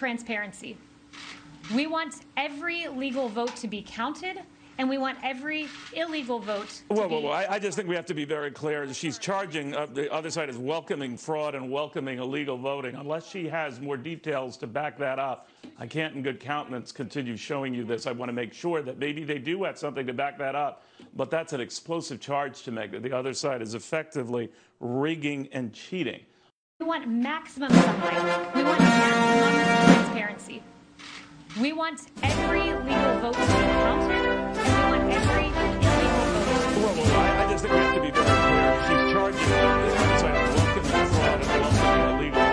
transparency. We want every legal vote to be counted and we want every illegal vote. Well, well, well, I, I, just think we have to be very clear. She's charging, uh, the other side is welcoming fraud and welcoming illegal voting. Unless she has more details to back that up, I can't in good countenance continue showing you this. I want to make sure that maybe they do have something to back that up, but that's an explosive charge to make that the other side is effectively rigging and cheating. We want maximum sunlight. We want maximum transparency. We want every legal vote to be counted, we want every illegal vote. Well, well, I, I just think we have to be very clear. She's charging the other side of welcoming fraud and welcoming illegal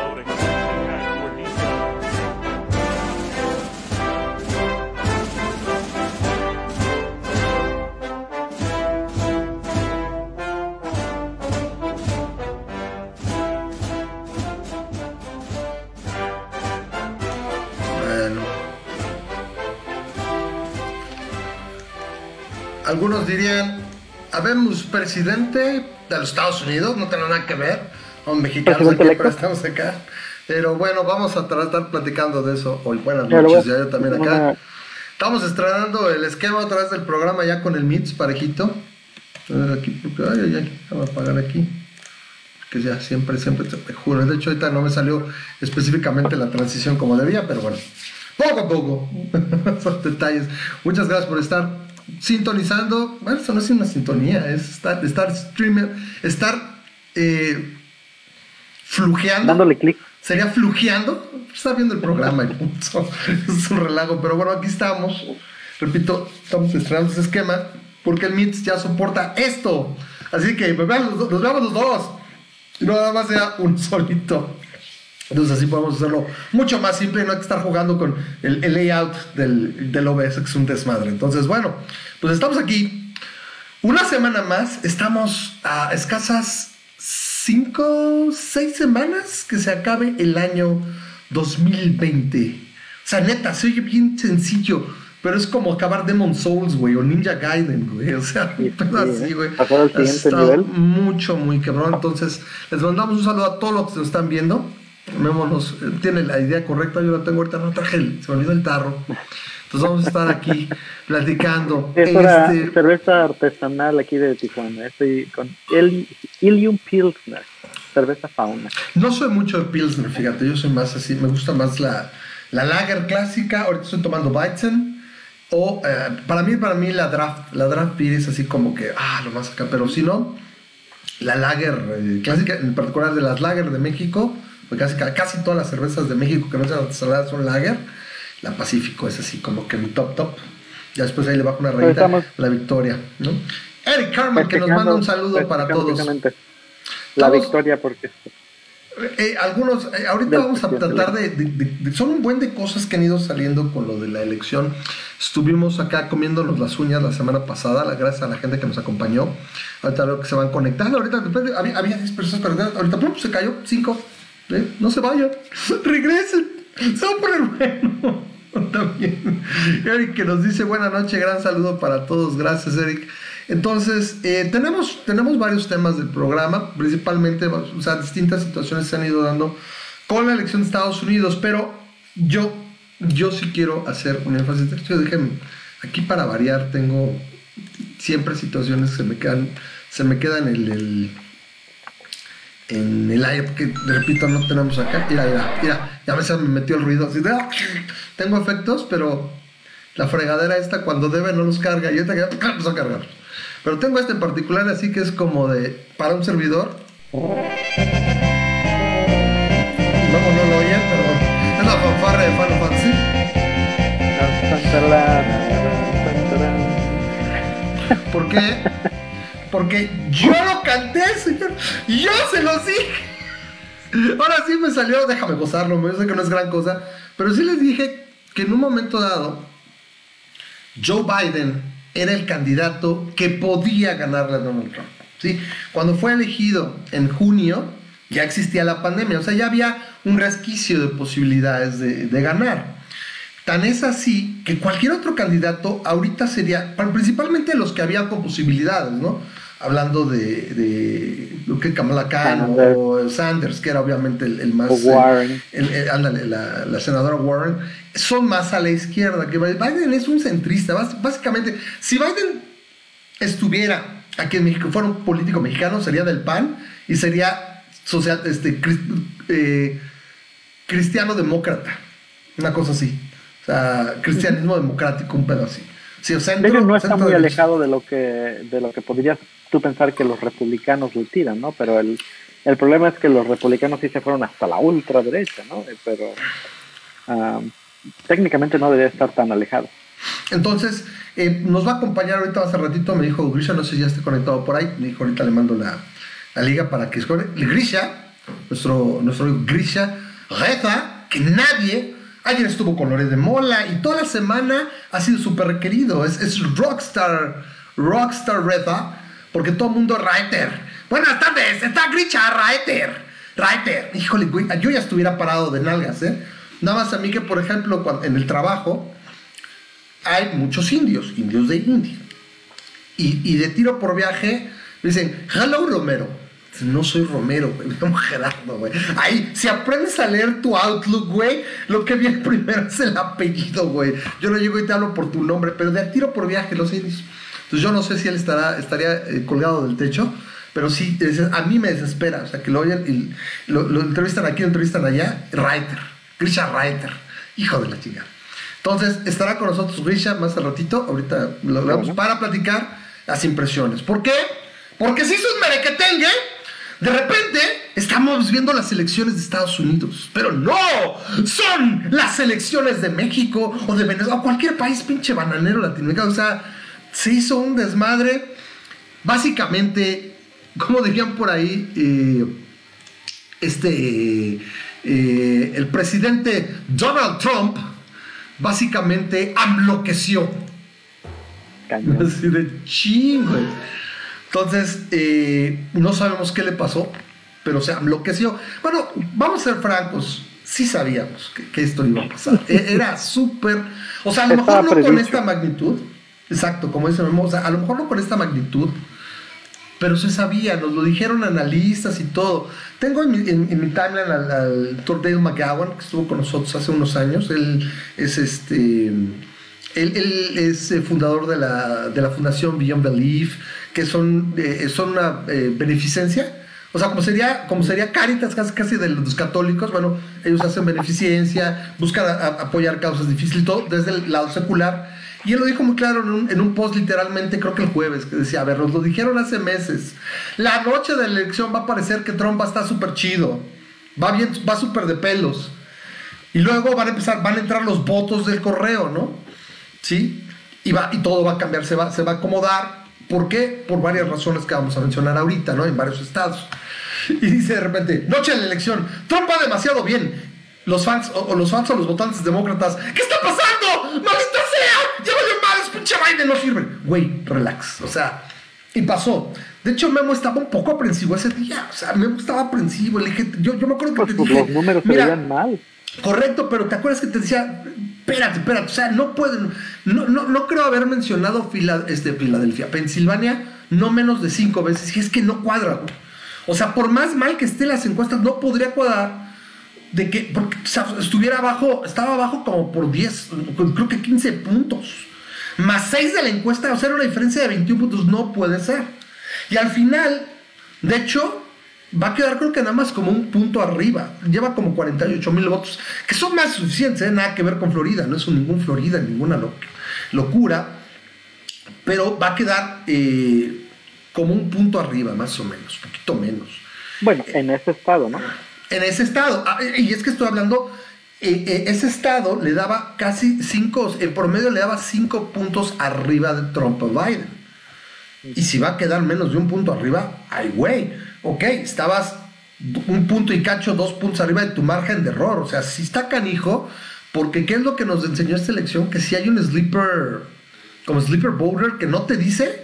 Algunos dirían, habemos presidente de los Estados Unidos, no tiene nada que ver, son mexicanos aquí, pero estamos acá. Pero bueno, vamos a tratar platicando de eso hoy. Buenas noches, a- ya yo también acá. Estamos estrenando el esquema otra vez del programa ya con el MITS parejito. A ver aquí, porque, ay, ay, ay, voy a apagar aquí. Que ya siempre, siempre, te juro. De hecho, ahorita no me salió específicamente la transición como debía, pero bueno, poco a poco. Son detalles. Muchas gracias por estar sintonizando. Bueno, eso no es una sintonía, es estar, estar streamer, estar eh, flujeando. Dándole clic. Sería flujeando. Está viendo el programa y punto. Es un relajo. Pero bueno, aquí estamos. Repito, estamos estrenando ese esquema porque el MITS ya soporta esto. Así que pues, los nos veamos los dos. Y no nada más sea un solito. Entonces así podemos hacerlo mucho más simple y no hay que estar jugando con el, el layout del, del OBS, que es un desmadre. Entonces, bueno, pues estamos aquí. Una semana más, estamos a escasas cinco, seis semanas que se acabe el año 2020. O sea, neta, se oye bien sencillo, pero es como acabar Demon Souls, güey, o Ninja Gaiden, güey. O sea, Sí, sí, así, ¿eh? güey. Está nivel. Mucho, muy cabrón. Entonces, les mandamos un saludo a todos los que nos están viendo. Mémonos, tiene la idea correcta, yo la tengo ahorita, no traje el, se me olvidó el tarro. Entonces vamos a estar aquí platicando. Es una Este, cerveza artesanal aquí de Tijuana. Estoy con Ili- Ilium Pilsner, cerveza fauna. No soy mucho de Pilsner, fíjate, yo soy más así, me gusta más la, la Lager clásica, ahorita estoy tomando Weizen, o eh, para mí, para mí la Draft, la Draft Beer es así como que, ah, lo más acá, pero si no, la Lager eh, clásica, en particular de las Lager de México, pues casi, casi todas las cervezas de México que no sean artesanales son Lager, la Pacífico es así como que mi top top, ya después ahí le bajo una rayita, estamos- la Victoria, ¿no? Eric Carmen, que nos manda un saludo para todos. La Todos- victoria, porque Eh, algunos, eh, ahorita vamos a tratar de, de- de- de- Son un buen de cosas que han ido saliendo con lo de la elección. Estuvimos acá comiéndonos las uñas la semana pasada, la- gracias a la gente que nos acompañó. Ahorita veo que se van conectando. Ahorita había 10 personas conectadas. Ahorita pum, se cayó 5. No se vayan, regresen. Poner bueno. También. Eric que nos dice buena noche, gran saludo para todos. Gracias, Eric. Entonces, eh, tenemos, tenemos varios temas del programa, principalmente, o sea, distintas situaciones se han ido dando con la elección de Estados Unidos, pero yo, yo sí quiero hacer un énfasis. Yo dije, aquí para variar tengo siempre situaciones que se me quedan, se me quedan el- en el aire, porque repito, no tenemos acá. Mira, mira, mira, ya a veces me metió el ruido así de, ¡ah! tengo efectos, pero la fregadera esta cuando debe no los carga y ahorita que ya empezó a cargar. Pero tengo este en particular, así que es como de para un servidor. Luego no lo oyen, pero es la fanfarra de Final Fantasy. ¿Por qué? Porque yo lo canté, señor. Yo se los dije. Ahora sí me salió, déjame gozarlo, me sé que no es gran cosa, pero sí les dije que en un momento dado Joe Biden era el candidato que podía ganarle a Donald Trump. ¿sí? Cuando fue elegido en junio, ya existía la pandemia, o sea, ya había un resquicio de posibilidades de, ganar. Tan es así que cualquier otro candidato ahorita sería, principalmente los que había con posibilidades, ¿no? Hablando de, de lo que Kamala Khan Sanders. o Sanders, que era obviamente el, el más... O Warren. el- el- ándale, la, la senadora Warren, son más a la izquierda que Biden. Biden es un centrista. Básicamente, si Biden estuviera aquí en México, fuera un político mexicano, sería del PAN y sería social, este, eh, cristiano demócrata. Una cosa así. O sea, cristianismo democrático, un pedo así. Sí, o De centro- hecho, no está muy derecha. alejado de lo que de lo que podrías tú pensar que los republicanos le tiran, ¿no? Pero el, el problema es que los republicanos sí se fueron hasta la ultraderecha, ¿no? Eh, Pero técnicamente no debería estar tan alejado. Entonces, eh, nos va a acompañar ahorita hace ratito, me dijo Grisha, no sé si ya esté conectado por ahí, me dijo ahorita le mando la, la liga para que escoge. Grisha, nuestro, nuestro Grisha Reza, que nadie, ayer estuvo con Lore de Mola y toda la semana ha sido súper requerido, es, es rockstar, rockstar Reza, porque todo el mundo Reiter. Buenas tardes, está Grisha Reiter. Reiter, híjole, güey, yo ya estuviera parado de nalgas, ¿eh? Nada más a mí que, por ejemplo, en el trabajo, hay muchos indios, indios de India. Y, y de tiro por viaje me dicen, hello Romero. No soy Romero, güey, me llamo Gerardo, güey. Ahí, si aprendes a leer tu Outlook, güey, lo que viene primero es el apellido, güey. Yo no llego y te hablo por tu nombre, pero de tiro por viaje los indios. Entonces yo no sé si él estará, estaría eh, colgado del techo, pero sí, es- a mí me desespera. O sea, que lo oyen y lo, lo entrevistan aquí, lo entrevistan allá. Reiter, Grisha Reiter, hijo de la chingada. Entonces, estará con nosotros Grisha más al ratito. Ahorita lo hablamos para platicar las impresiones. ¿Por qué? Porque si un merequetengue, de repente estamos viendo las elecciones de Estados Unidos. Pero no, son las elecciones de México o de Venezuela o cualquier país pinche bananero latinoamericano. O sea, se hizo un desmadre. Básicamente, como dirían por ahí, eh, este, eh, el presidente Donald Trump básicamente enloqueció. Así de chingo. Entonces, eh, no sabemos qué le pasó, pero se enloqueció. Bueno, vamos a ser francos. Sí sabíamos que, que esto iba a pasar. E- Era súper. O sea, a lo Estaba mejor no con esta magnitud. Exacto, como dice Memo. O sea, a lo mejor no con esta magnitud. Pero se sabía, nos lo dijeron analistas y todo. Tengo en mi, en- en mi timeline al, al doctor Dale McGowan, que estuvo con nosotros hace unos años. Él es este. Él, él es eh, fundador de la, de la fundación Beyond Belief, que son, eh, son una eh, beneficencia. O sea, como sería, como sería Caritas casi, casi de los católicos, bueno, ellos hacen beneficencia, buscan a- a- apoyar causas difíciles todo desde el lado secular. Y él lo dijo muy claro en un, en un post literalmente, creo que el jueves, que decía, a ver, nos lo dijeron hace meses. La noche de la elección va a parecer que Trump va a estar súper chido. Va bien, va súper de pelos. Y luego van a empezar, van a entrar los votos del correo, ¿no? ¿Sí? Y, va, y todo va a cambiar, se va, se va a acomodar. ¿Por qué? Por varias razones que vamos a mencionar ahorita, ¿no? En varios estados. Y dice de repente, noche de la elección, Trump va demasiado bien. Los fans, o, o los fans o los votantes demócratas, ¿qué está pasando? ¡Maldita sea! ¡Ya valió madres, pinche Biden! No sirve. Güey, relax. O sea, y pasó. De hecho, Memo estaba un poco aprensivo ese día. O sea, Memo estaba aprensivo. Le dije, yo, yo me acuerdo que Pues, te pues, dije, los números se "Mira, veían mal. Correcto, pero ¿te acuerdas que te decía, espérate, espérate, o sea, no pueden, no, no, no creo haber mencionado este, Filadelfia, Pensilvania, no menos de cinco veces, y es que no cuadra, güey. O sea, por más mal que estén las encuestas, no podría cuadrar de que, porque estuviera abajo, estaba abajo como por 10, creo que 15 puntos, más 6 de la encuesta, o sea, era una diferencia de 21 puntos, no puede ser. Y al final, de hecho, va a quedar creo que nada más como un punto arriba. Lleva como 48 mil votos, que son más suficientes, ¿eh? nada que ver con Florida, no es un ningún Florida, ninguna lo- locura, pero va a quedar eh, como un punto arriba, más o menos, un poquito menos. Bueno, en ese estado, ¿no? En ese estado, ah, y es que estoy hablando, eh, ese estado le daba casi cinco, en promedio le daba cinco puntos arriba de Trump a Biden. Y si va a quedar menos de un punto arriba, ay, güey, ok, estabas un punto y cacho, dos puntos arriba de tu margen de error. O sea, si está canijo, porque ¿qué es lo que nos enseñó esta elección? Que si hay un sleeper, como sleeper voter, que no te dice,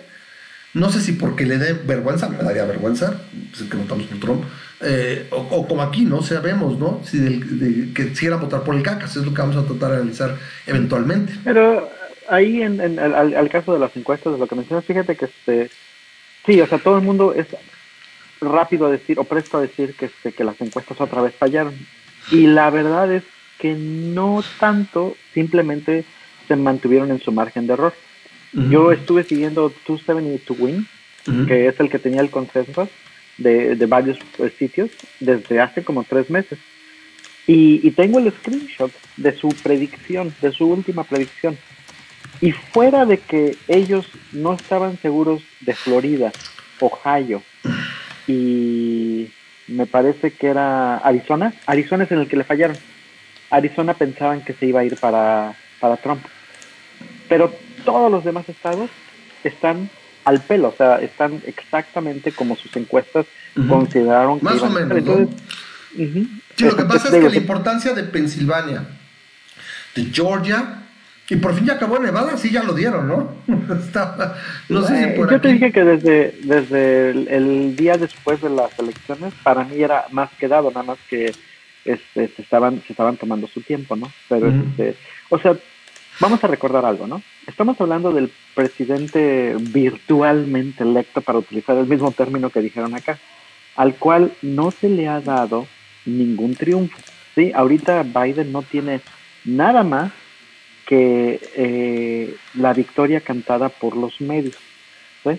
no sé si porque le dé vergüenza, me daría vergüenza, pues que votamos por Trump, eh, o, o como aquí, ¿no? Sabemos, ¿no? Si del- de- que quisiera votar por el cacas, es lo que vamos a tratar de analizar eventualmente. Pero ahí, en, en- al, al caso de las encuestas, de lo que mencionas, fíjate que este, Sí, o sea, todo el mundo es rápido a decir o presto a decir que, este, que las encuestas otra vez fallaron. Y la verdad es que no tanto, simplemente se mantuvieron en su margen de error. Yo estuve siguiendo 270 to Win, que es el que tenía el consenso de, de varios eh, sitios desde hace como tres meses. Y, y, tengo el screenshot de su predicción, de su última predicción. Y fuera de que ellos no estaban seguros de Florida, Ohio y me parece que era Arizona, Arizona es en el que le fallaron. Arizona pensaban que se iba a ir para, para Trump. Pero todos los demás estados están al pelo, o sea, están exactamente como sus encuestas consideraron que Más o menos, ¿no? Sí, lo que pasa es que la importancia de Pensilvania, de Georgia, y por fin ya acabó Nevada, sí ya lo dieron, ¿no? Estaba, no sé si por Yo aquí. te dije que desde, desde el, el día después de las elecciones, para mí era más quedado, nada más que este, se, estaban, se estaban tomando su tiempo, ¿no? Pero, este, o sea, vamos a recordar algo, ¿no? Estamos hablando del presidente virtualmente electo, para utilizar el mismo término que dijeron acá, al cual no se le ha dado ningún triunfo, ¿sí? Ahorita Biden no tiene nada más que eh, la victoria cantada por los medios, ¿sí?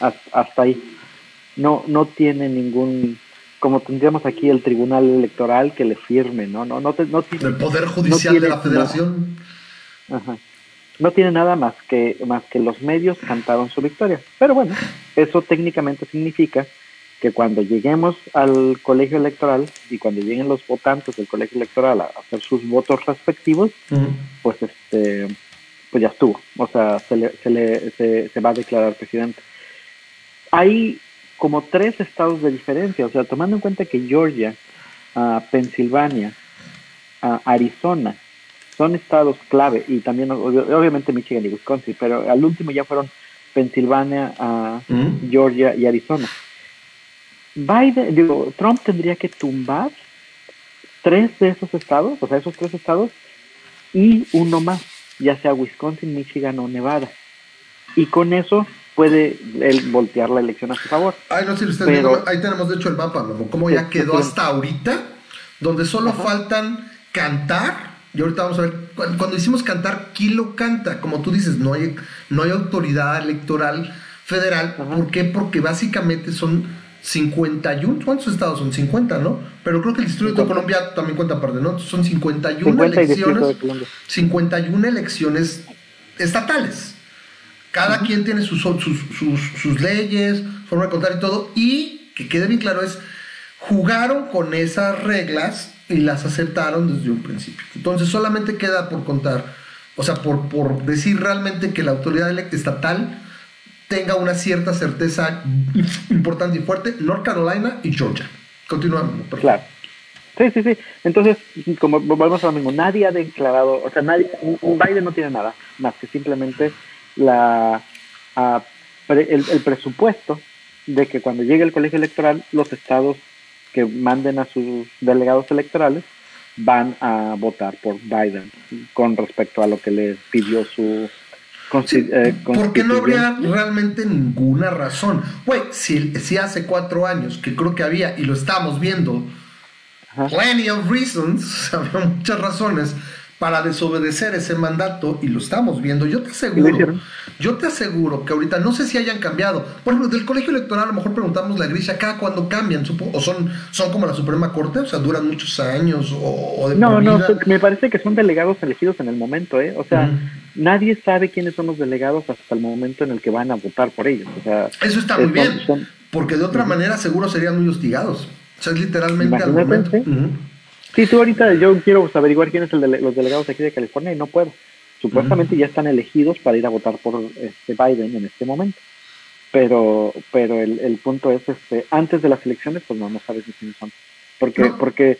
Hasta, hasta ahí. No, no tiene ningún, como tendríamos aquí el tribunal electoral que le firme, ¿no? No, no, no tiene El Poder Judicial tiene- de la Federación. Ajá. No tiene nada más que, más que los medios cantaron su victoria. Pero bueno, eso técnicamente significa que cuando lleguemos al colegio electoral y cuando lleguen los votantes del colegio electoral a hacer sus votos respectivos, pues este pues ya estuvo. O sea, se, le, se, le, se, se va a declarar presidente. Hay como tres estados de diferencia. O sea, tomando en cuenta que Georgia, ah, Pensilvania, ah, Arizona son estados clave y también ob- obviamente Michigan y Wisconsin, pero al último ya fueron Pensilvania, Ujú. Georgia y Arizona. Biden, digo, Trump tendría que tumbar tres de esos estados, o sea, esos tres estados, y uno más, ya sea Wisconsin, Michigan o Nevada. Y con eso puede él voltear la elección a su favor. Ay, no si Pero- viendo, ahí tenemos de hecho el mapa, cómo ya quedó hasta ahorita, donde solo Ajá. faltan cantar, y ahorita vamos a ver, cu- cuando hicimos cantar, ¿quién lo canta? Como tú dices, no hay, no hay autoridad electoral federal, Ajá. ¿por qué? Porque básicamente son 51, ¿cuántos estados son? 50, ¿no? Pero creo que el Distrito de 50. Colombia también cuenta aparte, ¿no? Son 51 50 y Distrito elecciones. de Columbia. 51 elecciones estatales. Cada quien tiene sus, sus, sus, sus leyes, forma de contar y todo. Y que quede bien claro es, jugaron con esas reglas y las aceptaron desde un principio. Entonces solamente queda por contar, o sea, por, por decir realmente que la autoridad estatal tenga una cierta certeza importante y fuerte, North Carolina y Georgia. Continuamos. por. Claro. Sí, sí, sí. Entonces, como volvemos a lo mismo, nadie ha declarado, o sea, nadie, Biden no tiene nada más que simplemente la pre- el, presupuesto de que cuando llegue el colegio electoral, los estados que manden a sus delegados electorales van a votar por Biden con respecto a lo que le pidió su eh, porque no habría realmente ninguna razón. Güey, si, si hace cuatro años, que creo que había, y lo estamos viendo, Ajá. plenty of reasons, había muchas razones para desobedecer ese mandato, y lo estamos viendo. Yo te aseguro, yo te aseguro que ahorita, no sé si hayan cambiado. Por ejemplo, del colegio electoral, a lo mejor preguntamos la grisha, ¿cada cuándo cambian? ¿O son, son como la Suprema Corte? O sea, duran muchos años, o, o de No, no, me parece que son delegados elegidos en el momento, ¿eh? O sea, Ujú. nadie sabe quiénes son los delegados hasta el momento en el que van a votar por ellos. O sea, Eso está muy bien, son- porque de otra manera seguro serían muy hostigados. O sea, es literalmente al Imagínate, momento. sí. Ujú. Sí, tú ahorita yo quiero averiguar quiénes son los delegados aquí de California y no puedo. Supuestamente ya están elegidos para ir a votar por este Biden en este momento. Pero pero el, el punto es, este antes de las elecciones, pues no, no sabes ni quiénes son. Porque, No. porque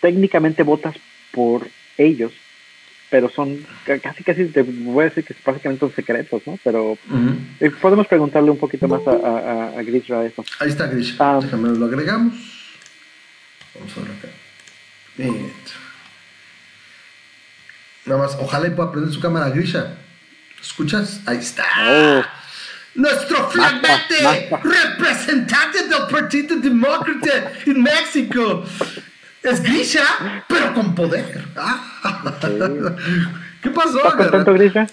técnicamente votas por ellos, pero son ca- casi, casi, te voy a decir que básicamente son secretos, ¿no? Pero eh, podemos preguntarle un poquito más a, a, a- Grisha eso. Ahí está Grisha. Ah. Déjame lo agregamos. Vamos a ver acá. Nada más, ojalá y pueda prender su cámara Grisha. ¿Escuchas? Ahí está. Oh, Nuestro flamante representante del Partido Demócrata en México es Grisha, pero con poder. Ah. ¿Qué pasó, ¿Estás contento? Grisha?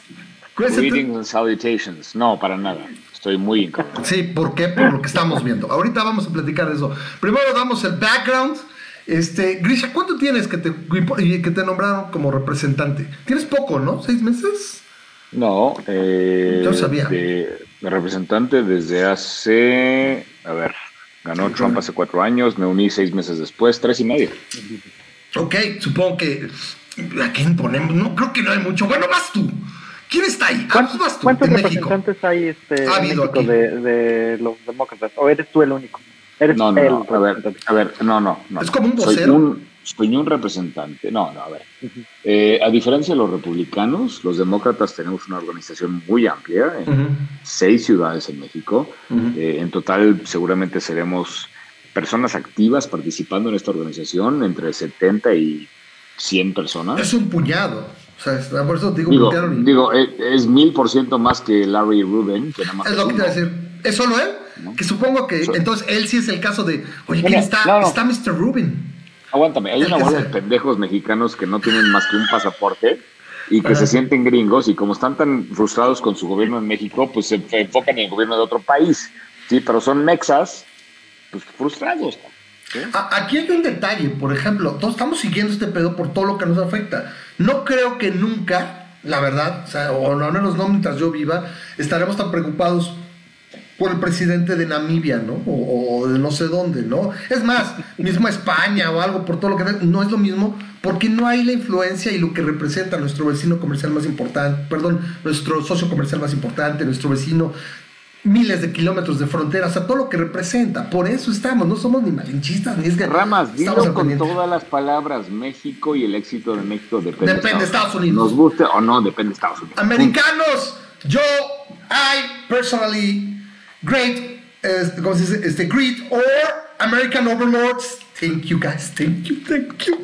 ¿Cuál es el- Greetings and salutations. No, para nada. Estoy muy incómodo. Sí, ¿por qué? Por lo que estamos viendo. Ahorita vamos a platicar de eso. Primero damos el background. Este, Grisha, ¿cuánto tienes que te, que te nombraron como representante? Tienes poco, ¿no? ¿Seis meses? No, eh, Yo sabía. De, de representante desde hace. A ver, ganó Trump hace cuatro años, me uní seis meses después, tres y medio. Ok, supongo que. ¿A quién ponemos? No, creo que no hay mucho. Bueno, vas tú. ¿Quién está ahí? Ah, ¿Cuántos, vas tú, cuántos en México. representantes hay este, Ha en México de, de los demócratas? ¿O eres tú el único? Eres No, no, el no. A ver, a ver, no, no. no. Es como un Soy vocero. un, soy un representante. No, no, a ver. Eh, a diferencia de los republicanos, los demócratas tenemos una organización muy amplia en seis ciudades en México. Eh, en total, seguramente seremos personas activas participando en esta organización, entre 70 y 100 personas. Es un puñado. O sea, es- por eso digo, Digo, eh, es mil por ciento más que Larry Rubin, que nada más Es lo que te iba a decir. ¿Es solo él? ¿No? Que supongo que So- entonces él sí es el caso de, oye, ¿quién está? no, no. Está Mr. Rubin. Aguántame, hay una bola de pendejos mexicanos que no tienen más que un pasaporte y que Ajá. se sienten gringos y como están tan frustrados con su gobierno en México, pues se enfocan en el gobierno de otro país. Sí, pero son mexas, pues frustrados. Aquí hay un detalle, por ejemplo, todos estamos siguiendo este pedo por todo lo que nos afecta. No creo que nunca, la verdad, o, sea, o no, menos no mientras yo viva, estaremos tan preocupados por el presidente de Namibia, ¿no? O, o de no sé dónde, ¿no? Es más, mismo España o algo por todo lo que... No es lo mismo porque no hay la influencia y lo que representa nuestro vecino comercial más importante, perdón, nuestro socio comercial más importante, nuestro vecino miles de kilómetros de frontera, o sea, todo lo que representa. Por eso estamos, no somos ni malinchistas, ni es que... Ramas, dilo con todas las palabras. México y el éxito de México depende, Depende de Estados Unidos. Nos guste o no, depende de Estados Unidos. Americanos, yo, I personally, great, este, ¿cómo se dice? Este, great or American overlords. Thank you guys, thank you, thank you.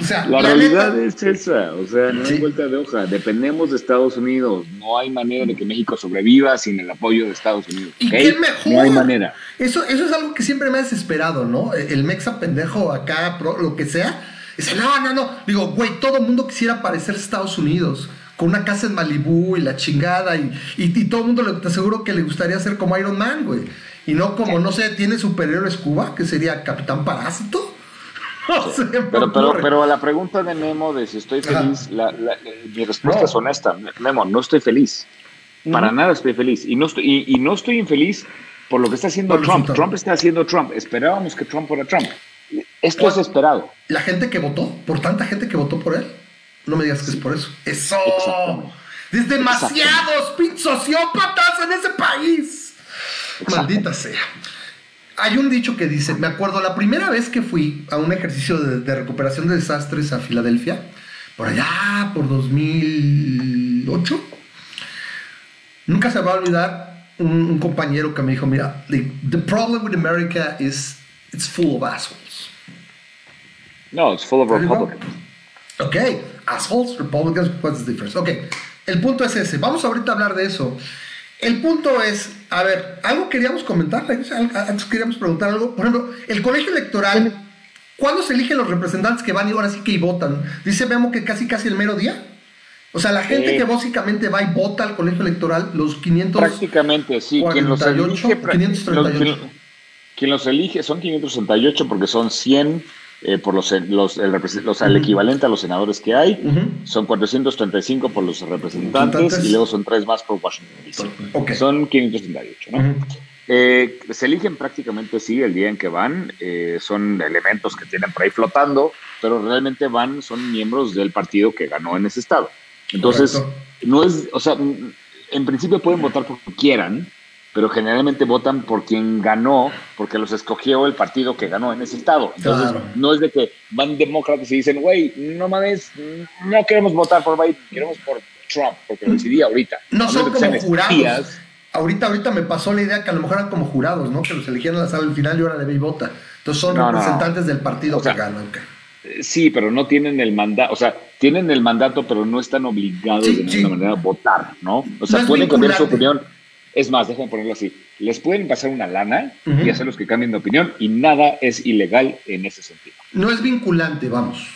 O sea, La, la realidad neta- es esa, o sea, no Sí. hay vuelta de hoja. Dependemos de Estados Unidos. No hay manera de que México sobreviva sin el apoyo de Estados Unidos. ¿Y ¿ok? quién mejor? No hay manera. Eso, eso es algo que siempre me ha desesperado, ¿no? El mexa pendejo acá, pro- lo que sea. Dice, no, no, no. Digo, güey, todo el mundo quisiera parecerse a Estados Unidos. Con una casa en Malibú y la chingada. Y, y, y todo el mundo le, te aseguro que le gustaría ser como Iron Man, güey. Y no como, no sé, tiene superhéroes Cuba, que sería Capitán Parásito. No me Pero, pero, pero a la pregunta de Memo de si estoy feliz, la- la- mi respuesta No. es honesta. Memo, no estoy feliz. Para nada estoy feliz. Y no estoy, y, y no estoy infeliz por lo que está haciendo Por Trump. Trump está haciendo Trump. Esperábamos que Trump fuera Trump. Esto es esperado. La gente que votó, por tanta gente que votó por él. No me digas que es por eso. ¡Eso! Es demasiados pinches sociópatas en ese país. Maldita sea. Hay un dicho que dice, me acuerdo la primera vez que fui a un ejercicio de, de recuperación de desastres a Filadelfia, por allá, por 2008, nunca se va a olvidar un, un compañero que me dijo, mira, the, the problem with America is it's full of assholes. No, it's full of. Republicans. Ok, assholes, Republicans, what's the difference? Ok, el punto es ese. Vamos ahorita a hablar de eso. El punto es, a ver, algo queríamos comentar, antes queríamos preguntar algo. Por ejemplo, el colegio electoral, ¿cuándo se eligen los representantes que van y ahora sí que y votan? Dice Memo que casi casi el mero día. O sea, la gente que básicamente va y vota al colegio electoral, los 500... Prácticamente, sí. Quien los 48, elige, pra- 538. los- quien, quien los elige son 568 porque son 100 eh, por los, los, el, sea, el equivalente a los senadores que hay. Son 435 por los representantes y luego son tres más por Washington. DC. Son 568, ¿no? Eh, se eligen prácticamente, sí, el día en que van. eh, son elementos que tienen por ahí flotando, pero realmente van, son miembros del partido que ganó en ese estado. Entonces, Correcto. no es, o sea, en principio pueden votar por quien quieran, pero generalmente votan por quien ganó, porque los escogió el partido que ganó en ese estado. Entonces, Claro. no es de que van demócratas y dicen, güey, no mames, no queremos votar por Biden, queremos por Trump, porque lo decidí ahorita. No A son como sean jurados. espías. Ahorita, ahorita me pasó la idea que a lo mejor eran como jurados, ¿no? Que los eligieron en la sala al final y ahora de y vota. Entonces son No, no, no. representantes del partido O sea, que ganan. Eh, Sí, pero no tienen el mandato, o sea, tienen el mandato, pero no están obligados Sí, de ninguna manera a votar, ¿no? O sea, No pueden cambiar su opinión, Es más, déjenme ponerlo así. Les pueden pasar una lana y hacerlos que cambien de opinión y nada es ilegal en ese sentido. No es vinculante, vamos.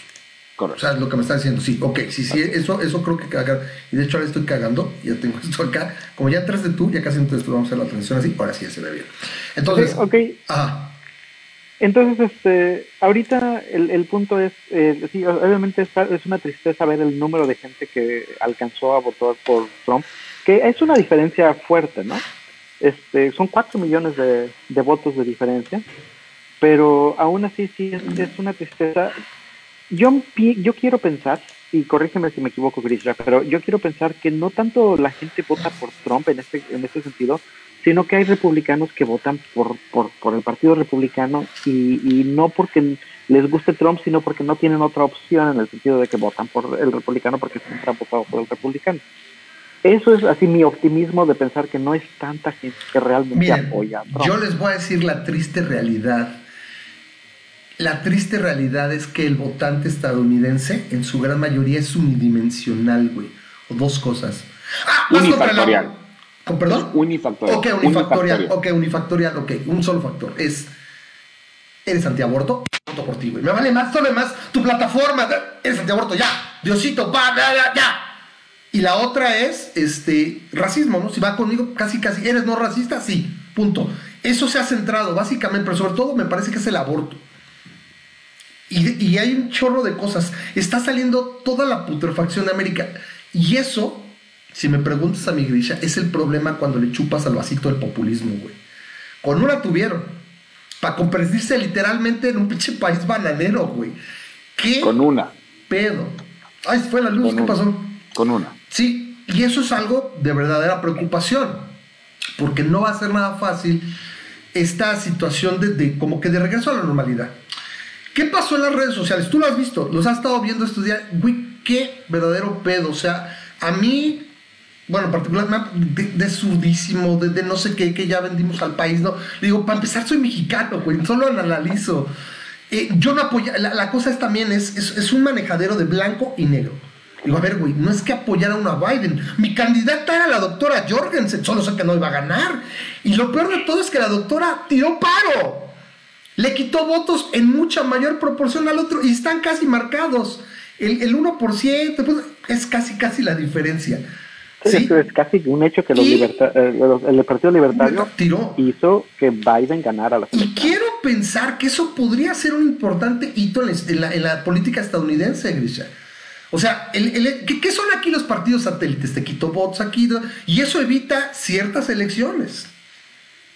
Correcto. O sea, lo que me está diciendo, sí, ok, sí, sí, eso, eso creo que caga. Y de hecho ahora estoy cagando, ya tengo esto acá. Como ya entraste tú, ya casi entonces vamos a hacer la transición así, ahora sí ya se ve bien. Entonces, ok. Ajá. Entonces, este, ahorita el, el punto es, eh, sí, obviamente es, es una tristeza ver el número de gente que alcanzó a votar por Trump, que es una diferencia fuerte, ¿no? Este, son cuatro millones de, de votos de diferencia, pero aún así sí es, es una tristeza yo, yo quiero pensar, y corrígeme si me equivoco, Grisha, pero yo quiero pensar que no tanto la gente vota por Trump en este, en este sentido, sino que hay republicanos que votan por, por, por el Partido Republicano y, y, no porque les guste Trump, sino porque no tienen otra opción en el sentido de que votan por el republicano porque siempre han por el republicano. Eso es así mi optimismo de pensar que no es tanta gente que realmente Miren, apoya a Trump. Yo les voy a decir la triste realidad la triste realidad es que el votante estadounidense, en su gran mayoría, es unidimensional, güey. O dos cosas. Ah, unifactorial. ¿Con perdón? Unifactorial. Ok, unifactorial. Ok, unifactorial. Ok, un solo factor. Es. ¿Eres antiaborto? Voto por ti, güey. Me vale más, solo más. Tu plataforma. Eres antiaborto, ya. Diosito, va, ya, ya, ya. Y la otra es este racismo, ¿no? Si va conmigo, casi, casi. ¿Eres no racista? Sí. Punto. Eso se ha centrado, básicamente, pero sobre todo me parece que es el aborto. Y, y, hay un chorro de cosas. Está saliendo toda la putrefacción de América. Y eso, si me preguntas a mi Grisha, es el problema cuando le chupas al vasito del populismo, güey. Con una tuvieron. Para convertirse literalmente en un pinche país bananero, güey. ¿Qué? Con una. Pedo. Ay, fue la luz. Con ¿Qué una. pasó? Con una. Sí, y eso es algo de verdadera preocupación. Porque no va a ser nada fácil esta situación de, de como que de regreso a la normalidad. ¿Qué pasó en las redes sociales? Tú lo has visto, los has estado viendo estos días. Güey, qué verdadero pedo. O sea, a mí, bueno, en particular, de, de surdísimo, de, no sé qué, que ya vendimos al país, ¿no? Digo, para empezar, soy mexicano, güey, solo lo analizo. Eh, yo no apoyo, la, la, cosa es también, es, es, es, un manejadero de blanco y negro. Digo, a ver, güey, no es que apoyara a una Biden. Mi candidata era la doctora Jorgensen, solo sé que no iba a ganar. Y lo peor de todo es que la doctora tiró paro le quitó votos en mucha mayor proporción al otro y están casi marcados. El, el 1% pues, es casi, casi la diferencia. Sí, ¿Sí? Es casi un hecho que los liberta eh, el Partido Libertario tiró. hizo que Biden ganara la Y quiero pensar que eso podría ser un importante hito en la, en la política estadounidense, Grisha. O sea, el, el, ¿qué, ¿qué, son aquí los partidos satélites? Te quito votos aquí y eso evita ciertas elecciones.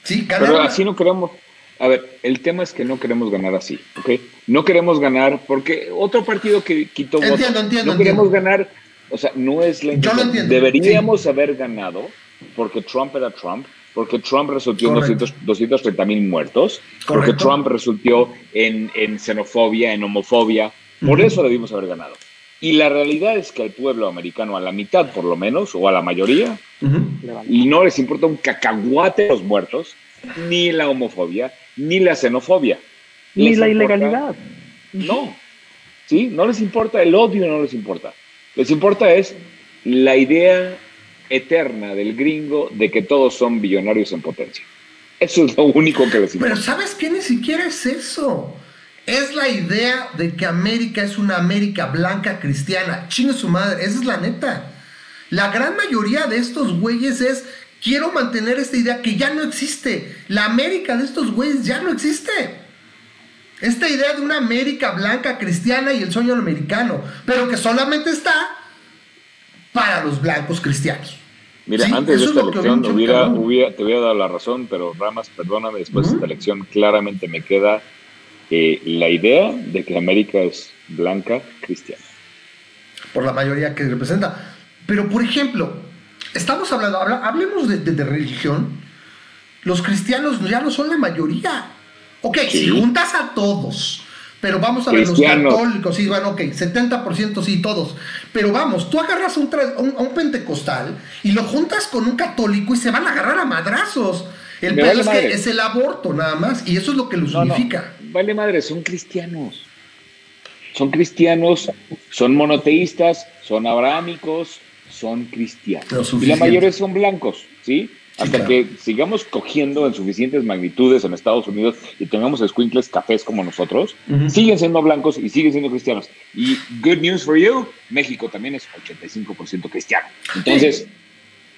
Sí, Pero así no queremos. A ver, el tema es que no queremos ganar así, ¿ok? No queremos ganar porque otro partido que quitó entiendo, votos, entiendo, no queremos entiendo. ganar, o sea, no es la Yo lo entiendo, Deberíamos sí. haber ganado porque Trump era Trump, porque Trump resultó en 200, 230 mil muertos, Correcto. porque Trump resultó en, en xenofobia, en homofobia, por uh -huh. eso debimos haber ganado. Y la realidad es que al pueblo americano, a la mitad por lo menos, o a la mayoría, uh -huh. y no les importa un cacahuate los muertos, ni la homofobia, ni la xenofobia. Ni la ilegalidad. No, ¿sí? No les importa, el odio no les importa. Les importa es la idea eterna del gringo de que todos son billonarios en potencia. Eso es lo único que les importa. Pero ¿sabes qué? Ni siquiera es eso. Es la idea de que América es una América blanca cristiana. Chingue su madre, esa es la neta. La gran mayoría de estos güeyes es quiero mantener esta idea que ya no existe. La América de estos güeyes ya no existe. Esta idea de una América blanca, cristiana y el sueño americano, pero que solamente está para los blancos cristianos. Mira, ¿Sí? antes de esta elección hubiera, hubiera, te hubiera dado la razón, pero Ramas, perdóname, después de esta elección claramente me queda eh, la idea de que América es blanca cristiana. por la mayoría que representa. Pero, por ejemplo, estamos hablando, habla- hablemos de, de- de religión. Los cristianos ya no son la mayoría. Ok, si juntas a todos, pero vamos a ver los católicos, sí, bueno, ok, 70% sí, todos. Pero vamos, tú agarras a un, un- a un pentecostal y lo juntas con un católico y se van a agarrar a madrazos. El Me pedo vale es que es el aborto nada más, y eso es lo que los No, no. Vale madre, son cristianos. Son cristianos, son monoteístas, son abrahámicos, son cristianos. Y la mayoría son blancos, ¿sí? hasta que sigamos cogiendo en suficientes magnitudes en Estados Unidos y tengamos squinkles cafés como nosotros, siguen siendo blancos y siguen siendo cristianos. Y good news for you, México también es 85% cristiano. Entonces...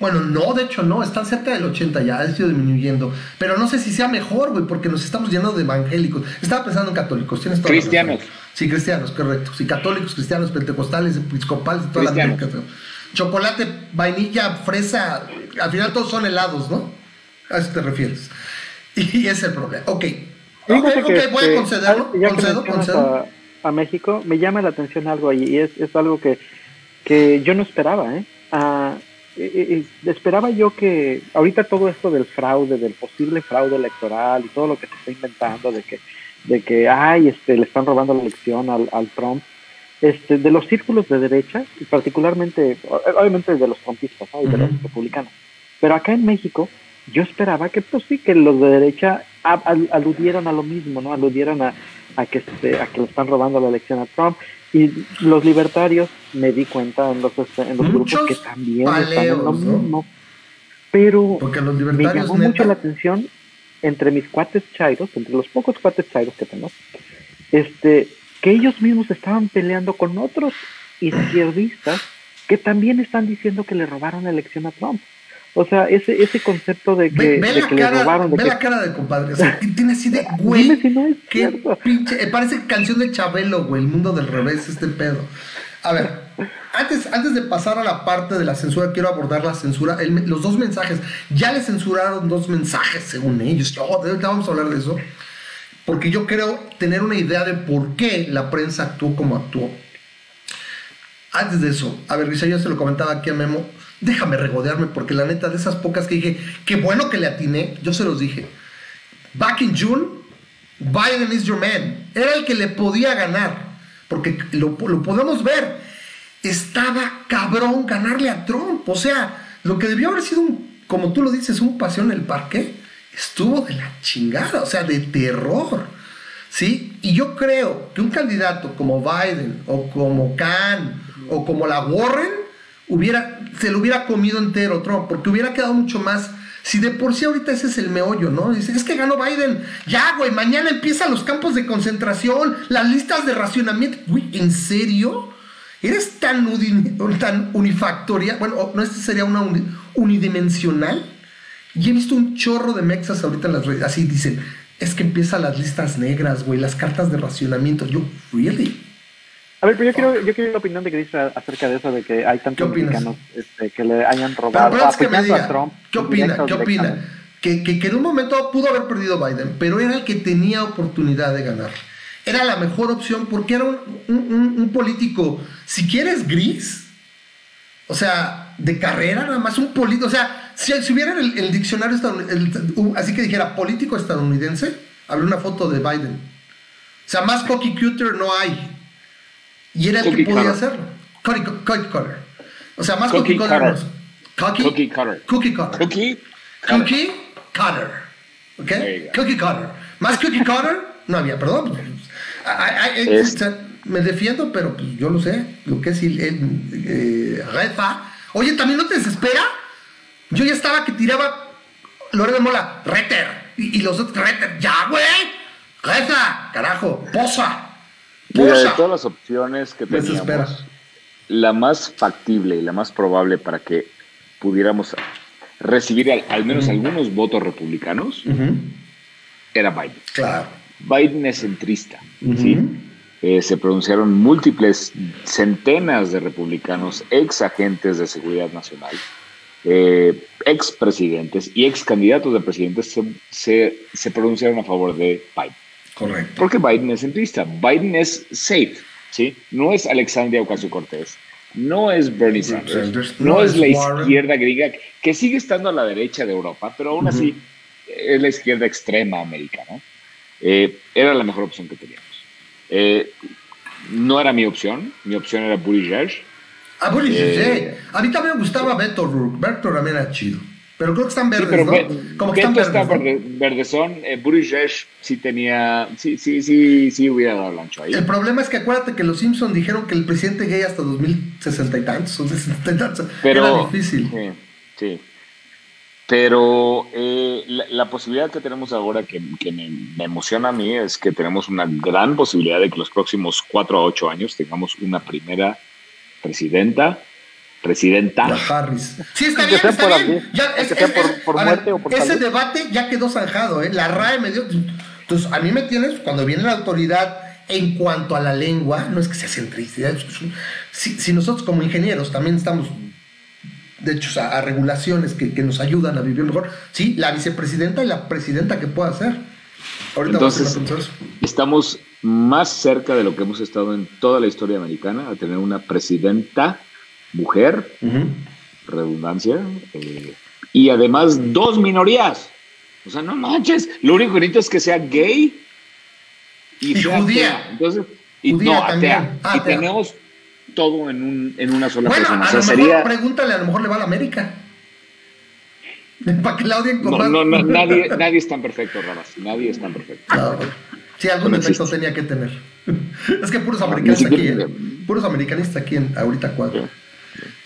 Bueno, no, de hecho no, están cerca del 80 ya, ha ido disminuyendo. Pero no sé si sea mejor, güey, porque nos estamos llenando de evangélicos. Estaba pensando en católicos, tienes Cristianos. Sí, cristianos, correcto. Sí, católicos, cristianos, pentecostales, episcopales, toda la América. Chocolate, vainilla, fresa, al final todos son helados, ¿no? A eso te refieres. Y ese es el problema. Ok. Ok, okay voy a concederlo. Ya concedo, concedo. A, a, México, me llama la atención algo ahí, y es, es algo que, que yo no esperaba, ¿eh? Uh, esperaba yo que ahorita todo esto del fraude, del posible fraude electoral y todo lo que se está inventando de que, de que ay, este, le están robando la elección al, al Trump, este, de los círculos de derecha, y particularmente, obviamente de los trumpistas y de los republicanos. Pero acá en México, yo esperaba que, pues sí, que los de derecha aludieran a lo mismo, ¿no? Aludieran a, a que, este, a que le están robando la elección a Trump. Y los libertarios, me di cuenta en los, este, en los grupos que también están en lo mismo. Pero me llamó mucho la atención entre mis cuates chairos, entre los pocos cuates chairos que tengo, este, que ellos mismos estaban peleando con otros izquierdistas que también están diciendo que le robaron la elección a Trump. O sea, ese, ese concepto de que, le robaron. ve la cara del compadre. O sea, tiene así de, güey. qué pinche. Eh, parece canción de Chabelo, güey. El mundo del revés, este pedo. A ver, antes, antes de pasar a la parte de la censura, quiero abordar la censura. los dos mensajes. Ya le censuraron dos mensajes, según ellos. Oh, vamos a hablar de eso. Porque yo creo tener una idea de por qué la prensa actuó como actuó. Antes de eso, a ver, Luisa, yo se lo comentaba aquí a Memo déjame regodearme, porque la neta de esas pocas que dije, qué bueno que le atiné, yo se los dije. Back in June, Biden is your man. Era el que le podía ganar, porque lo, lo podemos ver. Estaba cabrón ganarle a Trump. O sea, lo que debió haber sido, un, como tú lo dices, un pasión en el parque, estuvo de la chingada, o sea, de terror. ¿Sí? Y yo creo que un candidato como Biden o como Khan o como la Warren hubiera, se lo hubiera comido entero Trump, porque hubiera quedado mucho más. Si de por sí ahorita ese es el meollo, ¿no? Dice, es que ganó Biden. Ya, güey, mañana empiezan los campos de concentración, las listas de racionamiento. Güey, ¿en serio? ¿Eres tan, tan unifactoria? Bueno, ¿no este sería una unidimensional? Y he visto un chorro de mexas ahorita en las redes. Así dicen, es que empiezan las listas negras, güey, las cartas de racionamiento. Yo, ¿really? A ver, pero yo quiero, yo quiero la opinión de Gris acerca de eso, de que hay tantos mexicanos este, que le hayan robado pero, que me diga, Trump. ¿Qué opina? ¿Qué opina? Que, que, que, en un momento pudo haber perdido Biden, pero era el que tenía oportunidad de ganar. Era la mejor opción porque era un, un, un político, si quieres gris, o sea, de carrera, nada más un político, o sea, si, si hubiera el, el diccionario estadounidense, así que dijera político estadounidense, habría una foto de Biden. O sea, más cocky cutter no hay. Y era el que podía hacerlo. Cookie, cutter. O sea, más cookie, cutter. Cookie, cutter. Cookie cutter. Cookie, cookie cutter. ¿Ok? Cookie cutter. Más cookie cutter no había, perdón. me defiendo, pero pues, yo lo sé. Lo que es el, eh, Refa. Oye, ¿también no te desespera? Yo ya estaba que tiraba Lorena Mola, Reter. Y, y, los otros, Reter, ya, güey. Refa, carajo, posa de todas las opciones que teníamos, la más factible y la más probable para que pudiéramos recibir al, menos algunos votos republicanos era Biden. Claro. Biden es centrista, ¿sí? Eh, se pronunciaron múltiples centenas de republicanos, ex agentes de seguridad nacional, eh, ex presidentes y ex candidatos de presidentes se, se pronunciaron a favor de Biden. Correcto. Porque Biden es centrista. Biden es safe, ¿sí? No es Alexandria Ocasio-Cortez. No es Bernie Sanders. No, es, la izquierda griega, que sigue estando a la derecha de Europa, pero aún así es la izquierda extrema americana. Eh, era la mejor opción que teníamos. Eh, no era mi opción. Mi opción era Buttigieg. Ah, Buttigieg. Eh, a mí también me gustaba Beto Rourke. Beto también era chido. Pero creo que están verdes, ¿no? Como que están verdes. Está verde, verdezón. Eh, Buttigieg sí tenía. Sí, sí, sí, sí hubiera dado lancho ahí. El problema es que acuérdate que los Simpsons dijeron que el presidente gay hasta 2060 y tantos, o 60 y tantos. Pero, Era difícil. Sí, sí. Pero eh, la, posibilidad que tenemos ahora que, me, emociona a mí es que tenemos una gran posibilidad de que los próximos cuatro a ocho años tengamos una primera presidenta presidenta. Harris. Sí, está bien, está bien. Ya, es, por, muerte o por Ese debate ya quedó zanjado, ¿eh? La RAE me dio... Entonces, a mí me tienes, cuando viene la autoridad en cuanto a la lengua, no es que sea centrista, si, si nosotros como ingenieros también estamos de hecho, a, regulaciones que, nos ayudan a vivir mejor. Sí, la vicepresidenta y la presidenta que pueda hacer. Ahorita Entonces, estamos más cerca de lo que hemos estado en toda la historia americana, a tener una presidenta mujer, redundancia, eh, y además dos minorías. O sea, no manches, lo único que necesito es que sea gay y, judía. Entonces, y no, atea. Ah, y tenemos todo en, un, en una sola bueno, persona. A lo mejor, pregúntale, a lo mejor le va a la América. Para que la odien con no, no, no, nadie, nadie es tan perfecto, Ramas. Nadie es tan perfecto. No, sí, algún efecto tenía que tener. es que puros americanistas aquí, ¿eh? puros americanistas aquí en ahorita cuatro.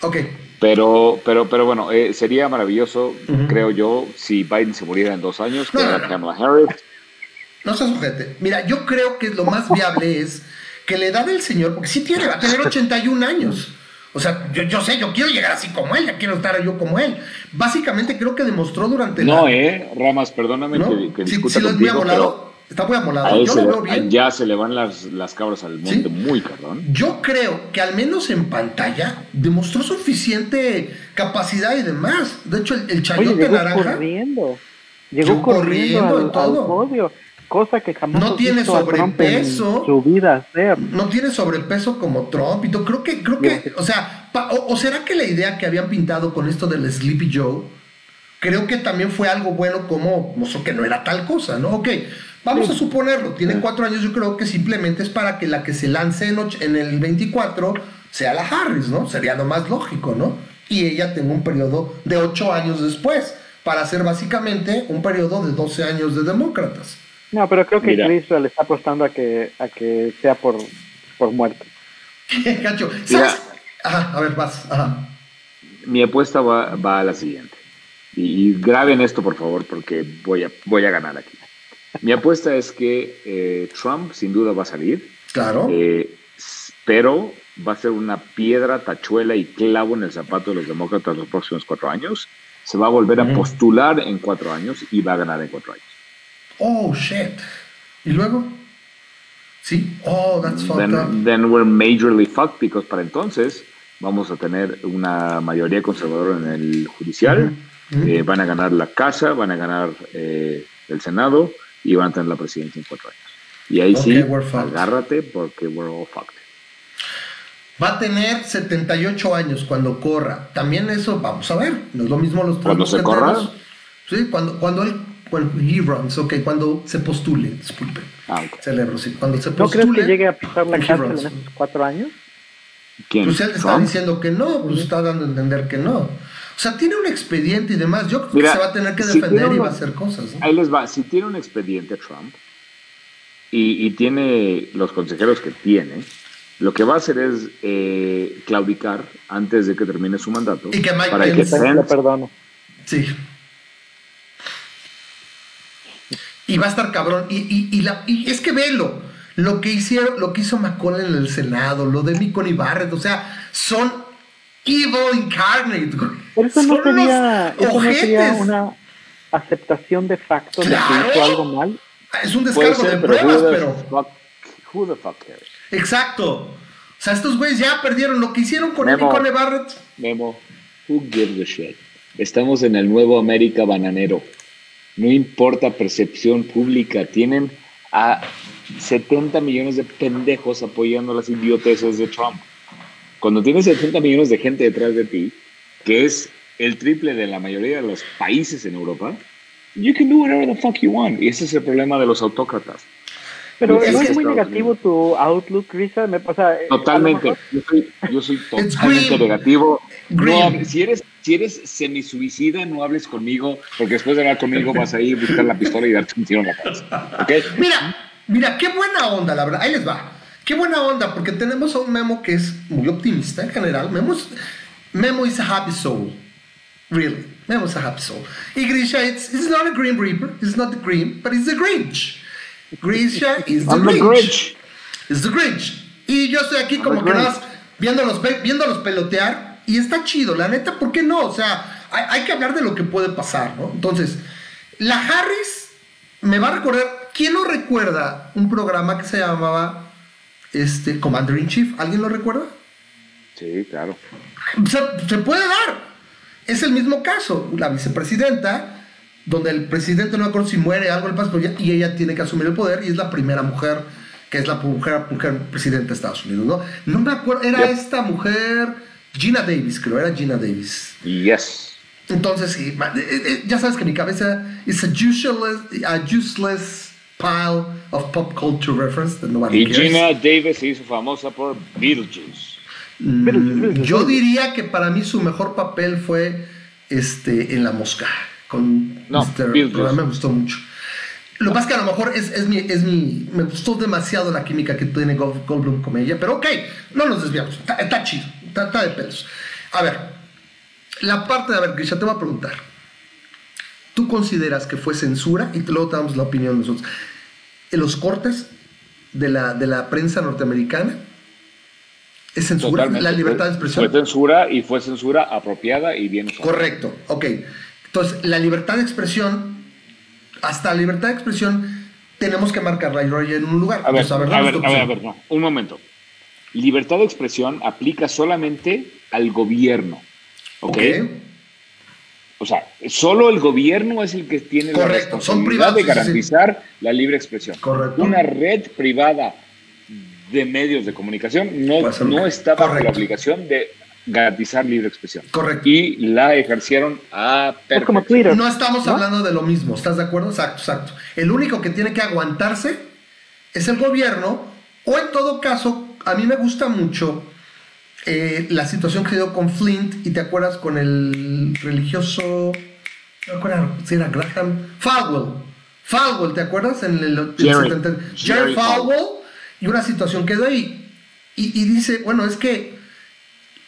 Ok. Pero, pero, pero bueno, eh, sería maravilloso, creo yo, si Biden se muriera en dos años, no, no, Kamala Harris. No se sujete. Mira, yo creo que lo más viable es que la edad del señor, porque sí tiene, va a tener 81 años. O sea, yo, yo, sé, yo quiero llegar así como él, ya quiero estar yo como él. Básicamente creo que demostró durante No, eh, Ramas, perdóname que, que sí, sí, muy amolado, está muy amolado. Yo lo veo bien. Ya se le van las, las cabras al monte muy cabrón. Yo creo que al menos en pantalla demostró suficiente capacidad y demás. De hecho, el, el chayote llegó naranja. Corriendo. Llegó, corriendo, al, todo cosa que jamás no tiene sobrepeso su vida no tiene sobrepeso como Trump y creo que creo que o sea o, será que la idea que habían pintado con esto del Sleepy Joe creo que también fue algo bueno como que no era tal cosa no ok vamos a suponerlo tiene cuatro años yo creo que simplemente es para que la que se lance en, en el 24 sea la Harris no sería lo más lógico no y ella tenga un periodo de ocho años después para hacer básicamente un periodo de 12 años de demócratas no, pero creo que Chris le está apostando a que, a que sea por, por muerte. Cacho, ¿sabes? Ajá, a ver, vas. Ajá. Mi apuesta va, va a la siguiente. Y, graben esto, por favor, porque voy a, voy a ganar aquí. Mi apuesta es que eh, Trump sin duda va a salir. Claro. Eh, pero va a ser una piedra, tachuela y clavo en el zapato de los demócratas los próximos cuatro años. Se va a volver a postular en cuatro años y va a ganar en cuatro años. Oh, shit. ¿Y luego? Sí. Oh, that's fucked then, up. Then we're majorly fucked because para entonces vamos a tener una mayoría conservadora en el judicial. Eh, van a ganar la casa, van a ganar eh, el Senado y van a tener la presidencia en cuatro años. Y ahí sí, agárrate porque we're all fucked. Va a tener 78 años cuando corra. También eso, vamos a ver. No es lo mismo los ¿Cuando se corra? Sí, cuando, cuando él bueno, he runs, ok, cuando se postule, disculpe. Ah, Celebro, sí. Cuando se postule. ¿No crees que llegue a pisar la cárcel en esos cuatro años? ¿Quién? Pues él está diciendo que no, pues está dando a entender que no. O sea, tiene un expediente y demás. Yo creo que se va a tener que defender y va a hacer cosas. Ahí les va. Si tiene un expediente Trump y, y, tiene los consejeros que tiene, lo que va a hacer es eh, claudicar antes de que termine su mandato. Y que Mike para que Pence, Sí. Y va a estar cabrón. Y, y, y, la, y es que velo. Lo que hicieron, lo que hizo McConnell en el Senado, lo de Micon y Barrett, o sea, son evil incarnate, Pero eso no sería, eso no sería una aceptación de facto de que hizo algo mal. Es un descargo de pruebas, pero. who the fuck cares? Exacto. O sea, estos güeyes ya perdieron lo que hicieron con Memo, y Barrett. Memo, who gives a shit? Estamos en el nuevo América bananero no importa percepción pública, tienen a 70 millones de pendejos apoyando las idioteces de Trump. Cuando tienes 70 millones de gente detrás de ti, que es el triple de la mayoría de los países en Europa, you can do whatever the fuck you want. Y ese es el problema de los autócratas. Pero ¿no es muy negativo tu outlook, Risa? Me, pasa totalmente. Yo soy, yo soy totalmente negativo. si eres si eres semisuicida, no hables conmigo, porque después de hablar conmigo vas a ir a buscar la pistola y darte un tiro en la cabeza. ¿Okay? Mira, mira, qué buena onda, la verdad. Ahí les va. Qué buena onda, porque tenemos a un Memo que es muy optimista en general. Memo, es, Memo is a happy soul. Really. Me gusta Happy Soul. Y Grisha, it's, it's not a Green Reaper. It's not the Green, but it's the Grinch. Grisha is the I'm the Grinch. Grinch. It's the Grinch. Y yo estoy aquí como que Grinch. nada más viéndolos, viéndolos pelotear. Y está chido, la neta, ¿por qué no? O sea, hay, hay que hablar de lo que puede pasar, ¿no? Entonces, la Harris me va a recordar. ¿Quién no recuerda un programa que se llamaba este, Commander in Chief? ¿Alguien lo recuerda? Sí, claro. se, se puede dar. Es el mismo caso. La vicepresidenta, donde el presidente no me acuerdo si muere algo pero ya- y ella tiene que asumir el poder y es la primera mujer que es la mujer, mujer presidenta de Estados Unidos, ¿no? No me acuerdo, era Yep. esta mujer, Gina Davis, creo, era Gina Davis. Yes. Entonces, eh, eh, ya sabes que mi cabeza es a useless, a useless pile of pop culture reference that nobody Y cares. Gina Davis se hizo famosa por Beetlejuice. Mm, Yo diría que para mí su mejor papel fue este en La Mosca. Con No, Mr. Beetlejuice. Me gustó mucho. Lo que pasa es que a lo mejor es, es mi, es mi. Me gustó demasiado la química que tiene Gold- Goldblum con ella. Pero ok, no nos desviamos. Está, está chido. Está, está de pelos. A ver, la parte de. A ver, Grisha, te voy a preguntar. ¿Tú consideras que fue censura? Y luego te damos la opinión de nosotros. En los cortes de la, de la prensa norteamericana. ¿Es censura? Totalmente. ¿La libertad de expresión? Fue censura y fue censura apropiada y bien usada. Correcto, ok. Entonces, la libertad de expresión, hasta la libertad de expresión, tenemos que marcarla y en un lugar. A ver, Entonces, a ver, a ver, a ver, opción. no, un momento. Libertad de expresión aplica solamente al gobierno. ¿Ok? Ok. O sea, solo el gobierno es el que tiene la Correcto, son responsabilidad privados, de sí, sí, sí. garantizar la libre expresión. Correcto. Una red privada de medios de comunicación no, Puede ser no está bajo la obligación de garantizar libre expresión. Correcto. Y la ejercieron a Es como. Twitter. No estamos ¿no? hablando de lo mismo, ¿estás de acuerdo? Exacto, exacto. El único que tiene que aguantarse es el gobierno, o en todo caso, a mí me gusta mucho eh, la situación que se dio con Flint, y te acuerdas con el religioso, no me acuerdo si era Graham, Falwell. Falwell, ¿te acuerdas? En el, Jerry. 70 Jerry Jerry Falwell, y una situación quedó ahí. Y, y dice, bueno, es que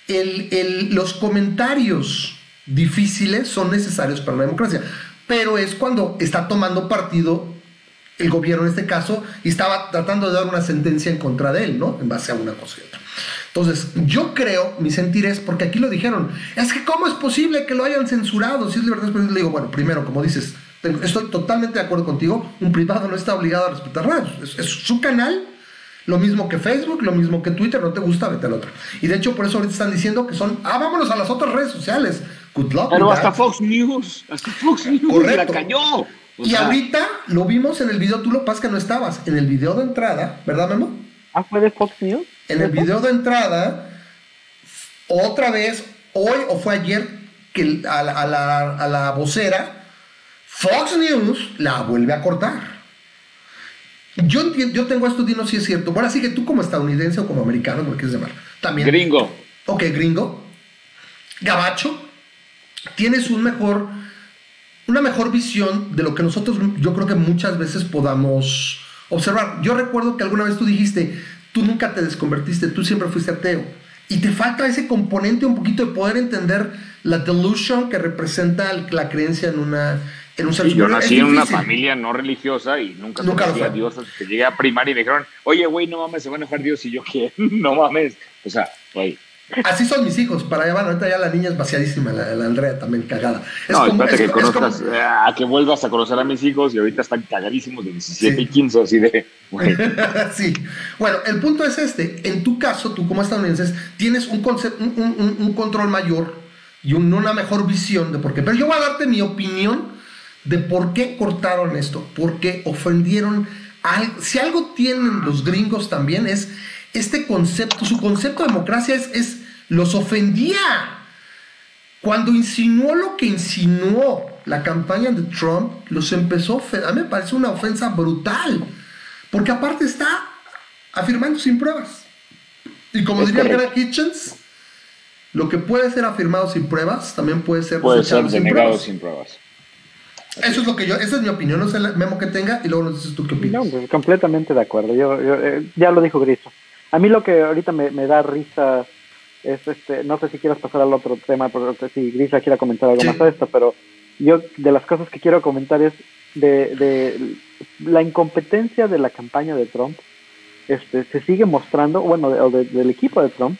el- el- los comentarios difíciles son necesarios para la democracia, pero es cuando está tomando partido el gobierno en este caso y estaba tratando de dar una sentencia en contra de él, ¿no? En base a una cosa y otra. Entonces, yo creo, mi sentir es, porque aquí lo dijeron, es que ¿cómo es posible que lo hayan censurado? Si es libertad de expresión, le digo, bueno, primero, como dices, tengo- estoy totalmente de acuerdo contigo, un privado no está obligado a respetar nada, es, es su canal, lo mismo que Facebook, lo mismo que Twitter, no te gusta, vete al otro. Y de hecho, por eso ahorita están diciendo que son, ah, vámonos a las otras redes sociales. Good luck. Pero hasta. Fox News, hasta Fox News Correcto. la cayó. O Y sea, ahorita lo vimos en el video, tú lo pasas que no estabas, en el video de entrada, ¿verdad, Memo? Ah, fue de Fox News. En el video de entrada, otra vez, hoy o fue ayer, que a la, a la- a la vocera, Fox News la vuelve a cortar. Yo, entiendo, yo tengo esto, Dino, si es cierto. Bueno, así que tú como estadounidense o como americano, como quieres llamar, también. Gringo. Ok, gringo. Gabacho, tienes un mejor, una mejor visión de lo que nosotros, yo creo que muchas veces podamos observar. Yo recuerdo que alguna vez tú dijiste, tú nunca te desconvertiste, tú siempre fuiste ateo. Y te falta ese componente un poquito de poder entender la delusion que representa la creencia en una en un Sí, yo nací en una familia no religiosa y nunca, Nunca conocí a. Dios hasta que llegué a primaria y me dijeron, oye, güey, no mames, se va a enojar Dios y yo qué, no mames. O sea, güey. Así son mis hijos, para allá van. Ahorita ya la niña es vaciadísima, la, la Andrea también cagada. Es No, como- espérate es- que como- conozcas, eh, a que vuelvas a conocer a mis hijos y ahorita están cagadísimos de 17 Sí. y 15, así de, sí. Bueno, el punto es este. En tu caso, tú como estadounidense, tienes un, concepto, un, un- un- un control mayor y un- una mejor visión de por qué. Pero yo voy a darte mi opinión de por qué cortaron esto. Porque ofendieron. Si algo tienen los gringos también es este concepto. Su concepto de democracia es, es los ofendía. Cuando insinuó lo que insinuó la campaña de Trump, los empezó a ofender. A mí me parece una ofensa brutal. Porque aparte está afirmando sin pruebas. Y como Es diría. Greg Hitchens, lo que puede ser afirmado sin pruebas también puede ser Puede ser desechado sin denegado pruebas. sin pruebas. Eso es lo que yo, esa es mi opinión, no sé el memo que tenga y luego nos dices tú qué opinas. No, pues, completamente de acuerdo. Yo, yo, eh, ya lo dijo Griso. A mí lo que ahorita me, me da risa es este, no sé si quieres pasar al otro tema, pero si Grisa quiera comentar algo más a esto, pero yo de las cosas que quiero comentar es de, de la incompetencia de la campaña de Trump, este, se sigue mostrando, bueno, o del equipo de Trump,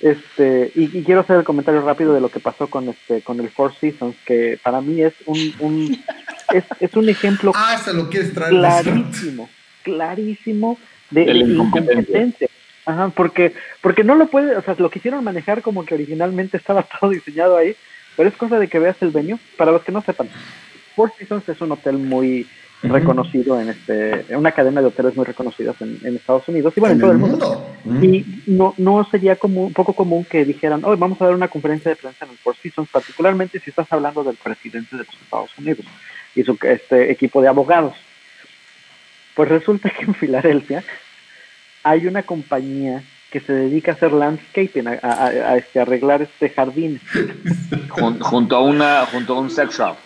este, y, quiero hacer el comentario rápido de lo que pasó con este, con el Four Seasons, que para mí es un, un es, es, un ejemplo ah, se lo quieres traer clarísimo, clarísimo de, de incompetencia. Ajá, porque, porque no lo puede, o sea, lo quisieron manejar como que originalmente estaba todo diseñado ahí, pero es cosa de que veas el venue. Para los que no sepan, Four Seasons es un hotel muy reconocido en este, una cadena de hoteles muy reconocidas en, Estados Unidos y bueno, en, todo el mundo. Y no, no sería como un poco común que dijeran, hoy vamos a dar una conferencia de prensa en el Four Seasons, particularmente si estás hablando del presidente de los Estados Unidos y su este equipo de abogados. Pues resulta que en Filadelfia hay una compañía que se dedica a hacer landscaping, a, este, arreglar este jardín. junto a una, junto a un sex shop.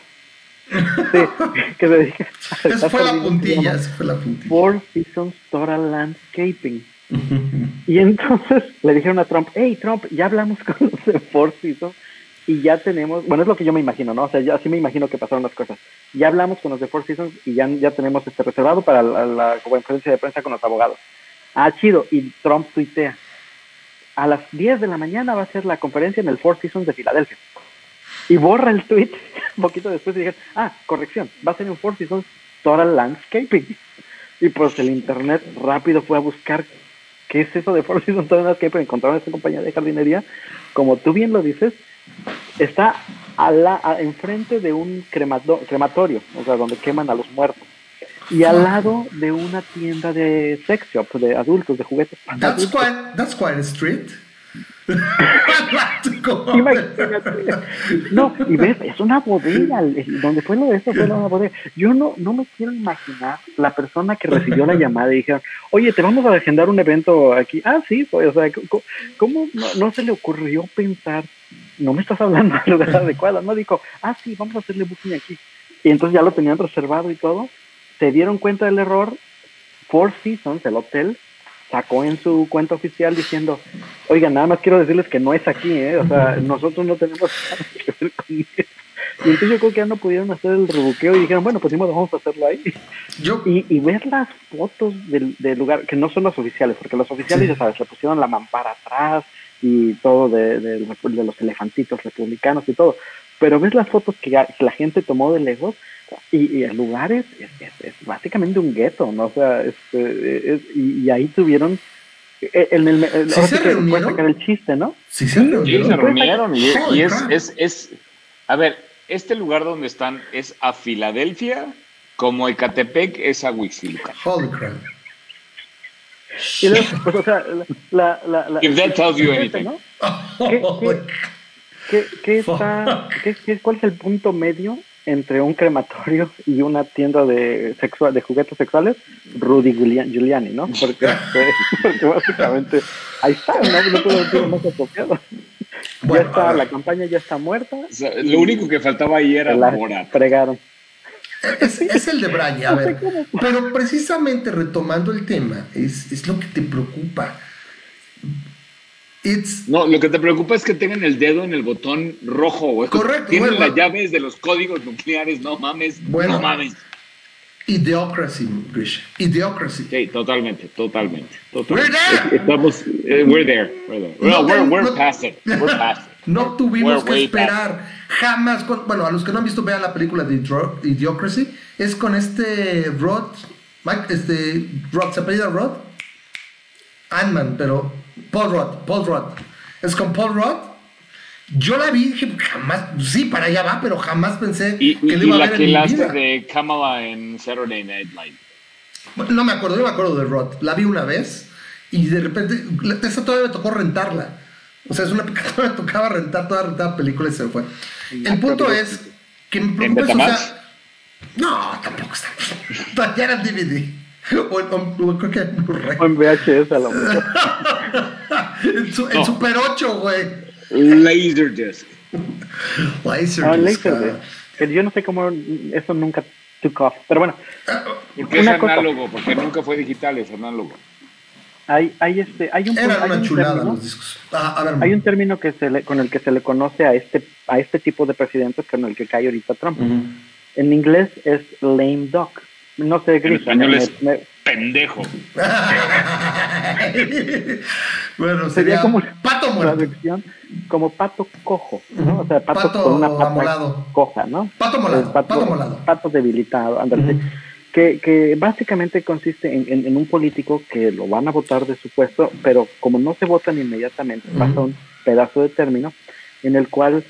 Sí, que se dedica a Eso fue la puntilla, eso fue la puntilla. Four Seasons Total Landscaping. y entonces le dijeron a Trump, hey Trump, ya hablamos con los de Four Seasons y ya tenemos, bueno, es lo que yo me imagino, ¿no? O sea, yo así me imagino que pasaron las cosas. Ya hablamos con los de Four Seasons y ya, ya tenemos este reservado para la, la conferencia de prensa con los abogados. Ah, chido. Y Trump tuitea. A las 10 de la mañana va a ser la conferencia en el Four Seasons de Filadelfia. Y borra el tweet un poquito después y dije, ah, corrección, va a ser en Four Seasons Total Landscaping. Y pues el internet rápido fue a buscar qué es eso de Four Seasons Total Landscaping. Encontraron esta compañía de jardinería. Como tú bien lo dices, está a la, enfrente de un crematorio, o sea, donde queman a los muertos y al lado de una tienda de sex shop de adultos, de juguetes. That's quite, that's quite a street. no, y ves, es una bodega, donde fue lo de eso fue una bodega. Yo no, no me quiero imaginar la persona que recibió la llamada y dijeron, oye, te vamos a agendar un evento aquí. Ah, sí, pues, o sea, ¿cómo, no, no, se le ocurrió pensar, no me estás hablando de lugar adecuado? No dijo, ah, sí, vamos a hacerle booking aquí. Y entonces ya lo tenían reservado y todo se dieron cuenta del error, Four Seasons, el hotel, sacó en su cuenta oficial diciendo, oigan, nada más quiero decirles que no es aquí, ¿eh? o sea, nosotros no tenemos nada que ver con eso. Y entonces yo creo que ya no pudieron hacer el rebuqueo y dijeron, bueno, pues vamos a hacerlo ahí. Yo... Y, ver las fotos del, lugar, que no son las oficiales, porque los oficiales, ya sabes, le pusieron la mampara atrás y todo de, de, los elefantitos republicanos y todo. Pero ves las fotos que la gente tomó de lejos y, el lugar es, es, básicamente un gueto, ¿no? O sea, este, y, ahí tuvieron eh, en el, el ¿Sí se reunieron? sacar el chiste, ¿no? Sí, se reunieron. Sí, se reunieron y, y es, es, es, a ver, este lugar donde están es a Filadelfia, como Ecatepec es a Huixquilucan. Holy crap. Y luego, pues, o sea, la, la, la, If that tells you anything. ¿no? ¿Qué, qué, qué, qué está, ¿Cuál es el punto medio entre un crematorio y una tienda de sexual, de juguetes sexuales, Rudy Giuliani, ¿no? Porque, porque básicamente ahí está, no, no puedo decir más apropiado. ya está, la campaña ya está muerta. lo único que faltaba ahí era la Fregaron. Es, es, el de Braille, a ver. Pero precisamente retomando el tema, es, es lo que te preocupa no, lo que te preocupa es que tengan el dedo en el botón rojo, güey. Correcto. Tienen las llaves de los códigos nucleares, no mames, bueno, no mames. Idiocracy, Grish. Idiocracy. Sí, totalmente, totalmente. totalmente. We're there. Estamos, uh, we're there. We're there. No, we're, we're no, past it. We're past it. No tuvimos que esperar jamás. bueno, a los que no han visto, vean la película de Idiocracy. Es con este Rod. Mike, este. Rod, ¿se apellida Rod? Ant-Man, pero Paul Rudd, Paul Rudd. Es con Paul Rudd. Yo la vi dije, jamás, sí, para allá va, pero jamás pensé que le iba a ver en la que de Kamala en Saturday Night Live. no me acuerdo, yo me acuerdo de Rod. La vi una vez y de repente, esa todavía me tocó rentarla. O sea, es una que me tocaba rentar, toda rentada película y se fue. El punto es que me preocupa o sea, no, tampoco está. ya era DVD. O, en, creo que en VHS a lo mejor. en, su, Super 8, güey. Laserdisc. Laserdisc. Ah, Yo no sé cómo eso nunca took off. Pero bueno. Porque es análogo, porque nunca fue digital, es análogo. Hay, hay, este, hay un, Era hay una un chulada término- los discos. Ah, a ver, Hay un término que se le, con el que se le conoce a este, a este tipo de presidentes con el que cae ahorita Trump. En inglés es lame duck. No sé, Gris. español me- es- me- Pendejo. bueno, sería sería como pato muerto. traducción como pato cojo, ¿no? O sea, pato, Pato con una pata amolado. coja, ¿no? Pato molado, Eh, pato molado. Pato debilitado, ándale. que, que básicamente consiste en, en- en un político que lo van a votar de su puesto, pero como no se votan inmediatamente, pasa un pedazo de término en el cual,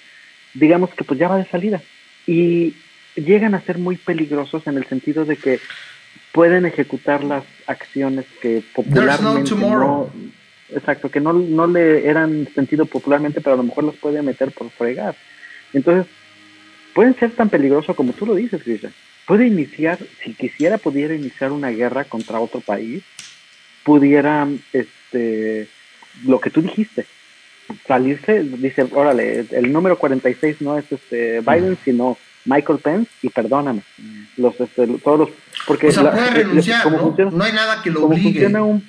digamos que pues ya va de salida. Y llegan a ser muy peligrosos en el sentido de que pueden ejecutar las acciones que popularmente no, exacto, que no, no le eran sentido popularmente, pero a lo mejor los puede meter por fregar. Entonces, pueden ser tan peligrosos como tú lo dices, Grisha. Puede iniciar, si quisiera, pudiera iniciar una guerra contra otro país, pudiera, este, lo que tú dijiste, salirse, dice, órale, el número 46 no es este Biden, sino Michael Pence, y perdóname, los, este, todos los, porque O sea, la- puede eh, renunciar, como ¿no? funciona- No hay nada que lo como obligue. funciona un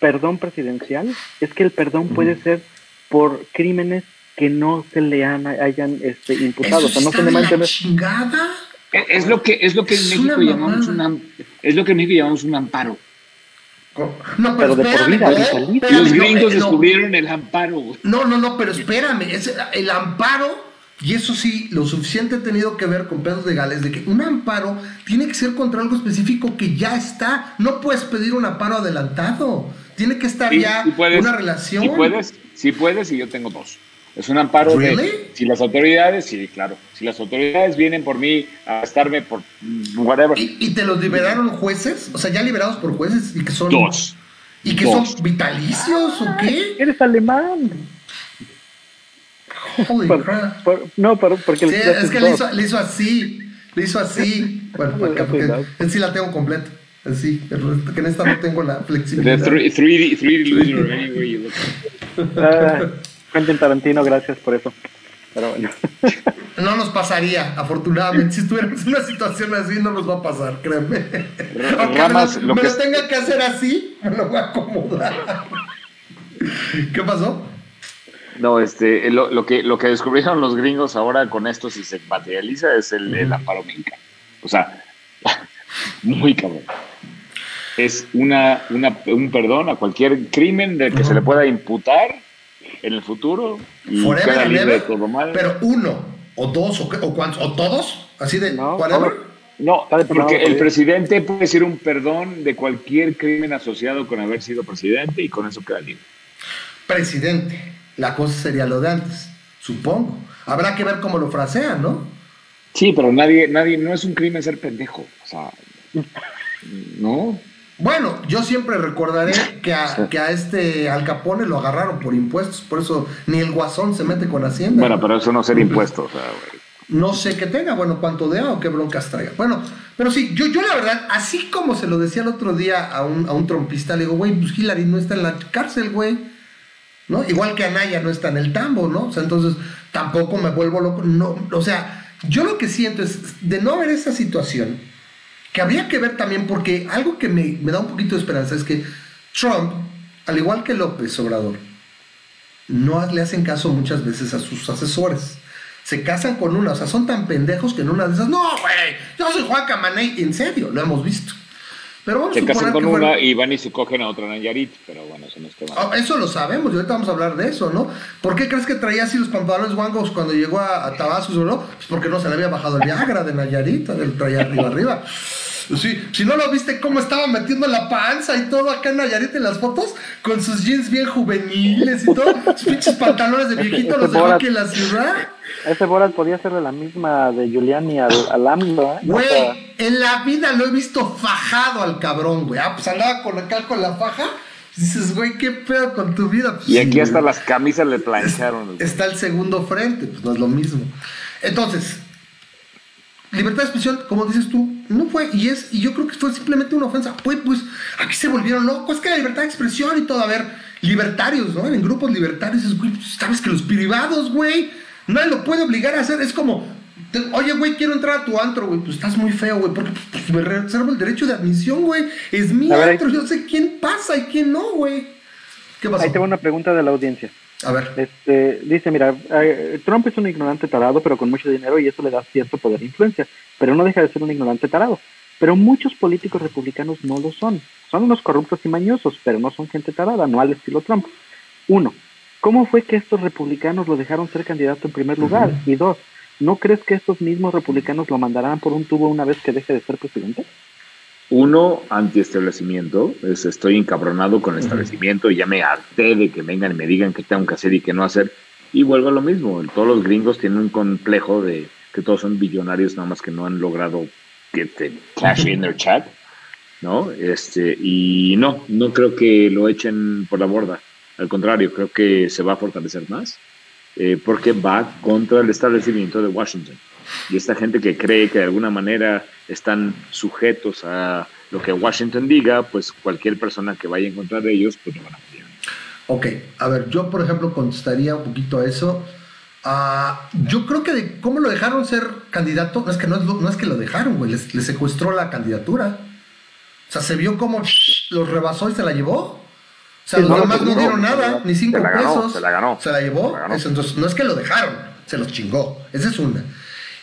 perdón presidencial, es que el perdón puede ser por crímenes que no se le han, hayan este, imputado. Eso O sea, no está se le la chingada. Es es lo que, es lo que en Es México una llamamos mamada. un am- es lo que en México llamamos un amparo. No, pero, Pero de por espérame, vida, ¿eh? de por vida. Espérame, Los no, gringos eh, no. descubrieron el amparo. No, no, no, pero espérame, es el amparo, y eso sí, lo suficiente he tenido que ver con pedos legales, de que un amparo tiene que ser contra algo específico que ya está. No puedes pedir un amparo adelantado. Tiene que estar Sí, ya sí puedes, una relación. Si puedes, si puedes, y yo tengo dos. Es un amparo ¿Really? de si las autoridades, sí, claro. Si las autoridades vienen por mí a estarme por whatever. ¿Y, y te los liberaron jueces? O sea, ya liberados por jueces y que son. Dos. ¿Y que Dos. son vitalicios o qué? Eres alemán. Holy Por- crap. por- no, pero porque Sí, le es que le hizo, le hizo así. Le hizo así. Bueno, para acá, porque en sí la tengo completa. Así. Pero que en esta no tengo la flexibilidad. 3D, 3D loser anywhere you look. Ah, Quentin Tarantino, gracias por eso. Pero bueno. No nos pasaría, afortunadamente. Si estuviéramos en una situación así, no nos va a pasar, créeme. Aunque Ramas, me lo lo, me que lo tenga que hacer así, me lo voy a acomodar. ¿Qué pasó? No, este, lo, lo que, lo que descubrieron los gringos ahora con esto, si se materializa, es el, el amparo mexicano. O sea, muy cabrón. Es una, una, un perdón a cualquier crimen del que se le pueda imputar en el futuro y Forever libre de ever. todo mal. Pero uno, o dos, o, o cuántos, o todos, así de No, whatever. No, Porque el presidente puede decir un perdón de cualquier crimen asociado con haber sido presidente y con eso queda libre. Presidente. La cosa sería lo de antes, supongo. Habrá que ver cómo lo frasean, ¿no? Sí, pero nadie, nadie, no es un crimen ser pendejo. O sea, no. Bueno, yo siempre recordaré que a, que a este Al Capone lo agarraron por impuestos, por eso ni el guasón se mete con Hacienda. Bueno, pero eso no ser impuesto. O sea. No sé qué tenga, bueno, cuánto deba o qué broncas traiga. Bueno, pero sí, yo, yo la verdad, así como se lo decía el otro día a un, a un trompista, le digo, güey, pues Hillary no está en la cárcel, güey. ¿No? Igual que Anaya no está en el tambo, ¿no? O sea, entonces tampoco me vuelvo loco. No, o sea, yo lo que siento es de no haber esa situación, que habría que ver también, porque algo que me, me da un poquito de esperanza es que Trump, al igual que López Obrador, no le hacen caso muchas veces a sus asesores. Se casan con una, o sea, son tan pendejos que en una de esas, no, güey, yo soy Juan Camaney, en serio, lo hemos visto. Pero vamos Se casan con una y van y se cogen a otra Nayarit, pero bueno, eso no es tema. Ah, Eso lo sabemos, y ahorita vamos a hablar de eso, ¿no? ¿Por qué crees que traía así los pantalones guangos cuando llegó a, a Tabasco, no? Pues porque no se le había bajado el Viagra de Nayarit, el traía arriba arriba. Sí, si no lo viste cómo estaba metiendo la panza y todo acá en Nayarit en las fotos, con sus jeans bien juveniles y todo, sus pinches pantalones de viejito los dejó aquí en la ciudad. Ese Borat podía ser de la misma de Giuliani al, al AMLO, ¿eh? O Güey, sea, en la vida lo he visto fajado al cabrón, güey. Ah, pues andaba con acá con la faja. Dices, güey, qué pedo con tu vida. Pues Y aquí sí, hasta güey. las camisas le plancharon. está el segundo frente, pues no es lo mismo. Entonces, libertad de expresión, como dices tú, no fue, y es, y yo creo que fue simplemente una ofensa. Fue, pues, aquí se volvieron locos, es que la libertad de expresión y todo, a ver, libertarios, ¿no? En grupos libertarios, es, güey, pues, sabes que los privados, güey, nadie lo puede obligar a hacer, es como, Oye, güey, quiero entrar a tu antro, güey. Pues estás muy feo, güey. Porque pues, me reservo el derecho de admisión, güey. Es mi antro. Yo sé quién pasa y quién no, güey. ¿Qué pasa? Ahí tengo una pregunta de la audiencia. A ver. Este, dice, mira, eh, Trump es un ignorante tarado, pero con mucho dinero y eso le da cierto poder e influencia. Pero no deja de ser un ignorante tarado. Pero muchos políticos republicanos no lo son. Son unos corruptos y mañosos, pero no son gente tarada, no al estilo Trump. Uno, ¿cómo fue que estos republicanos lo dejaron ser candidato en primer lugar? Y dos, ¿no crees que estos mismos republicanos lo mandarán por un tubo una vez que deje de ser presidente? Uno, anti-establecimiento. estoy encabronado con el establecimiento y ya me harté de que vengan y me digan qué tengo que hacer y qué no hacer. Y vuelvo a lo mismo. Todos los gringos tienen un complejo de que todos son billonarios, nada más que no han logrado que te cash in their chat. ¿no? Este, y no, no creo que lo echen por la borda. Al contrario, creo que se va a fortalecer más eh, porque va contra el establecimiento de Washington. Y esta gente que cree que de alguna manera están sujetos a lo que Washington diga, pues cualquier persona que vaya en contra de ellos, pues lo van a apoyar. Ok, a ver, yo por ejemplo contestaría un poquito a eso. Ah, yo creo que de cómo lo dejaron ser candidato, no es que, no es, no es que lo dejaron, güey, les, les, secuestró la candidatura. O sea, se vio como los rebasó y se la llevó. O sea, los demás no, dieron nada, ni cinco pesos. Se la ganó. Se la llevó. entonces, no es que lo dejaron, se los chingó. Esa es una.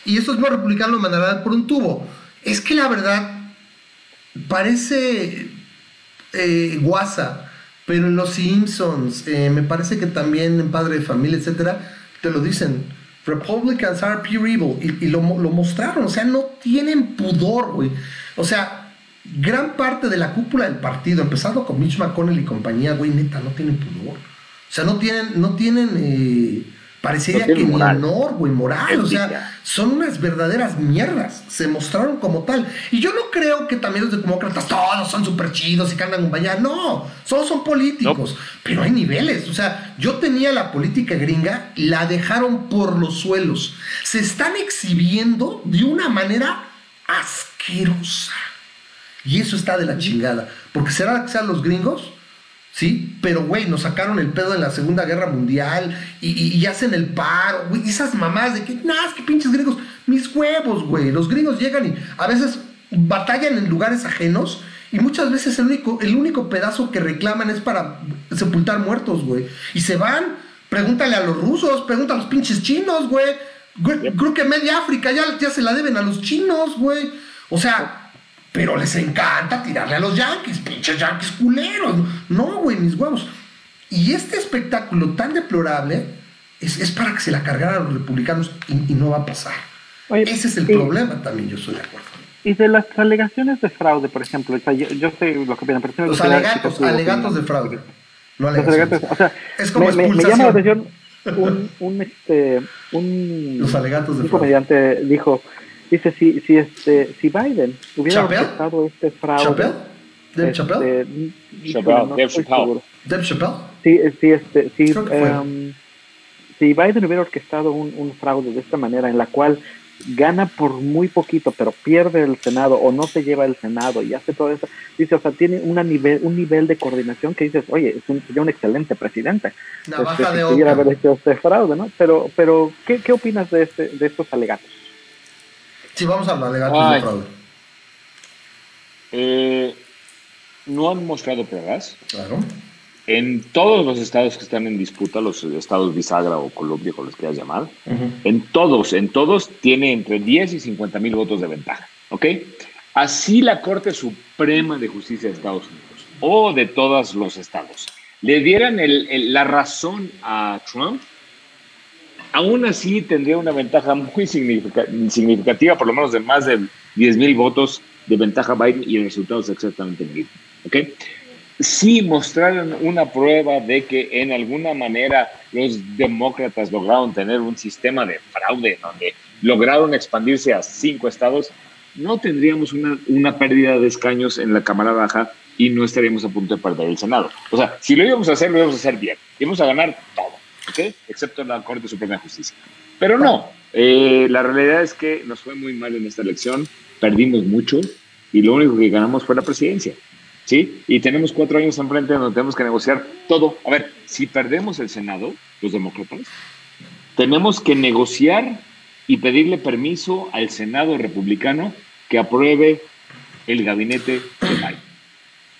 Y estos no republicanos lo mandarán por un tubo. Es que la verdad, parece eh, guasa, pero en Los Simpsons, eh, me parece que también en Padre de Familia, etcétera, te lo dicen. Republicans are pure evil. Y, lo, mostraron. O sea, no tienen pudor, güey. O sea, gran parte de la cúpula del partido, empezando con Mitch McConnell y compañía, güey, neta, no tienen pudor. O sea, no tienen, no tienen, eh, parecería que ni honor, güey, moral. O sea, son unas verdaderas mierdas. Se mostraron como tal. Y yo no creo que también los demócratas todos son súper chidos y que andan un No, solo son políticos. Pero hay niveles. O sea, yo tenía la política gringa, la dejaron por los suelos. Se están exhibiendo de una manera asquerosa. Y eso está de la chingada. Porque será que sean los gringos, ¿sí? Pero, güey, nos sacaron el pedo en la Segunda Guerra Mundial y, hacen el paro, güey. Esas mamás de que, nada, es que pinches gringos, mis huevos, güey. Los gringos llegan y a veces batallan en lugares ajenos y muchas veces el único, el único pedazo que reclaman es para sepultar muertos, güey. Y se van, pregúntale a los rusos, pregúntale a los pinches chinos, güey. Creo que media África ya, ya se la deben a los chinos, güey. O sea, pero les encanta tirarle a los Yankees, pinches Yankees culeros. No, güey, mis huevos. Y este espectáculo tan deplorable es, para que se la cargaran a los republicanos y, no va a pasar. Ese es el problema también, yo estoy de acuerdo. Y de las alegaciones de fraude, por ejemplo, yo, sé lo que opinan, pero... Los alegatos, alegatos de fraude. No alegaciones. o sea, es como me, me, llama la atención un, un, este, un, los alegatos de un comediante dijo Dice, si, si, este, si Biden hubiera orquestado este fraude... ¿Chappelle? ¿Deb este, Chappelle? Chappelle, Deb Chappelle. ¿Deb Chappelle? Sí, sí, este, sí, um, si Biden hubiera orquestado un, un fraude de esta manera, en la cual gana por muy poquito, pero pierde el Senado o no se lleva el Senado y hace todo eso. Dice, o sea, tiene una nivel, un nivel de coordinación que dices, oye, es un, sería un excelente presidente. Navaja este, de si haber hecho este fraude, ¿no? Pero, pero ¿qué, qué opinas de, este, de estos alegatos? Sí, vamos a hablar de fraude. Eh, no han mostrado pruebas. Claro. En todos los estados que están en disputa, los estados bisagra o Colombia, como los quieras llamar, en todos, en todos tiene entre 10 y 50 mil votos de ventaja. ¿Ok? Así la Corte Suprema de Justicia de Estados Unidos o de todos los estados le dieran la razón a Trump, aún así tendría una ventaja muy significativa, por lo menos de más de 10 mil votos de ventaja Biden y el resultado es exactamente el mismo. ¿okay? Si mostraron una prueba de que en alguna manera los demócratas lograron tener un sistema de fraude donde lograron expandirse a cinco estados, no tendríamos una, una pérdida de escaños en la Cámara Baja y no estaríamos a punto de perder el Senado. O sea, si lo íbamos a hacer, lo íbamos a hacer bien. Íbamos a ganar todo. Excepto en la Corte Suprema de Justicia. Pero no, eh, la realidad es que nos fue muy mal en esta elección, perdimos mucho y lo único que ganamos fue la presidencia. ¿Sí? Y tenemos cuatro años enfrente donde tenemos que negociar todo. A ver, si perdemos el Senado, los demócratas, tenemos que negociar y pedirle permiso al Senado republicano que apruebe el gabinete de Biden.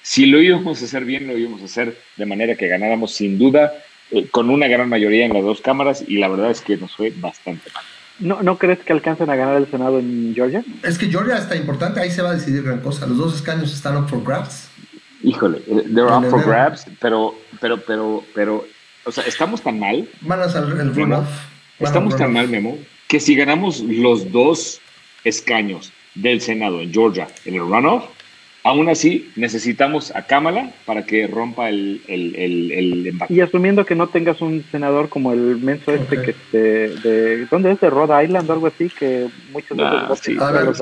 Si lo íbamos a hacer bien, lo íbamos a hacer de manera que ganáramos sin duda eh, con una gran mayoría en las dos cámaras y la verdad es que nos fue bastante mal. ¿No, ¿No crees que alcancen a ganar el Senado en Georgia? Es que Georgia está importante, ahí se va a decidir gran cosa. Los dos escaños están up for grabs. Híjole, eh, they're up for grabs, pero, pero, pero, pero, o sea, estamos tan mal. Van a salir el runoff. Estamos tan mal, Memo, que si ganamos los dos escaños del Senado en Georgia en el runoff, Aún así, necesitamos a Kamala para que rompa el, el, el, Y asumiendo que no tengas un senador como el menso este que de, de, ¿Dónde es? ¿De Rhode Island o algo así? Que muchos ah, sí. A ver,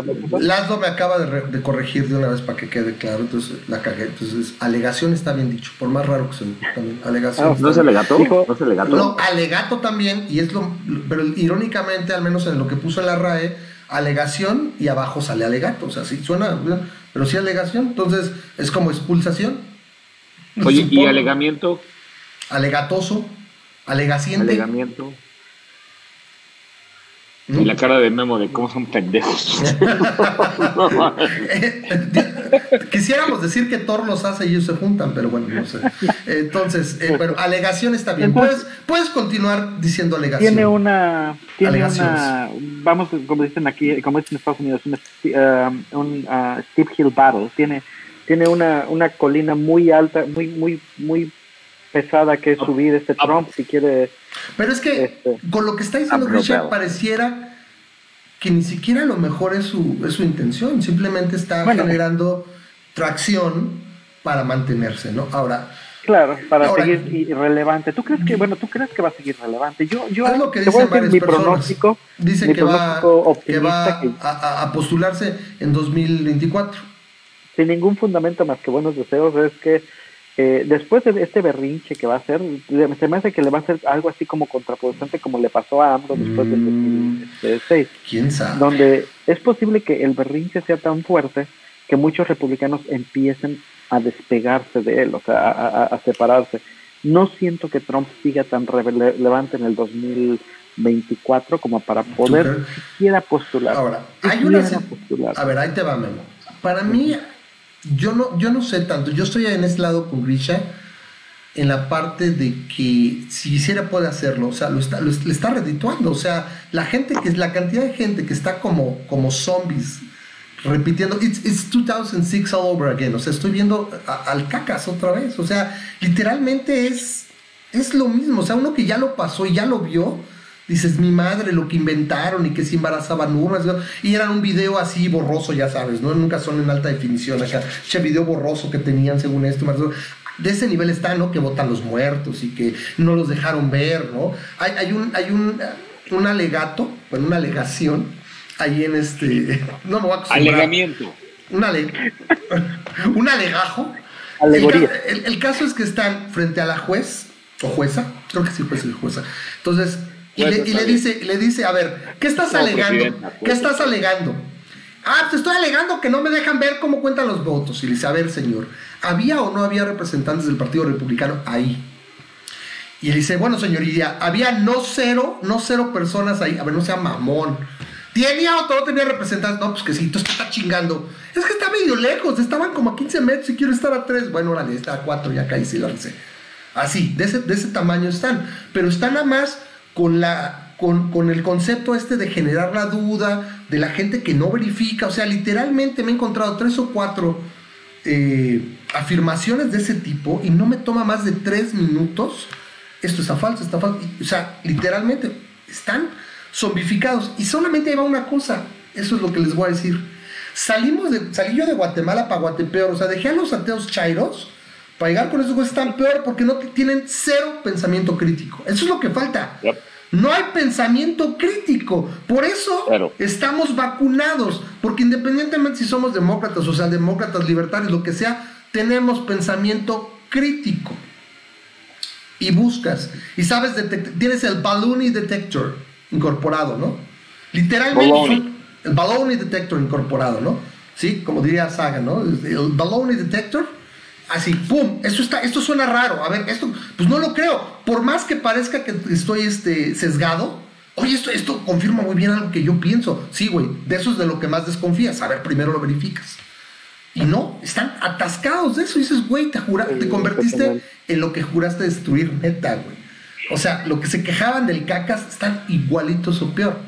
Lazo me acaba de, corregir de una vez para que quede claro, entonces la cagué. Entonces, alegación está bien dicho, por más raro que sea. También, alegación. Ah, ¿No es alegato? ¿No es alegato? No, alegato también, y es lo... Pero irónicamente, al menos en lo que puso en la RAE, alegación y abajo sale alegato. O sea, sí suena pero sí alegación, entonces es como expulsación. Oye, ¿y alegamiento? Alegatoso, alegaciente. Alegamiento. Y la cara de Memo de cómo son pendejos. Quisiéramos decir que Thor los hace y ellos se juntan, pero bueno, no sé. Entonces, eh, bueno, alegación está bien. puedes, puedes continuar diciendo alegación. Tiene una, tiene una, vamos, como dicen aquí, como dicen en Estados Unidos, um, un uh, steep hill battle. Tiene, tiene una, una colina muy alta, muy, muy, muy pesada que es subir este Trump si quiere. Pero es que este, con lo que está diciendo Richard pareciera que ni siquiera a lo mejor es su, es su intención, simplemente está generando tracción para mantenerse, ¿no? Ahora. Claro, para seguir relevante. ¿Tú crees que, bueno, tú crees que va a seguir relevante? Yo, yo es lo que dicen varias mi pronóstico. Dice que, va, que va a, a postularse en 2024. Sin ningún fundamento más que buenos deseos, es que eh, después de este berrinche que va a hacer, se me hace que le va a hacer algo así como contraproducente como le pasó a AMLO después del 2006. Mm. ¿Quién sabe? Donde es posible que el berrinche sea tan fuerte que muchos republicanos empiecen a despegarse de él, o sea, a, separarse. No siento que Trump siga tan relevante en el 2024 como para poder siquiera postular. Ahora, hay una... Postular. A ver, ahí te va, Memo. Para mí yo no, yo no sé tanto. Yo estoy en ese lado con Grisha en la parte de que si quisiera puede hacerlo, o sea, lo está, le está redituando, o sea, la gente que es la cantidad de gente que está como, como zombies repitiendo, it's, 2006 all over again, o sea, estoy viendo al cacas otra vez, o sea, literalmente es, es lo mismo, o sea, uno que ya lo pasó y ya lo vio, dices, mi madre, lo que inventaron y que se embarazaban y era un video así borroso, ya sabes, ¿no? Nunca son en alta definición acá, ese video borroso que tenían según esto, de ese nivel está, ¿no? Que votan los muertos y que no los dejaron ver, ¿no? Hay, hay un, hay un, un alegato, bueno, una alegación ahí en este, no me voy a Alegamiento. Un, un alegajo. Alegoría. El, el, caso es que están frente a la juez, o jueza, creo que sí, juez y jueza. Entonces, y, le, dice, le dice, a ver, ¿qué estás alegando? ¿Qué estás alegando? Ah, te estoy alegando que no me dejan ver cómo cuentan los votos. Y le dice, a ver, señor, ¿había o no había representantes del Partido Republicano ahí? Y le dice, bueno, señoría, había no cero, no cero personas ahí. A ver, no sea mamón. ¿Tenía o no tenía representantes? No, pues que sí, que está chingando. Es que está medio lejos, estaban como a 15 metros y quiero estar a 3. Bueno, órale, está a 4, ya caí, sí, lo Así, de ese, de ese tamaño están. Pero están a más con, la, con, el concepto este de generar la duda, de la gente que no verifica, o sea, literalmente me he encontrado tres o cuatro eh, afirmaciones de ese tipo y no me toma más de tres minutos. Esto está falso, está falso. O sea, literalmente están zombificados. Y solamente va una cosa, eso es lo que les voy a decir. Salimos de, salí yo de Guatemala para Guatepeor, o sea, dejé a los ateos chairos para llegar con esos güeyes están peor porque no tienen cero pensamiento crítico. Eso es lo que falta. No hay pensamiento crítico. Por eso estamos vacunados. Porque independientemente si somos demócratas, socialdemócratas, libertarios, lo que sea, tenemos pensamiento crítico. Y buscas. Y sabes, tienes el baloney detector incorporado, ¿no? Literalmente. El baloney detector incorporado, ¿no? Sí, como diría Saga, ¿no? El baloney detector así, ¡pum! Esto, está, esto suena raro. A ver, esto, pues no lo creo. Por más que parezca que estoy este, sesgado, Oye, esto, esto confirma muy bien algo que yo pienso. Sí, güey, de eso es de lo que más desconfías. A ver, primero lo verificas. Y no, están atascados de eso. Y dices, güey, te, jura, te convertiste en lo que juraste destruir, neta, güey. O sea, lo que se quejaban del cacas están igualitos o peor.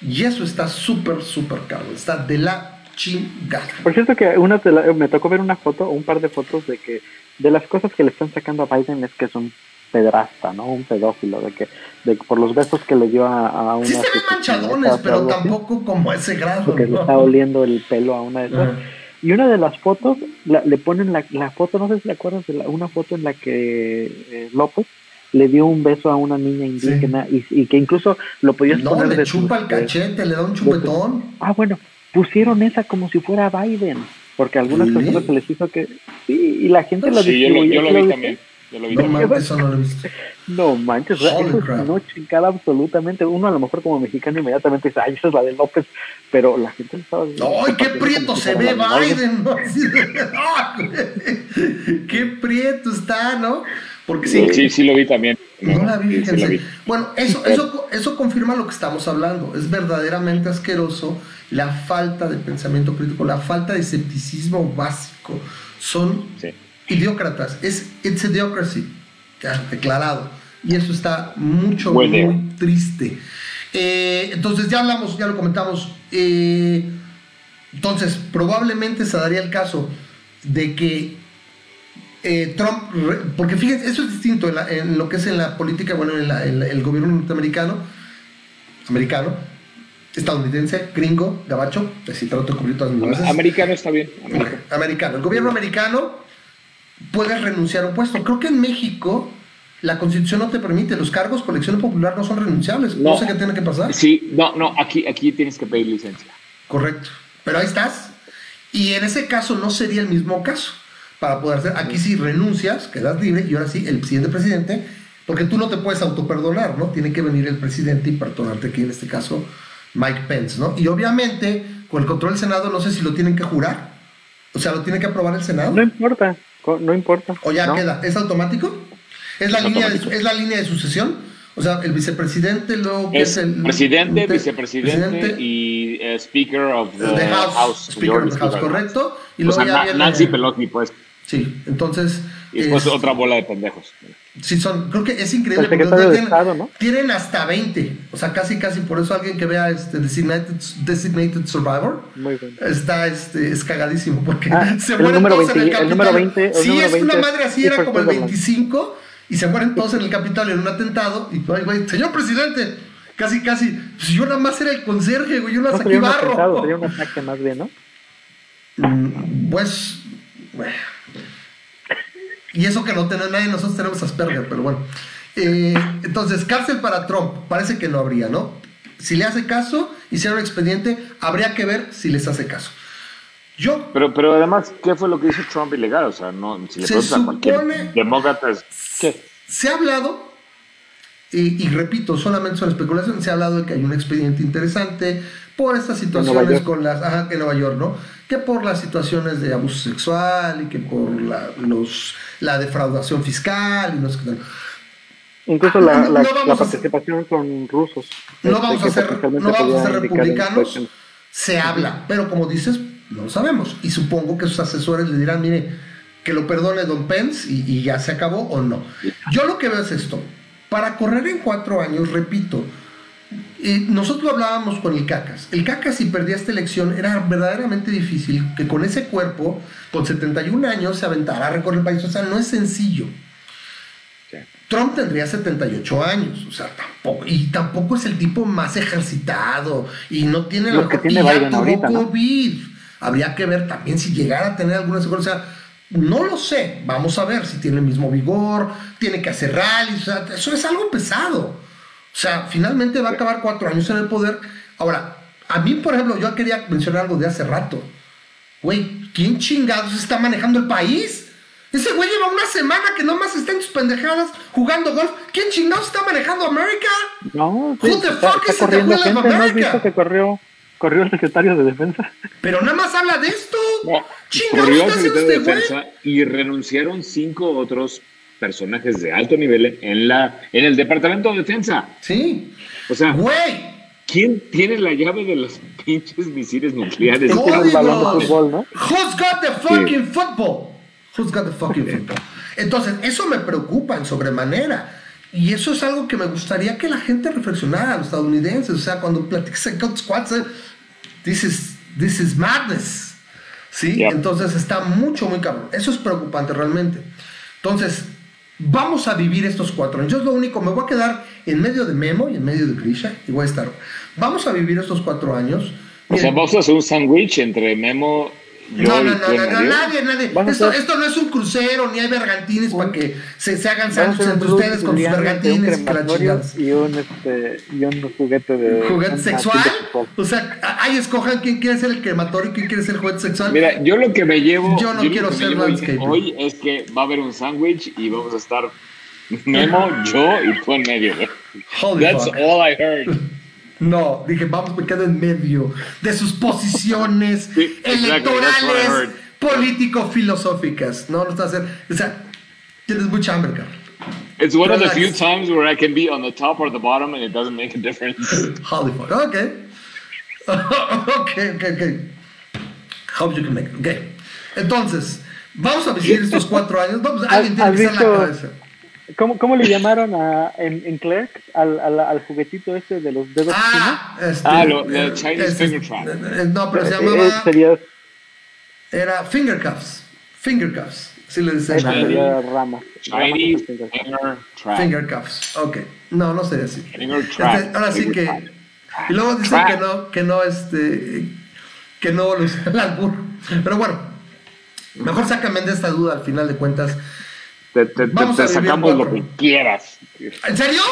Y eso está súper, súper caro. Está de la chingada. Por cierto que una me tocó ver una foto, un par de fotos de que de las cosas que le están sacando a Biden es que es un pedrasta, ¿no? Un pedófilo, de que de, por los besos que le dio a, a una... Sí se ven manchadones, pero tampoco como ese grado. Porque le está oliendo el pelo a una de esas. Y una de las fotos, le ponen la, la, foto, no sé si te acuerdas de una foto en la que eh, López le dio un beso a una niña indígena y, y, que incluso lo podías no, poner le chupa el cachete, le da un chupetón. ah, bueno, pusieron esa como si fuera Biden, porque a algunas personas se les hizo que sí, y la gente lo Sí, yo lo, yo lo vi también. Yo lo vi no manches, eso no lo he visto. No manches, eso es no chingada absolutamente. Uno a lo mejor como mexicano inmediatamente dice, ay, esa es la de López, pero la gente lo estaba diciendo. ¡Ay, qué prieto se ve Biden! ¡Qué prieto está, ¿no? Porque sí, sí, sí lo vi también. No, la vi, sí, la vi. Bueno, eso, eso, eso confirma lo que estamos hablando. Es verdaderamente asqueroso la falta de pensamiento crítico, la falta de escepticismo básico. Son sí. idiócratas. Es it's a idiocracy, ya declarado. Y eso está mucho, muy, muy triste. Eh, entonces, ya hablamos, ya lo comentamos. Eh, entonces, probablemente se daría el caso de que eh, Trump, porque fíjense, eso es distinto en, la, en, lo que es en la política, bueno, en, la, en el gobierno norteamericano, americano, estadounidense, gringo, gabacho, así trato de cubrir todas mis bases. Americano está bien. Americano. americano. El gobierno americano puede renunciar a un puesto. Creo que en México la constitución no te permite, los cargos por elección popular no son renunciables. No, no sé qué tiene que pasar. Sí, no, no, aquí, aquí tienes que pedir licencia. Correcto. Pero ahí estás. Y en ese caso no sería el mismo caso para poder hacer. Aquí sí renuncias, quedas libre y ahora sí el siguiente presidente, porque tú no te puedes autoperdonar, ¿no? Tiene que venir el presidente y perdonarte aquí en este caso Mike Pence, ¿no? Y obviamente con el control del Senado no sé si lo tienen que jurar, o sea, lo tiene que aprobar el Senado. No importa, no importa. O ya ¿no? queda, ¿es automático? ¿Es la, Es línea de. ¿Es la línea de sucesión? O sea, el vicepresidente luego que Es es el presidente, el- vicepresidente presidente, y eh, Speaker of the, House, Speaker of the House, correcto. Y O luego sea, ya Na- viene- Nancy Pelosi, pues. Sí, entonces. Y después es- otra bola de pendejos. Sí, son, creo que es increíble. Porque tienen, Estado, ¿no? tienen hasta 20. O sea, casi, casi por eso alguien que vea este Designated, Designated Survivor Muy bueno. está este, es cagadísimo. Porque Ah, se mueren todos en el 20, el Capitolio. número 20, el sí, número es una 20 madre así, era como el Christopher 25. Y se mueren todos en el Capitolio en un atentado. Y ay, güey, señor presidente, casi, casi. Pues yo nada más era el conserje, güey. Yo no No saqué barro. sería un ataque más bien, ¿no? Mm, Pues. bueno. Y eso que no tenemos nadie, nosotros tenemos Asperger, pero bueno. Eh, entonces, cárcel para Trump, parece que no habría, ¿no? Si le hace caso, hicieron un expediente, habría que ver si les hace caso. Yo, Pero, pero además, ¿qué fue lo que hizo Trump ilegal? O sea, no, si le Se preguntas a cualquier supone- demócrata, ¿qué? se ha hablado, y, y repito, solamente son especulaciones, se ha hablado de que hay un expediente interesante por estas situaciones con las, ajá, en Nueva York, ¿no? Que por las situaciones de abuso sexual y que por la, los, la defraudación fiscal y no sé qué tal. Incluso Ah, la, no- la, no a- participación con rusos. No este, vamos a que ser, no vamos a ser republicanos, se habla, pero como dices, no lo sabemos. Y supongo que sus asesores le dirán, mire, que lo perdone Don Pence y, y ya se acabó o no. Yo lo que veo es esto. Para correr en cuatro años, repito, eh, nosotros hablábamos con el Cacas. El Cacas, si perdía esta elección, era verdaderamente difícil que con ese cuerpo, con 71 años, se aventara a recorrer el país. O sea, no es sencillo. Trump tendría 78 años, o sea, tampoco, y tampoco es el tipo más ejercitado, y no tiene Lo la que tiene y ya tuvo ahorita, ¿no? COVID. Habría que ver también si llegara a tener alguna secuela, o sea, no lo sé, vamos a ver si tiene el mismo vigor, tiene que hacer rallies, o sea, eso es algo pesado. O sea, finalmente va a acabar cuatro años en el poder. Ahora, a mí, por ejemplo, yo quería mencionar algo de hace rato. Güey, ¿quién chingados está manejando el país? Ese güey lleva una semana que nomás está en sus pendejadas jugando golf. ¿Quién chingados está manejando América? No, sí, Who the está, fuck está is the gente. ¿No has America? visto que corrió, corrió el secretario de defensa? Pero nada más habla de esto. No, corrió haciendo secretario de güey. defensa y renunciaron cinco otros personajes de alto nivel en, la, en el departamento de defensa. Sí. O sea, güey. ¿Quién tiene la llave de los pinches misiles nucleares? el balón de fútbol, ¿no? Who's got the fucking football? Who's got the fucking football? Entonces, eso me preocupa en sobremanera. Y eso es algo que me gustaría que la gente reflexionara, los estadounidenses. O sea, cuando platicas en Code Squads, this is, this is madness. ¿Sí? Entonces está mucho, muy cabrón. Eso es preocupante realmente. Entonces, vamos a vivir estos cuatro años. Yo es lo único, me voy a quedar en medio de Memo y en medio de Grisha y voy a estar. Vamos a vivir estos cuatro años. O sea, vamos a hacer un sándwich entre Memo no, no, no, no, nadie, nadie. Esto, esto, no es un crucero, ni hay bergantines para que se, se hagan sándwiches entre ustedes con sus bergantines. Y un, este, y un juguete de. ¿Juguete sexual? O sea, ahí escojan quién quiere ser el crematorio y quién quiere ser el juguete sexual. Mira, yo lo que me llevo. Yo no quiero ser landscape. Hoy es que va a haber un sándwich y vamos a estar Memo, yo y tú en medio. That's all I heard. No, dije, vamos, me quedo en medio de sus posiciones electorales, político-filosóficas. No, no está hacer. O sea, tienes mucha hambre, Carl. It's one of the few times where I can be on the top or the bottom and it doesn't make a difference. Holy fuck. Okay. okay, okay, okay. Hope you can make it. Okay. Entonces, vamos a vivir estos cuatro años. Vamos, alguien tiene que estar la cabeza. ¿Cómo, ¿Cómo, le llamaron a, en, en Clerk al, al, al, juguetito este de los dedos ah? Este, ah, lo, el Chinese este, Finger Trap. Eh, no, pero se eh, llamaba. Eh, sería... Era Finger Cuffs. Finger Cuffs. Sí le decían. Sería rama. Chinese Finger Trap. Finger Cuffs. Ok. No, no sería así. Finger Trap. Este, ahora sí que. Y luego dicen que no, que no, este. Que no lo usa el albur. Pero bueno. Mejor sácame de esta duda al final de cuentas te, te, sacamos lo que quieras. ¿En serio?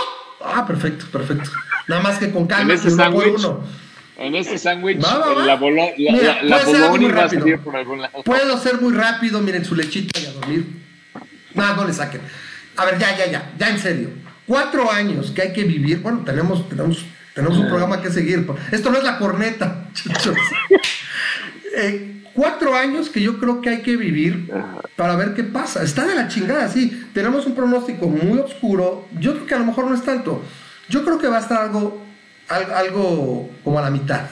Ah, perfecto, perfecto. Nada más que con calma, en este sándwich. En este sándwich, la, bolo, la, la, va a salir por algún lado. Puedo ser muy rápido, miren su lechita y a dormir. No, no le saquen. A ver, ya, ya, ya, ya en serio. Cuatro años que hay que vivir. Bueno, tenemos, tenemos, tenemos un programa que seguir. Esto no es la corneta, eh, cuatro años que yo creo que hay que vivir para ver qué pasa. Está de la chingada, sí. Tenemos un pronóstico muy oscuro. Yo creo que a lo mejor no es tanto. Yo creo que va a estar algo, algo como a la mitad.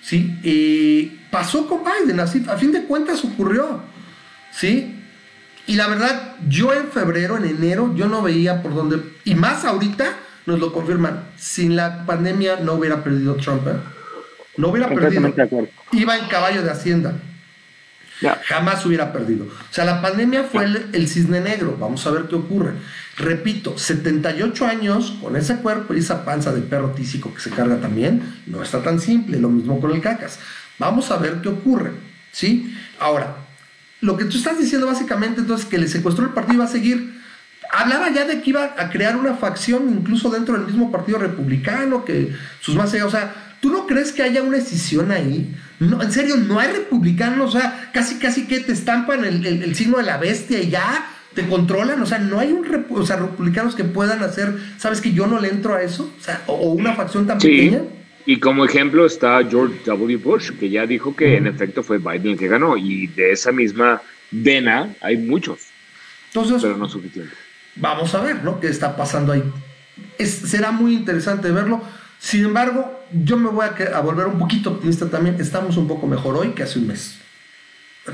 ¿Sí? Y pasó con Biden, así, a fin de cuentas ocurrió. ¿Sí? Y la verdad, yo en febrero, en enero, yo no veía por dónde. Y más ahorita nos lo confirman. Sin la pandemia no hubiera perdido Trump. ¿eh? No hubiera perdido. Iba en caballo de Hacienda. Jamás hubiera perdido. O sea, la pandemia fue el, cisne negro. Vamos a ver qué ocurre. Repito, 78 años con ese cuerpo y esa panza de perro tísico que se carga también, no está tan simple. Lo mismo con el cacas. Vamos a ver qué ocurre. ¿Sí? Ahora, lo que tú estás diciendo básicamente entonces que le secuestró el partido va a seguir. Hablaba ya de que iba a crear una facción incluso dentro del mismo partido republicano, que sus más allá, o sea, ¿Tú no crees que haya una escisión ahí? No, en serio, no hay republicanos, o sea, casi casi que te estampan el, signo de la bestia y ya te controlan, o sea, no hay un o sea, republicanos que puedan hacer, ¿sabes que yo no le entro a eso? O sea, o, una facción tan pequeña. Y como ejemplo está George W. Bush, que ya dijo que en efecto fue Biden el que ganó, y de esa misma vena hay muchos. Entonces, pero no suficiente. Vamos a ver, ¿no? ¿Qué está pasando ahí? será muy interesante verlo. Sin embargo, yo me voy a, volver un poquito optimista también. Estamos un poco mejor hoy que hace un mes.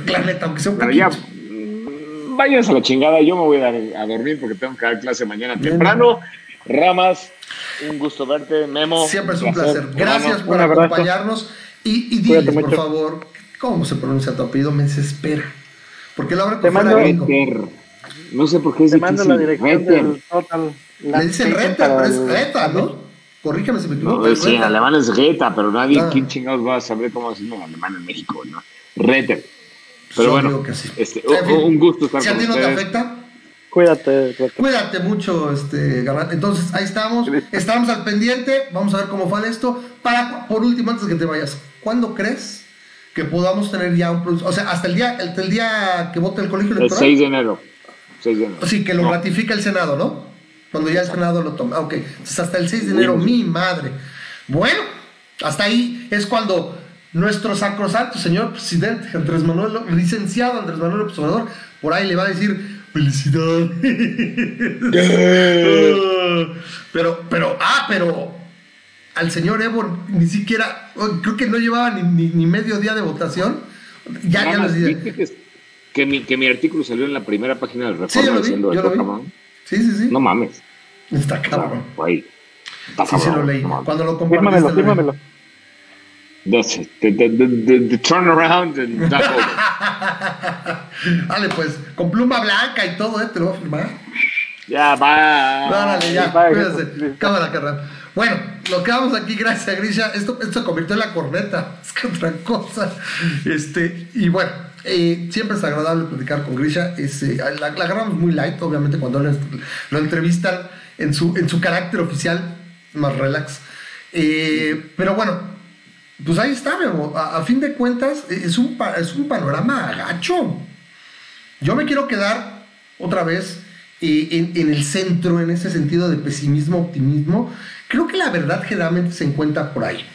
La neta, aunque sea un poquito. Ya, mm, váyanse a la chingada. Yo me voy a, a, dormir porque tengo que dar clase mañana temprano. Ramas, un gusto verte. Memo. Siempre es un placer. Gracias por acompañarnos. Y, y dile, por favor, ¿cómo se pronuncia tu apellido? Me desespera. Porque la verdad Te mando No sé por qué es Te mando la dirección del total. Le dicen reta, pero es reta, ¿no? Corrígeme si me equivoco. No, sí, en alemán es Reta, pero nadie, ah. ¿quién chingados va a saber cómo decirlo en alemán en México? ¿no? Retter. Pero bueno, este, un gusto estar si a ti no te afecta, Cuídate, Cuídate mucho, este, Entonces, ahí estamos. Estamos al pendiente. Vamos a ver cómo va esto. Para, por último, antes de que te vayas, ¿cuándo crees que podamos tener ya un O sea, hasta el día, el, el día que vote el colegio electoral. El 6 de enero. 6 de enero. Sí, que lo ratifica el Senado, ¿no? Cuando ya el Senado lo toma. Ok, entonces hasta el 6 de enero, mi madre. Bueno, hasta ahí es cuando nuestro sacrosanto señor presidente Andrés Manuel, licenciado Andrés Manuel Observador, por ahí le va a decir, Felicidades. pero, pero, ah, pero al señor Evo ni siquiera, creo que no llevaba ni, ni, medio día de votación. Ya, ya les dije. Que, mi, que mi artículo salió en la primera página del Reforma sí, diciendo lo Sí, sí, sí. No mames. Está cabrón. Está sí, se lo leí. Cuando lo compartiste. Fírmamelo, fírmamelo. The, the, the, the, turnaround and that Dale, pues, con pluma blanca y todo, ¿eh? Te lo voy a firmar. Ya, va. Dale, ya, cuídate. Cámara, carnal. Bueno, lo que vamos aquí, gracias a Grisha, esto, esto se convirtió en la corneta, es que otra cosa. Este, y bueno, eh, siempre es agradable platicar con Grisha. Eh, la, la, agarramos muy light, obviamente, cuando lo, lo, entrevistan en su, en su carácter oficial, más relax. Eh, pero bueno, pues ahí está, a, a, fin de cuentas, es un, es un panorama agacho. Yo me quiero quedar otra vez en, en, el centro, en ese sentido de pesimismo, optimismo. Creo que la verdad generalmente se encuentra por ahí.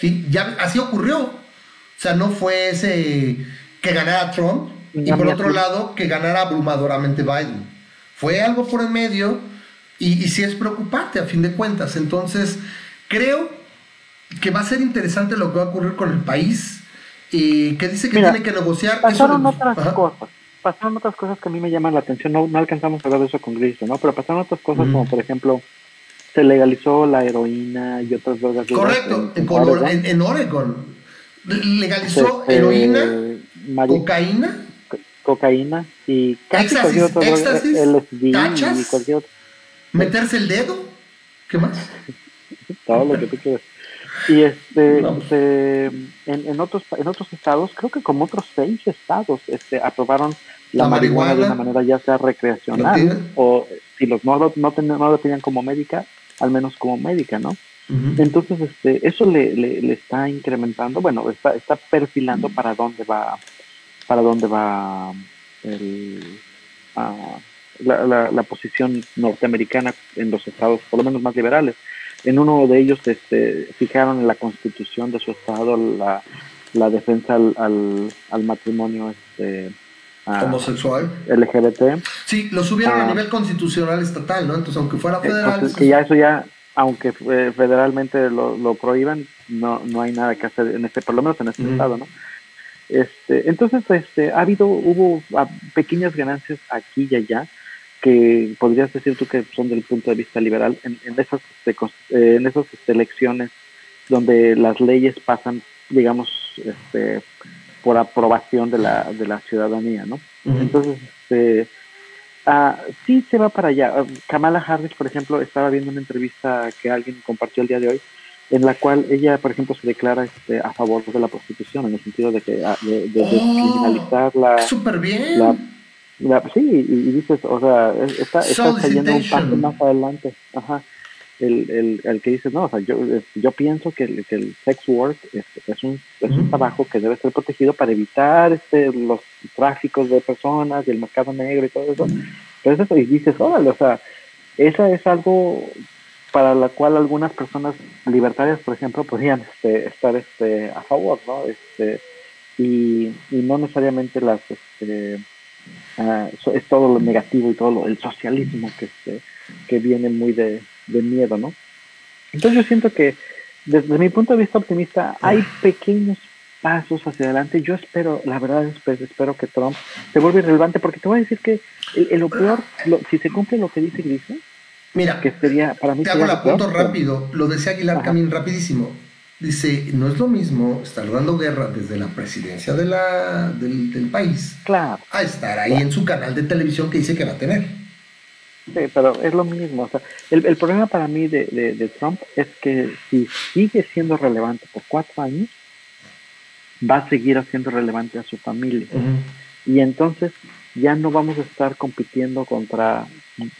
¿sí? Ya, así ocurrió. O sea, no fue ese que ganara Trump y por otro lado que ganara abrumadoramente Biden. Fue algo por el medio y, y sí es preocupante a fin de cuentas. Entonces, creo que va a ser interesante lo que va a ocurrir con el país, y que dice que tiene que negociar. Pasaron otras cosas, pasaron otras cosas que a mí me llaman la atención, no, no alcanzamos a hablar de eso con Cristo, ¿no? Pero pasaron otras cosas como, por ejemplo, se legalizó la heroína y otras drogas. Correcto, en, en, Oregon. Legalizó este, heroína, cocaína. Cocaína y casi cualquier otra droga, meterse el dedo, ¿qué más? Todo lo que tú quieras. Y este, este, en, en, otros, en otros estados, creo que como otros seis estados, este, aprobaron la, marihuana, de una manera ya sea recreacional o si los no, no, no, lo tenían como médica, al menos como médica, ¿no? Entonces, este, eso le, le, le, está incrementando, bueno, está, está perfilando para dónde va, para dónde va el, uh, la, la, la, posición norteamericana en los estados, por lo menos más liberales en uno de ellos este, fijaron en la constitución de su estado la, la defensa al, al, matrimonio este, homosexual LGBT. Sí, lo subieron a ah. nivel constitucional estatal, ¿no? Entonces, aunque fuera federal. que ya eso ya, aunque federalmente lo, lo prohíban, no, no hay nada que hacer en este, por lo menos en este estado, ¿no? Este, entonces, este, ha habido, hubo ah, pequeñas ganancias aquí y allá, que podrías decir tú que son del punto de vista liberal en, esas este, eh, en esas este, elecciones donde las leyes pasan digamos este por aprobación de la de la ciudadanía no entonces este ah, sí se va para allá Kamala Harris por ejemplo estaba viendo una entrevista que alguien compartió el día de hoy en la cual ella por ejemplo se declara este, a favor de la prostitución en el sentido de que ah, de, de, oh, la súper bien sí, y, dices, o sea, está, está cayendo un paso más adelante. Ajá. El, el, el, que dice, no, o sea, yo, yo pienso que el, que el sex work es, es, un, es un trabajo que debe ser protegido para evitar este, los tráficos de personas y el mercado negro y todo eso. Pero eso, y dices, órale, o sea, esa es algo para la cual algunas personas libertarias, por ejemplo, podrían este, estar este, a favor, ¿no? Este, y, y no necesariamente las, este, Ah, es todo lo negativo y todo lo, el socialismo que, este, que viene muy de, miedo, ¿no? Entonces yo siento que desde mi punto de vista optimista hay pequeños pasos hacia adelante. Yo espero, la verdad espero, espero que Trump se vuelva irrelevante porque te voy a decir que el, lo peor, si se cumple lo que dice Grisa, Mira, que sería para mí... Te hago el punto rápido, lo decía Aguilar Camín rapidísimo. Dice, no es lo mismo estar dando guerra desde la presidencia de la, del, del país claro, a estar ahí en su canal de televisión que dice que va a tener. Sí, pero es lo mismo. O sea, el, el problema para mí de, de, Trump es que si sigue siendo relevante por cuatro años, va a seguir haciendo relevante a su familia. Y entonces ya no vamos a estar compitiendo contra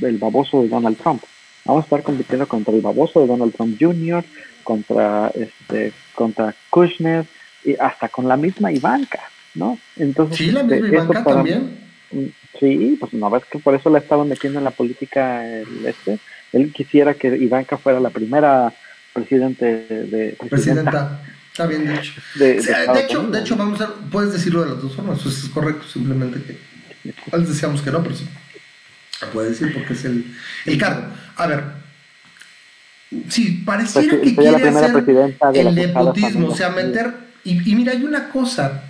el baboso de Donald Trump. Vamos a estar compitiendo contra el baboso de Donald Trump Jr., contra este contra Kushner y hasta con la misma Ivanka, ¿no? Entonces sí, la misma este, Ivanka también. Mm, sí, pues no ves que por eso la estaban metiendo en la política el, este. Él quisiera que Ivanka fuera la primera presidente de presidenta. Está bien dicho. De, de, hecho, de hecho, vamos a puedes decirlo de las dos formas, eso es correcto, simplemente que Antes decíamos que no, pero sí. Puede decir porque es el, el cargo. A ver, sí, pareciera Pues sí, que sería la quiere hacer presidenta el nepotismo, o sea, meter... Y, y mira, hay una cosa,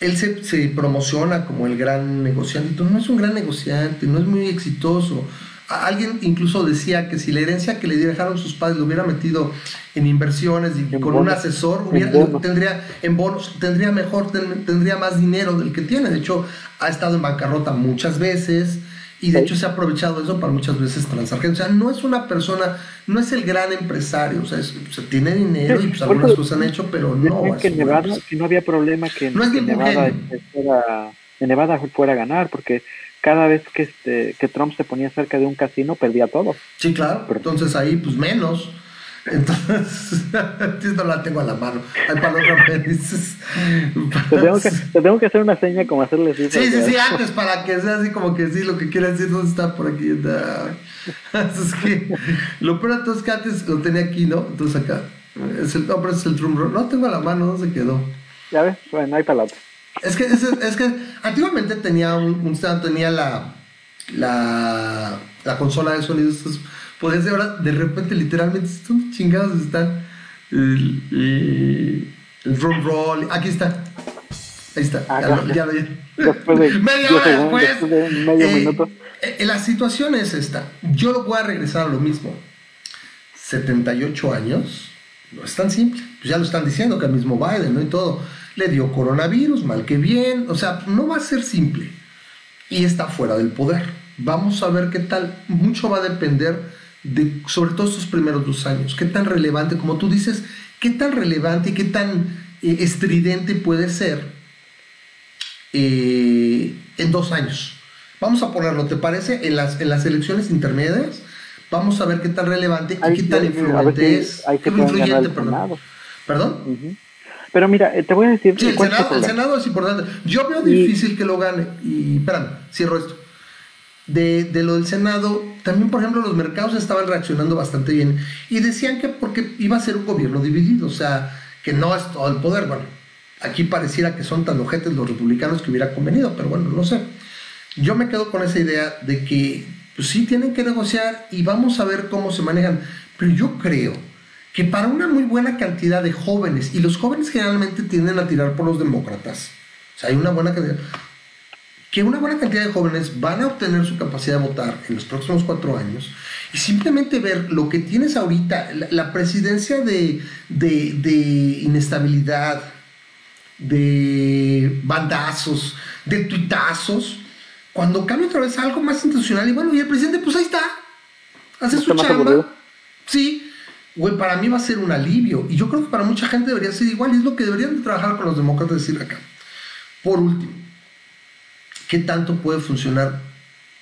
él se, se promociona como el gran negociante, todo, no es un gran negociante, no es muy exitoso. Alguien incluso decía que si la herencia que le dejaron sus padres lo hubiera metido en inversiones y En con un asesor, hubiera, tendría en bonos, tendría mejor, ten- tendría más dinero del que tiene. De hecho, ha estado en bancarrota muchas veces y de hecho se ha aprovechado eso para muchas veces transar gente. O sea, no es una persona, no es el gran empresario, o sea, es- o sea, tiene dinero Sí, y pues algunas cosas han hecho, pero no. que, Nevada, que no había problema que, No es que ningún Nevada, este, fuera, en Nevada fuera a ganar, porque cada vez que, este, que Trump se ponía cerca de un casino, perdía todo. Sí, claro, pero entonces ahí pues menos. Entonces, no la tengo a la mano. Ay, para los rapetes. Te tengo, que, te tengo que hacer una seña como hacerle así. Sí, sí, sí, antes para que sea así como que sí, lo que quiera decir, ¿dónde está por aquí? Da. Es que lo peor de todo es que antes lo tenía aquí, ¿no? Entonces acá, es el, no, pero es el drum roll. No tengo a la mano, ¿dónde se quedó? Ya ves, bueno, hay palabras. Es que, es, es que antiguamente tenía un, un stand, tenía la, la, la consola de sonidos, entonces podías ahora, de repente, literalmente, ¿dónde chingados están? El, el, el drum roll, aquí está. Ahí está, Ah, ya, lo- ya lo Después de Media 10 hora después. después de medio eh, minuto. eh, la situación es esta. Yo lo voy a regresar a lo mismo. 78 años. No es tan simple. Pues ya lo están diciendo que el mismo Biden, ¿no? Y todo. Le dio coronavirus, mal que bien. O sea, no va a ser simple. Y está fuera del poder. Vamos a ver qué tal. Mucho va a depender de, sobre todo estos primeros dos años. Qué tan relevante, como tú dices, qué tan relevante y qué tan eh, estridente puede ser eh, en dos años. Vamos a ponerlo, ¿te parece? En las, en las elecciones intermedias, vamos a ver qué tan relevante y qué tan influyente si- es. pueden ganar influyente, perdón. Senado. ¿Perdón? Pero mira, eh, te voy a decir Sí, el Senado, el. Senado es importante. Yo veo Y- difícil que lo gane. Y espérame, cierro esto. De, de lo del Senado, también, por ejemplo, los mercados estaban reaccionando bastante bien y decían que porque iba a ser un gobierno dividido, o sea, que no es todo el poder. Bueno, aquí pareciera que son tan ojetes los republicanos que hubiera convenido, pero bueno, no sé. Yo me quedo con esa idea de que pues sí tienen que negociar y vamos a ver cómo se manejan. Pero yo creo que para una muy buena cantidad de jóvenes, y los jóvenes generalmente tienden a tirar por los demócratas, o sea, hay una buena cantidad, que una buena cantidad de jóvenes van a obtener su capacidad de votar en los próximos cuatro años y simplemente ver lo que tienes ahorita, la, la presidencia de, de, de inestabilidad, de bandazos, de tuitazos, cuando cambia otra vez algo más institucional y bueno, y el presidente pues ahí está, hace Está su chamba, aburrido. sí, güey, para mí va a ser un alivio y yo creo que para mucha gente debería ser igual y es lo que deberían de trabajar con los demócratas decir acá. Por último, ¿qué tanto puede funcionar?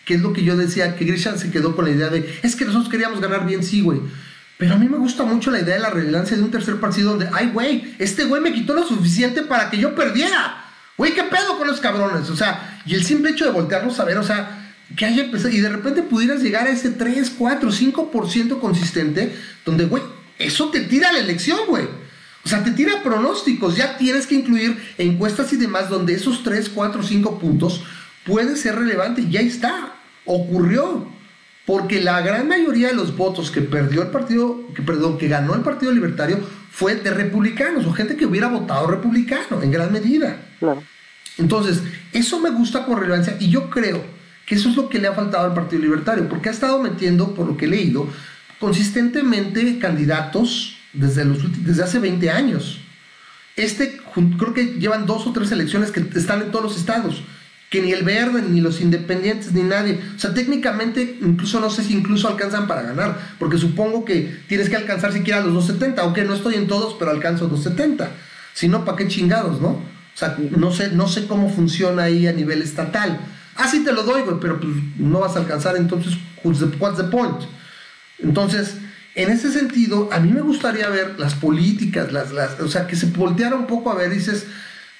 ¿Qué es lo que yo decía? Que Grisham se quedó con la idea de, es que nosotros queríamos ganar bien, sí, güey. Pero a mí me gusta mucho la idea de la relevancia de un tercer partido donde, ay, güey, este güey me quitó lo suficiente para que yo perdiera. Güey, ¿qué pedo con los cabrones? O sea, y el simple hecho de voltearlos a ver, o sea, que haya empezado, y de repente pudieras llegar a ese 3, 4, 5% consistente, donde, güey, eso te tira la elección, güey. O sea, te tira pronósticos, ya tienes que incluir encuestas y demás donde esos 3, 4, 5 puntos puede ser relevante, y ya está, ocurrió. Porque la gran mayoría de los votos que perdió el partido, que, perdón, que ganó el Partido Libertario fue de republicanos o gente que hubiera votado republicano en gran medida. Claro. Entonces, eso me gusta con relevancia y yo creo que eso es lo que le ha faltado al Partido Libertario, porque ha estado metiendo, por lo que he leído, consistentemente candidatos desde, los, desde hace 20 años. Este, creo que llevan dos o tres elecciones que están en todos los estados, que ni el verde, ni los independientes, ni nadie. O sea, técnicamente, incluso no sé si incluso alcanzan para ganar, porque supongo que tienes que alcanzar siquiera los 270, aunque no estoy en todos, pero alcanzo 270. Si no, ¿para qué chingados, no? O sea, no sé, no sé cómo funciona ahí a nivel estatal. Ah, sí te lo doy, güey, pero pues no vas a alcanzar, entonces, what's the, point? Entonces, en ese sentido, a mí me gustaría ver las políticas, las, las, o sea, que se volteara un poco a ver, dices,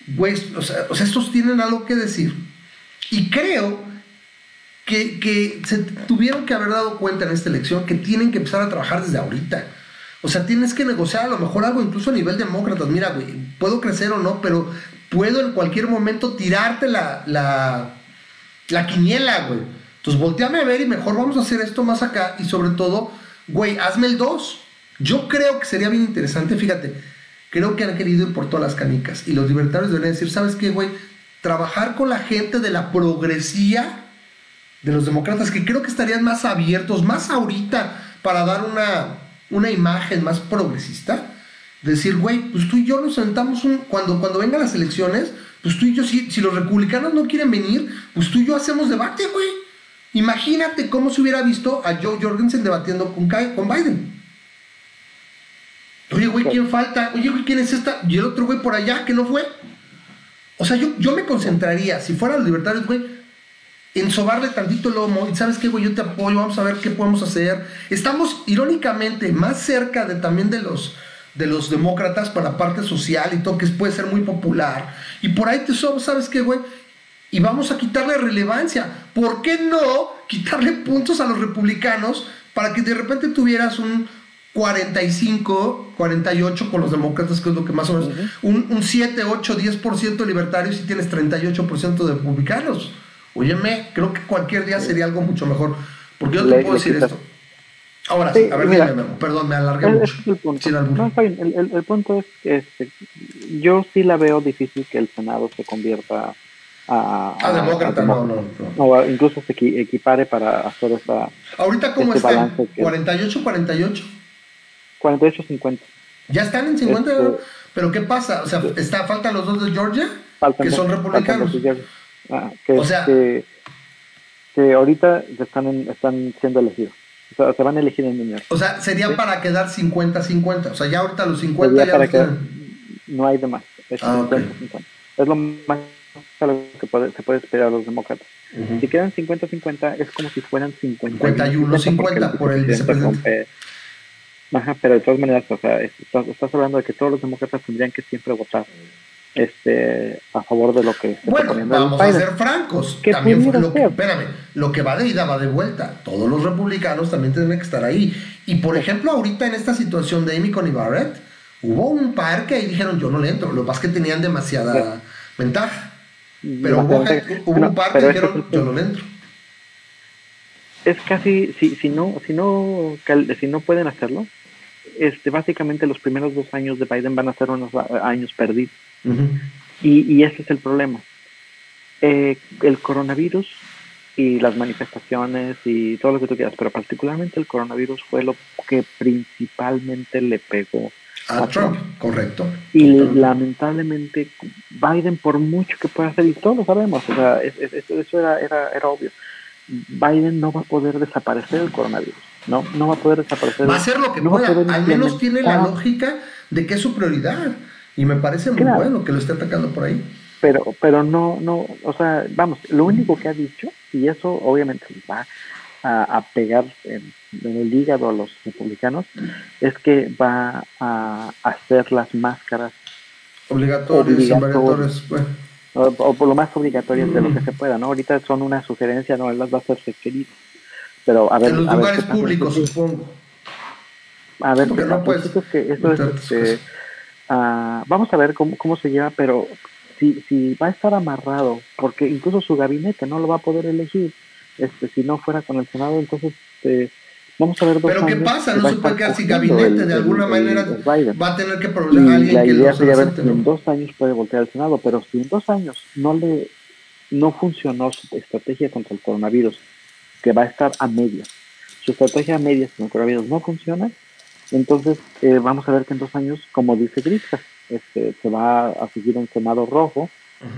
güey, o sea, o sea, estos tienen algo que decir. Y creo que, que se tuvieron que haber dado cuenta en esta elección que tienen que empezar a trabajar desde ahorita. O sea, tienes que negociar a lo mejor algo incluso a nivel demócratas. Mira, güey, puedo crecer o no, pero puedo en cualquier momento tirarte la, la, la quiniela, güey. Entonces volteame a ver y mejor vamos a hacer esto más acá y sobre todo, güey, hazme el 2. Yo creo que sería bien interesante, fíjate, creo que han querido ir por todas las canicas y los libertarios deberían decir, ¿sabes qué, güey? Trabajar con la gente de la progresía de los demócratas, que creo que estarían más abiertos, más ahorita, para dar una, una imagen más progresista. Decir, güey, pues tú y yo nos sentamos un, cuando, cuando vengan las elecciones, pues tú y yo, si, si los republicanos no quieren venir, pues tú y yo hacemos debate, güey. Imagínate cómo se hubiera visto a Joe Jorgensen debatiendo con, con Biden. Oye, güey, ¿quién falta? Oye, güey, ¿quién es esta? Y el otro güey por allá que no fue. O sea, yo, yo me concentraría, si fueran libertarios, güey, en sobarle tantito el lomo. Y sabes qué, güey, yo te apoyo, vamos a ver qué podemos hacer. Estamos, irónicamente, más cerca de también de los de los demócratas para parte social y todo, que puede ser muy popular. Y por ahí te sobro, ¿sabes qué, güey? Y vamos a quitarle relevancia. ¿Por qué no quitarle puntos a los republicanos para que de repente tuvieras un 45, 48 con los demócratas, que es lo que más o menos, un, un 7, 8, 10% de libertarios y tienes 38% de republicanos. Óyeme, creo que cualquier día sería algo mucho mejor. Porque yo te puedo decir esto. Ahora sí, a ver, dime, perdón, me alargué mucho. el punto. No, está bien. El, el, punto es que este, yo sí la veo difícil que el Senado se convierta a, a, demócrata, no, no, no. incluso se equipare para hacer esa. ¿Ahorita cómo este están? ¿48, 48? 48, 50. ¿Ya están en 50? Este, ¿Pero qué pasa? O sea, está, ¿faltan los dos de Georgia? que son republicanos. Ah, que, o sea, que, que ahorita están, están siendo elegidos. O sea, se van a elegir en enero. O sea, sería para quedar 50-50. O sea, ya ahorita los 50 ya para que No hay demás. Es, ah, es lo más que puede, se puede esperar a los demócratas. Si quedan 50-50, es como si fueran 51-50 por el vicepresidente. Ajá, pero de todas maneras, o sea, estás, estás, hablando de que todos los demócratas tendrían que siempre votar este a favor de lo que bueno vamos a ser francos. También lo que, espérame lo que va de ida va de vuelta. Todos los republicanos también tienen que estar ahí. Y por ejemplo ahorita en esta situación de Amy Coney Barrett hubo un par que ahí dijeron yo no le entro lo que pasa es que tenían demasiada ventaja. Pero hubo, un par que dijeron yo no le entro es casi si, si no si no si no pueden hacerlo este básicamente los primeros dos años de Biden van a ser unos años perdidos y, y ese es el problema. Eh, el coronavirus y las manifestaciones y todo lo que tú quieras, pero particularmente el coronavirus fue lo que principalmente le pegó a, Trump. Correcto. Y lamentablemente Biden, por mucho que pueda hacer, y todos lo sabemos, o sea, eso era, era, era obvio, Biden no va a poder desaparecer el coronavirus. No, no va a poder desaparecer. Va a hacer lo que pueda. Al menos tiene la lógica de que es su prioridad. Y me parece muy bueno que lo esté atacando por ahí. Pero, pero no, no, o sea, vamos, lo único que ha dicho, y eso obviamente va a, pegar en, el hígado a los republicanos, es que va a hacer las máscaras obligatorias, pues. O, por lo más obligatorias de lo que se pueda, ¿no? Ahorita son una sugerencia, no las va a hacer querido. Pero a ver. En los lugares públicos, supongo. A ver, porque no. Que esto es, este, Ah, vamos a ver cómo, cómo se lleva, pero si, si va a estar amarrado, porque incluso su gabinete no lo va a poder elegir, este, si no fuera con el Senado, entonces este, vamos a ver Pero ¿qué pasa? No se puede quedar sin gabinete, de alguna manera va a tener que problemar alguien la idea sería ver si en dos años puede voltear al Senado, pero si en dos años no le no funcionó su estrategia contra el coronavirus, que va a estar a medias, su estrategia a medias con el coronavirus no funciona, entonces, eh, vamos a ver que en dos años, como dice Grisca, este, se va a seguir un Senado rojo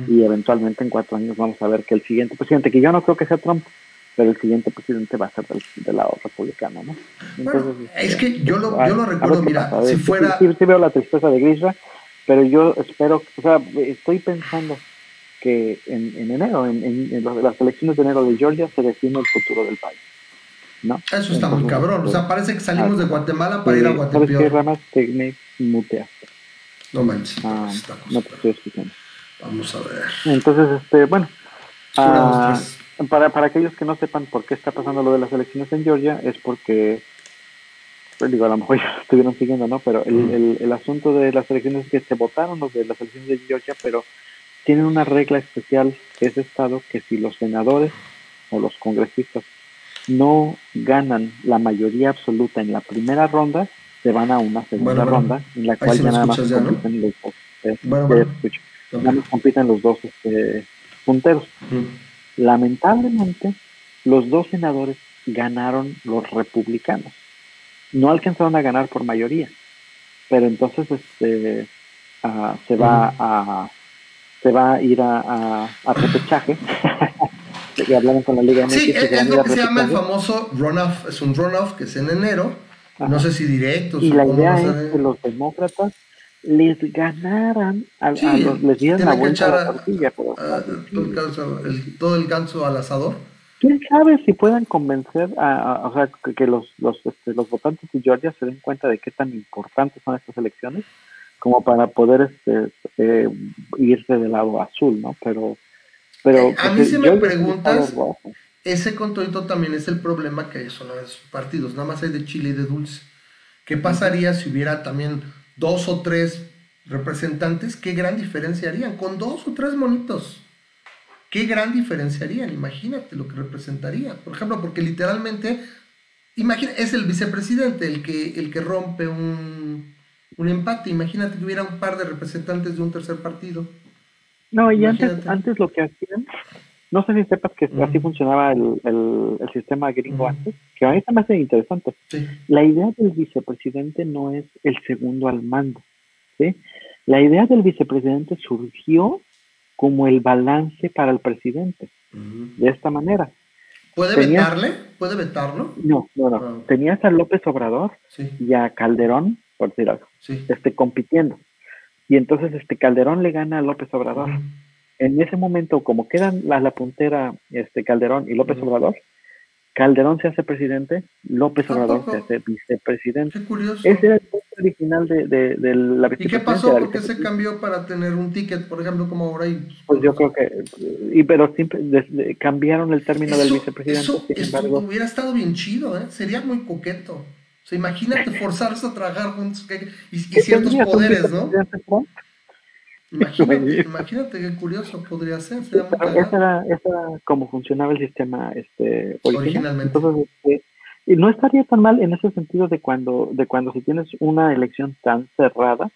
y eventualmente en cuatro años vamos a ver que el siguiente presidente, que yo no creo que sea Trump, pero el siguiente presidente va a ser del, lado republicano, ¿no? Entonces, es que yo lo, yo lo recuerdo, mira, si fuera... Sí, veo la tristeza de Grisha, pero yo espero, o sea, estoy pensando que en, en enero, en, en, las elecciones de enero de Georgia, se define el futuro del país. ¿no? Eso está muy cabrón. O sea, parece que salimos de Guatemala para ir a Guatemala. ¿Sabes qué, Ramas? Te me muteaste. No manches. Ah, no te estoy escuchando. Vamos a ver. Entonces, este, bueno. Ah, para, para aquellos que no sepan por qué está pasando lo de las elecciones en Georgia, es porque, pues digo, a lo mejor ya estuvieron siguiendo, ¿no? Pero el, el, el, asunto de las elecciones es que se votaron los de las elecciones de Georgia, pero tienen una regla especial que es estado que si los senadores o los congresistas no ganan la mayoría absoluta en la primera ronda, se van a una segunda ronda en la cual ya nada más compiten los dos. Eh, compiten los dos este, punteros. Lamentablemente, los dos senadores ganaron los republicanos. No alcanzaron a ganar por mayoría, pero entonces este uh, se va a se va a ir a, a, a repechaje. y hablaron con la Liga MX. Sí, es, lo que se llama el famoso runoff, es un runoff que es en enero, no sé si directo. Y la idea es que los demócratas les ganaran, a, los, les dieran la vuelta a la tortilla. todo, el, todo el ganso al asador quién sabe si puedan convencer a, o sea, que, los, los, este, los votantes de Georgia se den cuenta de qué tan importantes son estas elecciones como para poder este, eh, irse del lado azul, ¿no? Pero, pero eh, a mí si me preguntas, ese controlito también es el problema que son los partidos, nada más hay de chile y de dulce. ¿Qué pasaría si hubiera también dos o tres representantes? ¿Qué gran diferencia harían? Con dos o tres monitos qué gran diferencia harían, imagínate lo que representaría. Por ejemplo, porque literalmente, imagina, es el vicepresidente el que, el que rompe un, empate. Imagínate que hubiera un par de representantes de un tercer partido. No, y antes, antes lo que hacían, no sé si sepas que así funcionaba el, el, sistema gringo antes, que a mí me hace interesante. La idea del vicepresidente no es el segundo al mando. ¿sí? La idea del vicepresidente surgió como el balance para el presidente. De esta manera. ¿Puede vetarle? ¿Puede vetarlo? No, no, no. Ah. Tenías a López Obrador y a Calderón, por decir algo, este, compitiendo. Y entonces este Calderón le gana a López Obrador. En ese momento, como quedan la, la puntera este Calderón y López Obrador, Calderón se hace presidente, López Obrador se hace vicepresidente. Qué curioso. Ese era el punto original de, de, de la vicepresidencia. ¿Y qué pasó? ¿Por qué se cambió para tener un ticket, por ejemplo, como ahora? Y... Pues yo creo que, y, pero siempre cambiaron el término del vicepresidente. Eso, hubiera estado bien chido, ¿eh? Sería muy coqueto. O sea, imagínate forzarse a trabajar juntos y, y ciertos poderes, ¿no? Imagínate, imagínate qué curioso podría ser. Esa era, esa era como funcionaba el sistema este, originalmente. Este, y no estaría tan mal en ese sentido de cuando, de cuando si tienes una elección tan cerrada,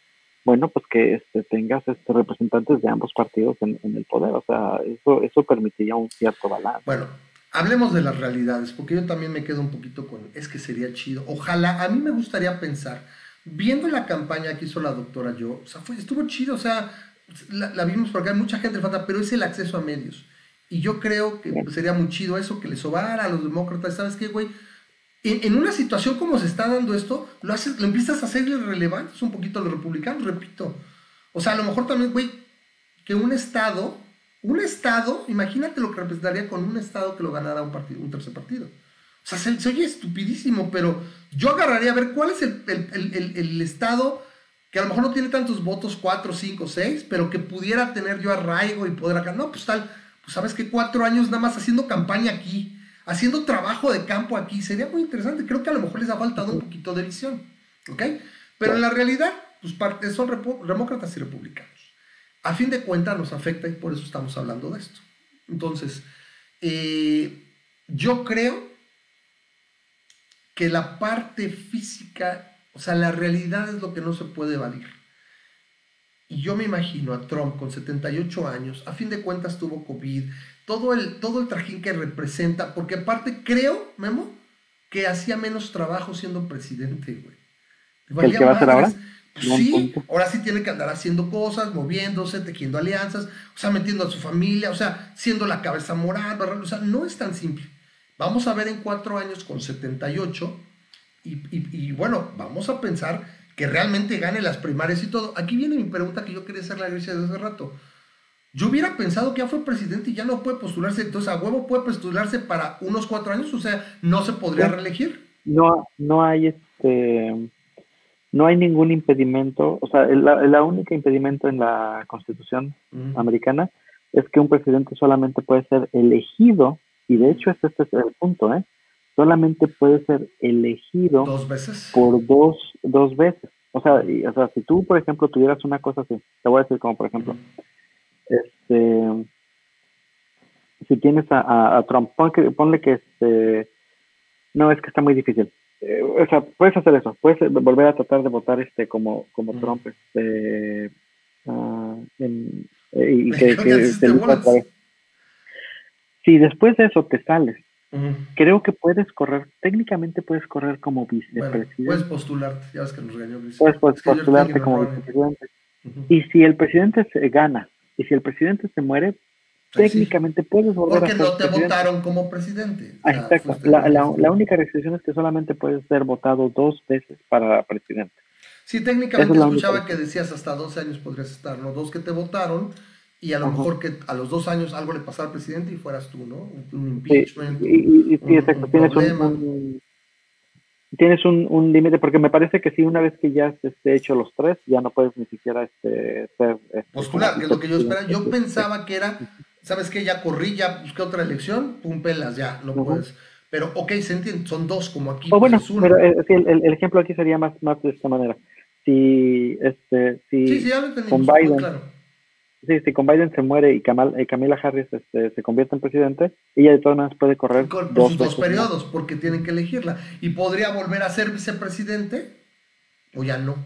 bueno, pues que este, tengas este, representantes de ambos partidos en, el poder. O sea, eso, eso permitiría un cierto balance. Bueno, hablemos de las realidades, porque yo también me quedo un poquito con, es que sería chido. Ojalá, a mí me gustaría pensar viendo la campaña que hizo la doctora yo, o sea, fue, estuvo chido, o sea, la, vimos porque hay mucha gente le falta, pero es el acceso a medios. Y yo creo que sería muy chido eso, que le sobara a los demócratas, ¿sabes qué, güey? En, una situación como se está dando esto, lo, haces, lo empiezas a hacer irrelevante un poquito a los republicanos, repito. O sea, a lo mejor también, güey, que un estado, un estado, imagínate lo que representaría con un estado que lo ganara un, partido, un tercer partido. O sea, se, oye estupidísimo, pero yo agarraría a ver cuál es el, estado que a lo mejor no tiene tantos votos, 4, 5, 6, pero que pudiera tener yo arraigo y poder acá. No, pues tal, pues sabes que cuatro años nada más haciendo campaña aquí, haciendo trabajo de campo aquí, sería muy interesante. Creo que a lo mejor les ha faltado un poquito de visión, ¿ok? Pero en la realidad, pues son demócratas y republicanos. A fin de cuentas nos afecta y por eso estamos hablando de esto. Entonces, eh, yo creo que la parte física, o sea, la realidad es lo que no se puede evadir. Y yo me imagino a Trump con 78 años, a fin de cuentas tuvo COVID, todo el, todo el trajín que representa, porque aparte creo, Memo, que hacía menos trabajo siendo presidente, güey. ¿El que va a hacer ahora? Pues sí, ahora sí tiene que andar haciendo cosas, moviéndose, tejiendo alianzas, o sea, metiendo a su familia, o sea, siendo la cabeza moral, o sea, no es tan simple. Vamos a ver en cuatro años con 78 y, y, bueno, vamos a pensar que realmente gane las primarias y todo. Aquí viene mi pregunta que yo quería hacer la iglesia desde hace rato. Yo hubiera pensado que ya fue presidente y ya no puede postularse, entonces a huevo puede postularse para unos cuatro años, o sea, no se podría reelegir. No, no hay este, no hay ningún impedimento, o sea, el, la, única impedimento en la Constitución americana es que un presidente solamente puede ser elegido y de hecho este, es el punto, ¿eh? Solamente puede ser elegido dos veces por dos, dos veces. O sea, o sea, si tú, por ejemplo, tuvieras una cosa así, te voy a decir como, por ejemplo, este, si tienes a, Trump, ponle que este, no, es que está muy difícil. Eh, o sea, puedes hacer eso, puedes volver a tratar de votar este como, como Trump, este, uh, en, eh, y que, que Si después de eso te sales, creo que puedes correr, técnicamente puedes correr como vicepresidente. puedes postularte, ya ves que nos regañó Puedes, postularte como vicepresidente. Y si el presidente se gana, y si el presidente se muere, técnicamente puedes volver Porque no te votaron como presidente. Ah, exacto. La, la, única restricción es que solamente puedes ser votado dos veces para presidente. Sí, técnicamente escuchaba que decías hasta 12 años podrías estar, ¿no? Dos que te votaron y a lo mejor que a los dos años algo le pasara al presidente y fueras tú, ¿no? Un, impeachment. Sí, y, exacto. tienes un, tienes un, límite, porque me parece que si una vez que ya esté hecho los tres, ya no puedes ni siquiera este, ser... Este, Postular, que es lo que yo esperaba. Yo pensaba que era ¿sabes qué? Ya corrí, ya busqué otra elección, pum, pelas, ya, no puedes. Pero, ok, se entiende, son dos como aquí. O bueno, pero eh, el, ejemplo aquí sería más, más de esta manera. Si, este, si sí, sí, con Biden, sí, si con Biden se muere y eh, Camila Harris este, se convierte en presidente, ella de todas maneras puede correr dos, dos periodos, porque tienen que elegirla. Y podría volver a ser vicepresidente, o ya no.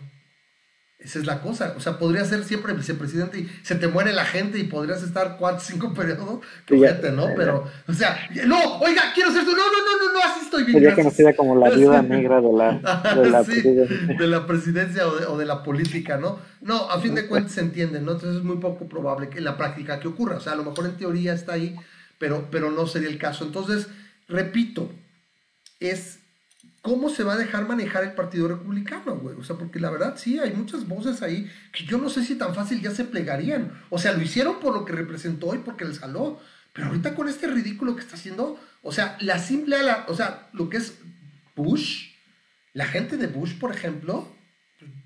Esa es la cosa. O sea, podría ser siempre vicepresidente y se te muere la gente y podrías estar cuatro, cinco periodos. Gente, ¿no? Pero, o sea, no, oiga, quiero ser tú. No, no, no, no, no, así estoy bien. Sería conocida como la viuda negra de la, de la presidencia. De la presidencia o de, la política, ¿no? No, a fin de cuentas se entiende, ¿no? Entonces es muy poco probable que en la práctica que ocurra. O sea, a lo mejor en teoría está ahí, pero, pero no sería el caso. Entonces, repito, es ¿cómo se va a dejar manejar el Partido Republicano, güey? O sea, porque la verdad sí, hay muchas voces ahí que yo no sé si tan fácil ya se plegarían. O sea, lo hicieron por lo que representó y porque les jaló. Pero ahorita con este ridículo que está haciendo, o sea, la simple, o sea, lo que es Bush, la gente de Bush, por ejemplo,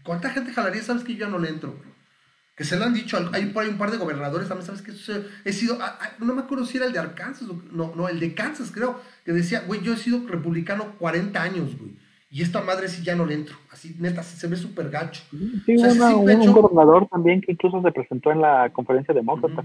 ¿cuánta gente jalaría? Sabes que yo ya no le entro, güey que se lo han dicho, hay por ahí un par de gobernadores también, ¿sabes que He sido, ah, ah, no me acuerdo si era el de Arkansas, no, no, el de Kansas creo, que decía, güey, yo he sido republicano 40 años, güey, y esta madre sí ya no le entro, así, neta, se ve súper gacho. Sí, un, gobernador también que incluso se presentó en la conferencia demócrata,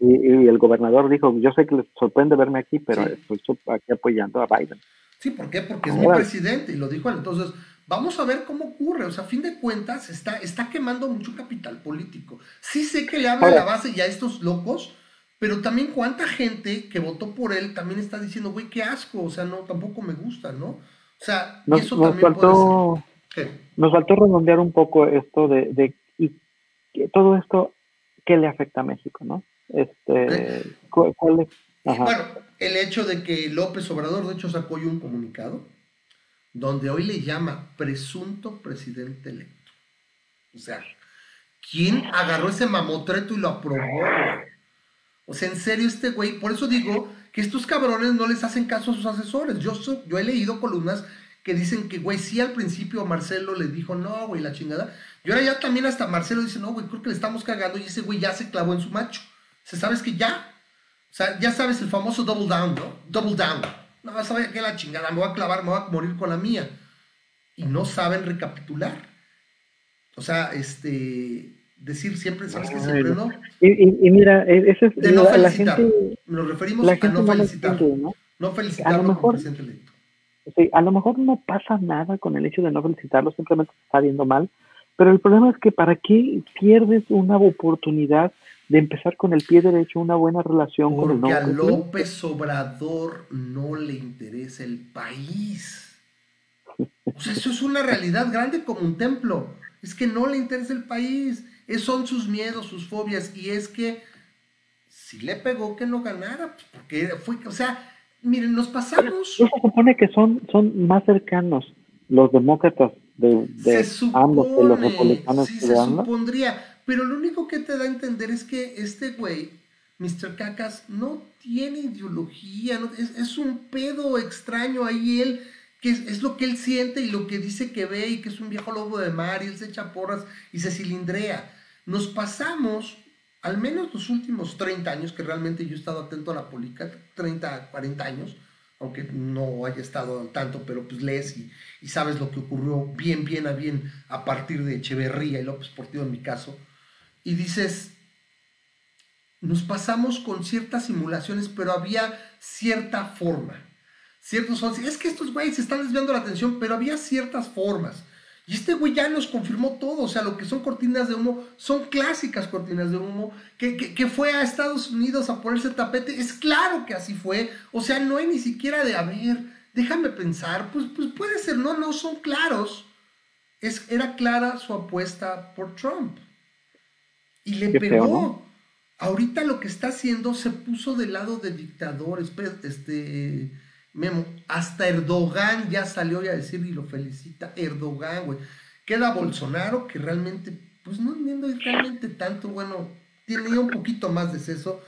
y, el gobernador dijo, yo sé que les sorprende verme aquí, pero estoy aquí apoyando a Biden. Sí, ¿por qué? Porque es mi presidente, y lo dijo él, entonces Vamos a ver cómo ocurre. O sea, a fin de cuentas, está, está quemando mucho capital político. Sí sé que le habla a la base y a estos locos, pero también cuánta gente que votó por él también está diciendo, güey, qué asco. O sea, no, tampoco me gusta, ¿no? O sea, eso también faltó, puede ser. Nos faltó redondear un poco esto de, de y todo esto, ¿qué le afecta a México, no? Este, ¿cuál, es? Bueno, el hecho de que López Obrador, de hecho, sacó yo un comunicado donde hoy le llama presunto presidente electo. O sea, ¿quién agarró ese mamotreto y lo aprobó? O sea, en serio este güey, por eso digo que estos cabrones no les hacen caso a sus asesores. Yo, yo he leído columnas que dicen que, güey, sí al principio Marcelo le dijo, no, güey, la chingada. Y ahora ya también hasta Marcelo dice, no, güey, creo que le estamos cagando y ese güey ya se clavó en su macho. O sea, sabes que ya, o sea, ya sabes el famoso double down, ¿no? Double down. No, a ver que la chingada, me voy a clavar, me voy a morir con la mía. Y no saben recapitular. O sea, este, decir siempre, ¿sabes que siempre no? Y, mira, e, ese es de no la, gente. Nos referimos a no felicitar. ¿no? no felicitar a lo mejor, Sí, a lo mejor no pasa nada con el hecho de no felicitarlo, simplemente se está viendo mal. Pero el problema es que ¿para qué pierdes una oportunidad de empezar con el pie derecho una buena relación con el Porque a López Obrador no le interesa el país. O sea, eso es una realidad grande como un templo. Es que no le interesa el país. Es, son sus miedos, sus fobias. Y es que si le pegó que no ganara, pues, porque fue, o sea, miren, nos pasamos. se supone que son, son más cercanos los demócratas de, de ambos de los republicanos. Sí, se supondría pero lo único que te da a entender es que este güey, Mr. Cacas, no tiene ideología, es, un pedo extraño ahí él, que es, lo que él siente y lo que dice que ve y que es un viejo lobo de mar y él se echa porras y se cilindrea. Nos pasamos, al menos los últimos 30 años, que realmente yo he estado atento a la política, 30, 40 años, aunque no haya estado tanto, pero pues lees y, y, sabes lo que ocurrió bien, bien a bien a partir de Echeverría y López Portillo en mi caso y dices, nos pasamos con ciertas simulaciones, pero había cierta forma. Ciertos es que estos güeyes están desviando la atención, pero había ciertas formas. Y este güey ya nos confirmó todo, o sea, lo que son cortinas de humo, son clásicas cortinas de humo, que, que, fue a Estados Unidos a ponerse tapete, es claro que así fue, o sea, no hay ni siquiera de, a déjame pensar, pues, pues puede ser, no, no, son claros. Es, era clara su apuesta por Trump. Y le pegó. Ahorita lo que está haciendo se puso del lado de dictadores, este Memo, hasta Erdogan ya salió a decir y lo felicita. Erdogan, güey. Queda Bolsonaro, que realmente, pues no entiendo realmente tanto, bueno, tiene un poquito más de seso.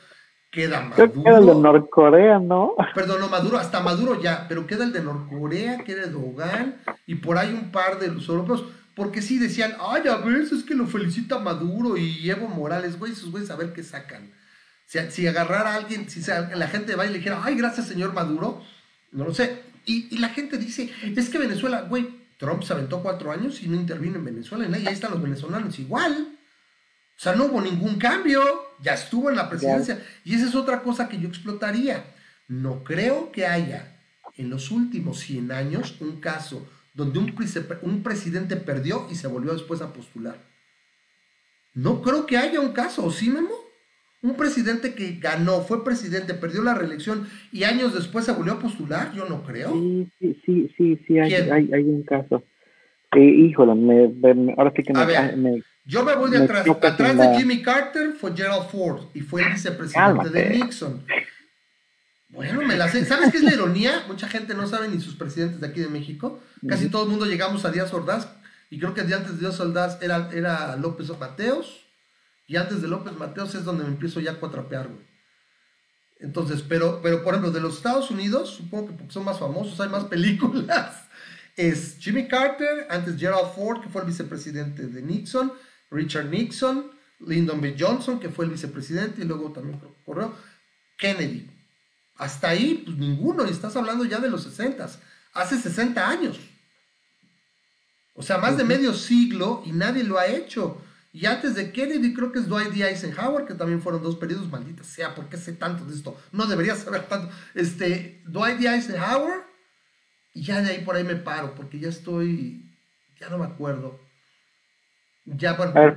Queda Maduro. Queda el de Norcorea, ¿no? Perdón, no, Maduro, hasta Maduro ya, pero queda el de Norcorea, queda Erdogan, y por ahí un par de los europeos. Porque sí decían, ay, a ver, es que lo felicita Maduro y Evo Morales, güey, esos güeyes a ver qué sacan. Si, si agarrara a alguien, si la gente va y le dijera, ay, gracias, señor Maduro, no lo sé. Y, la gente dice, es que Venezuela, güey, Trump se aventó cuatro años y no intervino en Venezuela. Y ahí están los venezolanos igual. O sea, no hubo ningún cambio. Ya estuvo en la presidencia. Y esa es otra cosa que yo explotaría. No creo que haya en los últimos 100 años un caso donde un, un presidente perdió y se volvió después a postular. No creo que haya un caso, ¿o sí, Memo? Un presidente que ganó, fue presidente, perdió la reelección y años después se volvió a postular, yo no creo. Sí, sí, sí, sí, hay, hay, un caso. Eh, híjole, me, ahora sí que me, ah, Yo me voy de atrás. Atrás de Jimmy Carter fue Gerald Ford y fue el vicepresidente de Nixon. Bueno, me la sé. ¿Sabes qué es la ironía? Mucha gente no sabe ni sus presidentes de aquí de México. Casi todo el mundo llegamos a Díaz Ordaz y creo que antes de Díaz Ordaz era, era López Mateos y antes de López Mateos es donde me empiezo ya a cuatrapear, güey. Entonces, pero, pero por ejemplo, de los Estados Unidos, supongo que porque son más famosos, hay más películas. Es Jimmy Carter, antes Gerald Ford, que fue el vicepresidente de Nixon, Richard Nixon, Lyndon B. Johnson, que fue el vicepresidente, y luego también corrió, Kennedy. Hasta ahí, pues ninguno, y estás hablando ya de los 60, hace 60 años. O sea, más de medio siglo y nadie lo ha hecho. Y antes de Kennedy creo que es Dwight D. Eisenhower, que también fueron dos periodos, maldita sea, ¿por qué sé tanto de esto? No debería saber tanto. Este, Dwight D. Eisenhower, y ya de ahí por ahí me paro, porque ya estoy, ya no me acuerdo. Ya, bueno, A ver,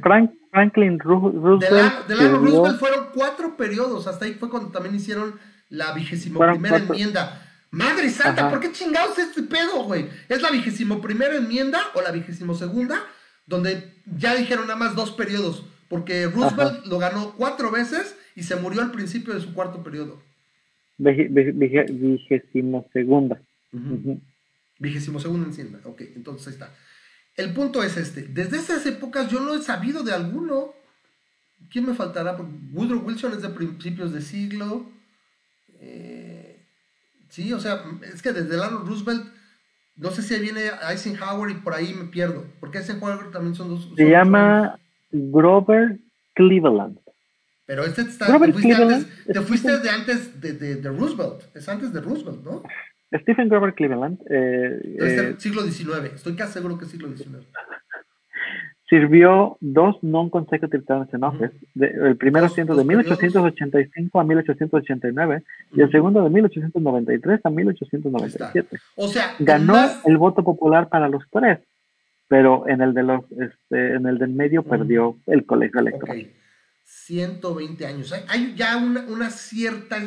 Franklin Roosevelt. De la, Roosevelt fueron cuatro periodos, hasta ahí fue cuando también hicieron la vigésimo primera enmienda. Madre santa, ¿por qué chingados es este pedo, güey? ¿Es la vigésimo primera enmienda o la vigésimo segunda? donde ya dijeron nada más dos periodos, porque Roosevelt lo ganó cuatro veces y se murió al principio de su cuarto periodo. Vigésimo segunda. Vigésimo segunda encienda. Ok, entonces ahí está. El punto es este. Desde esas épocas yo no he sabido de alguno. ¿Quién me faltará? Woodrow Wilson es de principios de siglo. Eh, sí, o sea, es que desde Lano Roosevelt no sé si viene Eisenhower y por ahí me pierdo. Porque Eisenhower también son dos. Se llama Grover Cleveland. Pero este está, te fuiste, antes, te fuiste de antes de, de, Roosevelt. Es antes de Roosevelt, ¿no? Stephen Grover Cleveland. Eh, eh, siglo XIX. Estoy casi seguro que es siglo XIX sirvió dos non-consecutive terms in office, el primer asiento de 1885 a 1889 y el segundo de 1893 a 1897. O sea, ganó el voto popular para los tres, pero en el de los este, en el del medio perdió el colegio electoral. 120 años. Hay, ya una, una cierta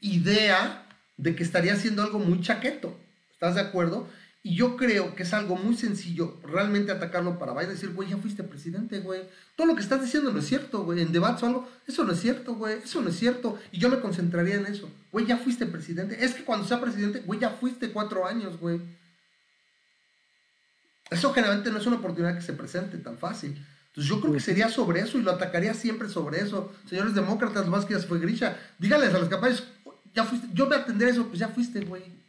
idea de que estaría haciendo algo muy chaqueto. ¿Estás de acuerdo? Y yo creo que es algo muy sencillo realmente atacarlo para Biden y decir, güey, ya fuiste presidente, güey. Todo lo que estás diciendo no es cierto, güey. En debates o algo, eso no es cierto, güey. Eso no es cierto. Y yo me concentraría en eso. Güey, ya fuiste presidente. Es que cuando sea presidente, güey, ya fuiste cuatro años, güey. Eso generalmente no es una oportunidad que se presente tan fácil. Entonces yo creo que sería sobre eso y lo atacaría siempre sobre eso. Señores demócratas, más que ya se fue Grisha, díganles a los capaces, ya fuiste, yo me atenderé eso, pues ya fuiste, güey.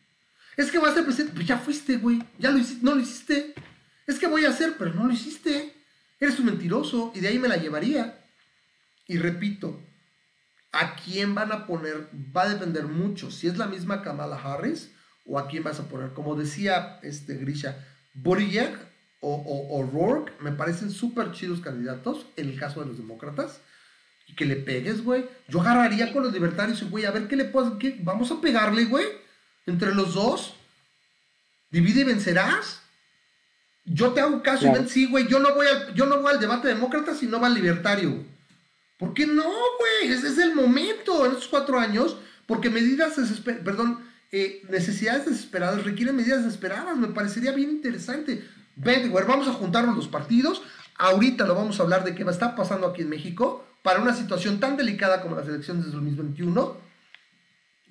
Es que voy a ser presidente. Pues ya fuiste, güey. Ya lo hiciste. No lo hiciste. Es que voy a hacer, pero no lo hiciste. Eres un mentiroso. Y de ahí me la llevaría. Y repito, a quién van a poner va a depender mucho. Si es la misma Kamala Harris o a quién vas a poner. Como decía este Grisha, o, o, Rourke me parecen súper chidos candidatos en el caso de los demócratas. y que le pegues, güey. Yo agarraría con los libertarios y, güey, a ver qué le puedo, qué, vamos a pegarle, güey, entre los dos. Divide y vencerás. Yo te hago caso y ven, sí, güey, yo no voy al, yo no voy al debate demócrata si no va al libertario. ¿Por qué no, güey? Ese es el momento en estos cuatro años, porque medidas desesperadas, perdón, eh, necesidades desesperadas requieren medidas desesperadas. Me parecería bien interesante. Ven, güey, vamos a juntarnos los partidos. Ahorita lo vamos a hablar de qué va a estar pasando aquí en México para una situación tan delicada como las elecciones de 2021.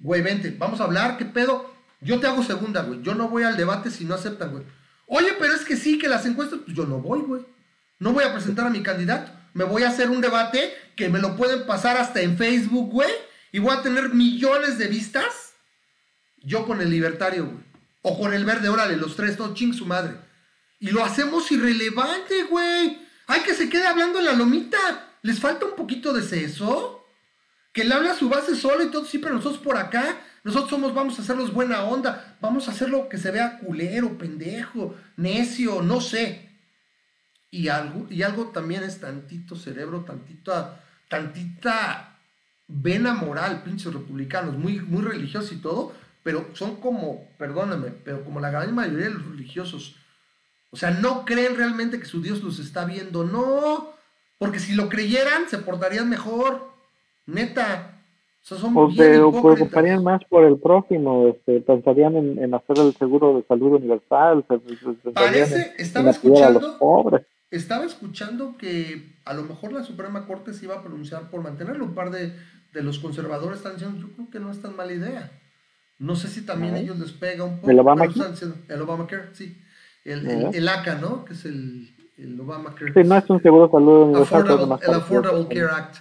Güey, vente, vamos a hablar, ¿qué pedo? Yo te hago segunda, güey. Yo no voy al debate si no aceptan, güey. Oye, pero es que sí, que las encuestas, pues yo no voy, güey. No voy a presentar a mi candidato. Me voy a hacer un debate que me lo pueden pasar hasta en Facebook, güey. Y voy a tener millones de vistas. Yo con el libertario, güey. O con el verde, órale, los tres, todo ching su madre. Y lo hacemos irrelevante, güey. Hay que se quede hablando en la lomita. ¿Les falta un poquito de seso? Que le hable a su base solo y todo, pero nosotros por acá nosotros somos, vamos a hacerlos buena onda, vamos a hacerlo que se vea culero, pendejo, necio, no sé. Y algo, y algo también es tantito cerebro, tantita, tantita vena moral, pinches republicanos, muy, muy religiosos y todo, pero son como, perdóname, pero como la gran mayoría de los religiosos. O sea, no creen realmente que su Dios los está viendo, no, porque si lo creyeran se portarían mejor, neta. O, se preocuparían más por el prójimo, este, pensarían en, hacer el seguro de salud universal, Parece, estaba escuchando, estaba escuchando que a lo mejor la Suprema Corte se iba a pronunciar por mantenerlo. Un par de, los conservadores están diciendo, yo creo que no es tan mala idea. No sé si también ellos les pega un poco. ¿El Obama El Obamacare, sí. El, el, ACA, ¿no? Que es el, el Obamacare. Sí, no es un seguro de salud universal. el Affordable Care Act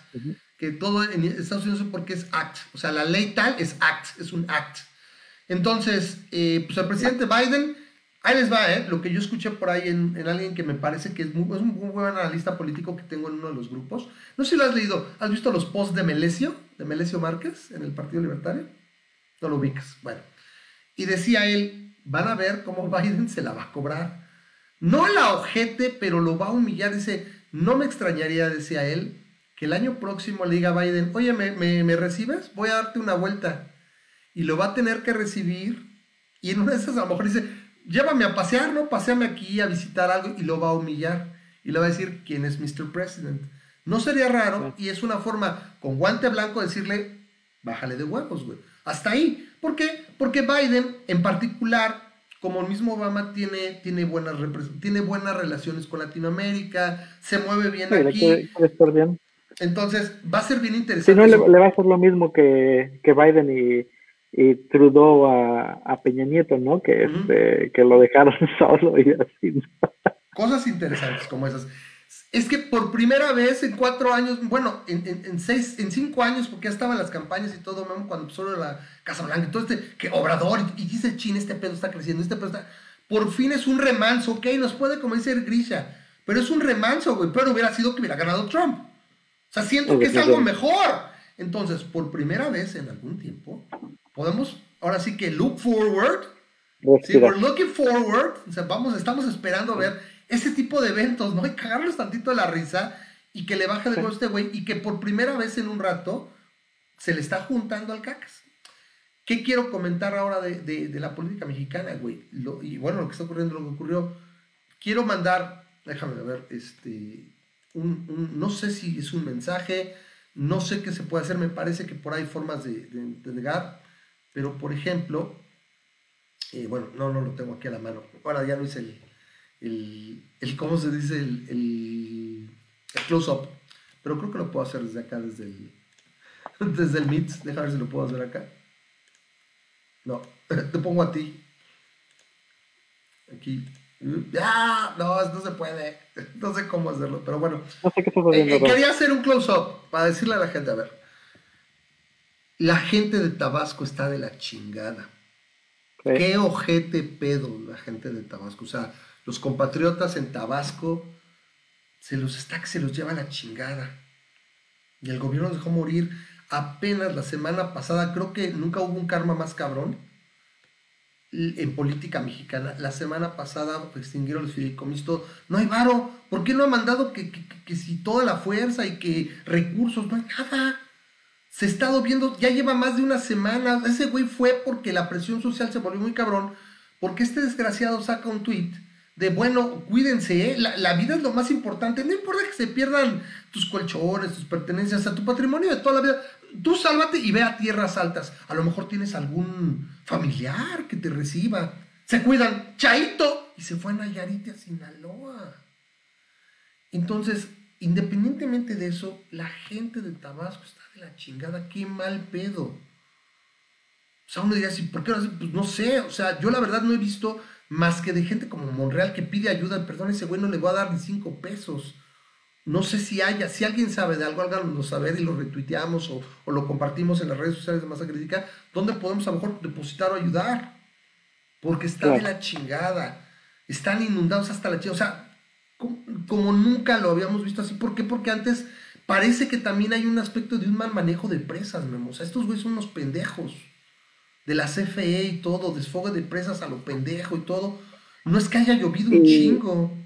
que todo en Estados Unidos es porque es act, o sea, la ley tal es act, es un act. Entonces, eh, pues el presidente Biden, ahí les va, ¿eh? lo que yo escuché por ahí en, alguien que me parece que es, un muy buen analista político que tengo en uno de los grupos. No sé si lo has leído, ¿has visto los posts de Melesio, de Melesio Márquez en el Partido Libertario? No lo ubicas, bueno. Y decía él, van a ver cómo Biden se la va a cobrar. No la ojete, pero lo va a humillar. Dice, no me extrañaría, decía él, que el año próximo le diga a Biden, oye, ¿me, recibes? Voy a darte una vuelta. Y lo va a tener que recibir. Y en una de esas a lo mejor dice, llévame a pasear, ¿no? Paseame aquí a visitar algo y lo va a humillar. Y le va a decir, ¿quién es Mr. President? No sería raro y es una forma con guante blanco decirle, bájale de huevos, güey. Hasta ahí. ¿Por qué? Porque Biden en particular como el mismo Obama tiene, tiene, buenas, tiene buenas relaciones con Latinoamérica, se mueve bien aquí. bien. Entonces, va a ser bien interesante. Si no, le, va a ser lo mismo que, que Biden y, y Trudeau a, a, Peña Nieto, ¿no? Que, este, que lo dejaron solo y así. Cosas interesantes como esas. Es que por primera vez en cuatro años, bueno, en, en, seis, en cinco años, porque ya estaban las campañas y todo, cuando solo la Casa Blanca, y todo este, que Obrador, y, dice China, este pedo está creciendo, este pedo está... Por fin es un remanso, ok, nos puede como dice Grisha, pero es un remanso, güey, pero hubiera sido que hubiera ganado Trump. O sea, siento que es algo mejor. Entonces, por primera vez en algún tiempo, podemos, ahora sí que look forward. Sí, we're looking forward. O sea, vamos, estamos esperando ver ese tipo de eventos, ¿no? Y cagarlos tantito de la risa y que le baje de nuevo este güey y que por primera vez en un rato se le está juntando al cacas. ¿Qué quiero comentar ahora de, la política mexicana, güey? y bueno, lo que está ocurriendo, lo que ocurrió. Quiero mandar, déjame ver, este, no sé si es un mensaje, no sé qué se puede hacer, me parece que por ahí hay formas de, de, pero por ejemplo, eh, bueno, no, no lo tengo aquí a la mano, ahora ya no hice el, el, el ¿cómo se dice? El, el, close-up, pero creo que lo puedo hacer desde acá, desde el, desde el Meet, déjame ver si lo puedo hacer acá. No, te pongo a ti. Aquí. Ya, no, no se puede. No sé cómo hacerlo, pero bueno. Eh, eh, quería hacer un close-up para decirle a la gente, a ver. La gente de Tabasco está de la chingada. Qué ojete pedo la gente de Tabasco. O sea, los compatriotas en Tabasco se los está que se los lleva a la chingada. Y el gobierno dejó morir apenas la semana pasada. Creo que nunca hubo un karma más cabrón en política mexicana. La semana pasada extinguieron los fideicomisos. No hay varo. ¿Por qué no ha mandado que, que, si toda la fuerza y que recursos? No hay nada. Se estado viendo, ya lleva más de una semana. Ese güey fue porque la presión social se volvió muy cabrón. Porque este desgraciado saca un tweet de bueno, cuídense, ¿eh? la, vida es lo más importante. No importa que se pierdan tus colchones, tus pertenencias, a tu patrimonio de toda la vida. Tú sálvate y ve a tierras altas. A lo mejor tienes algún familiar que te reciba. Se cuidan, Chaito. Y se fue a Nayarit a Sinaloa. Entonces, independientemente de eso, la gente de Tabasco está de la chingada. Qué mal pedo. O sea, uno diría así, ¿por qué? Pues no sé. O sea, yo la verdad no he visto más que de gente como Monreal que pide ayuda. Perdón, ese güey no le voy a dar ni cinco pesos. No sé si haya, si alguien sabe de algo, háganos saber y lo retuiteamos o, lo compartimos en las redes sociales de Masa Crítica, ¿dónde podemos a lo mejor depositar o ayudar? Porque está de la chingada. Están inundados hasta la chingada. O sea, como, nunca lo habíamos visto así. ¿Por qué? Porque antes parece que también hay un aspecto de un mal manejo de presas, Memo. O sea, estos güeyes son unos pendejos. De la CFE y todo, desfogue de presas a lo pendejo y todo. No es que haya llovido un chingo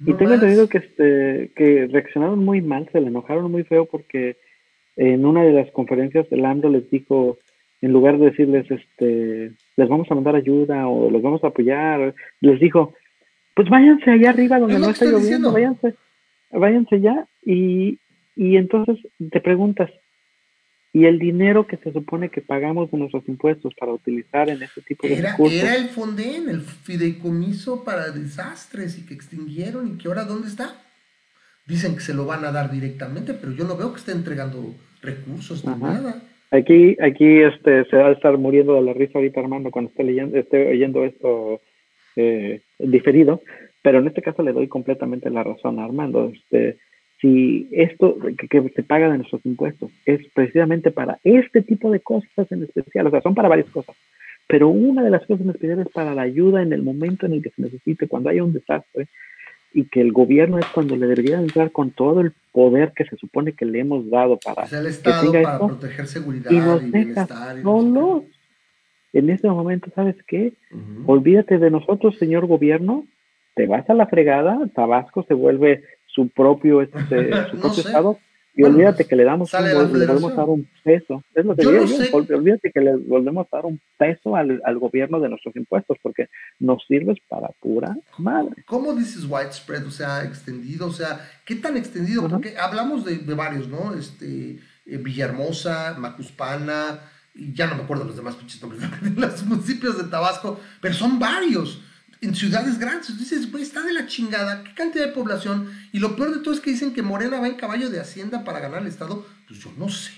y tengo entendido que, este, que reaccionaron muy mal, se le enojaron muy feo porque en una de las conferencias el AMLO les dijo, en lugar de decirles, este, les vamos a mandar ayuda o los vamos a apoyar, les dijo, pues váyanse allá arriba donde no está lloviendo, váyanse, váyanse ya y, y entonces te preguntas, y el dinero que se supone que pagamos de nuestros impuestos para utilizar en este tipo de era, Era el Fonden, el fideicomiso para desastres y que extinguieron y que ahora dónde está. Dicen que se lo van a dar directamente, pero yo no veo que esté entregando recursos ni nada. Aquí, aquí este, se va a estar muriendo de la risa ahorita Armando cuando esté leyendo, esté oyendo esto eh, diferido, pero en este caso le doy completamente la razón a Armando. Este, si esto que, se paga de nuestros impuestos es precisamente para este tipo de cosas en especial, o sea, son para varias cosas, pero una de las cosas en especial es para la ayuda en el momento en el que se necesite, cuando haya un desastre, y que el gobierno es cuando le debería entrar con todo el poder que se supone que le hemos dado para el Estado para proteger seguridad y, nos y bienestar. solos. En este momento, ¿sabes qué? Olvídate de nosotros, señor gobierno, te vas a la fregada, Tabasco se vuelve su propio, este, su propio estado. Y olvídate que le damos un, le volvemos a dar un peso. Es lo que yo digo, olvídate que le volvemos a dar un peso al, al, gobierno de nuestros impuestos, porque nos sirves para pura madre. ¿Cómo dices widespread? O sea, extendido, o sea, ¿qué tan extendido? Porque hablamos de, de, varios, ¿no? Este, eh, Villahermosa, Macuspana, y ya no me acuerdo los demás pinches nombres de los municipios de Tabasco, pero son varios en ciudades grandes. Dices, güey, está de la chingada, qué cantidad de población. Y lo peor de todo es que dicen que Morena va en caballo de Hacienda para ganar el Estado. Pues yo no sé.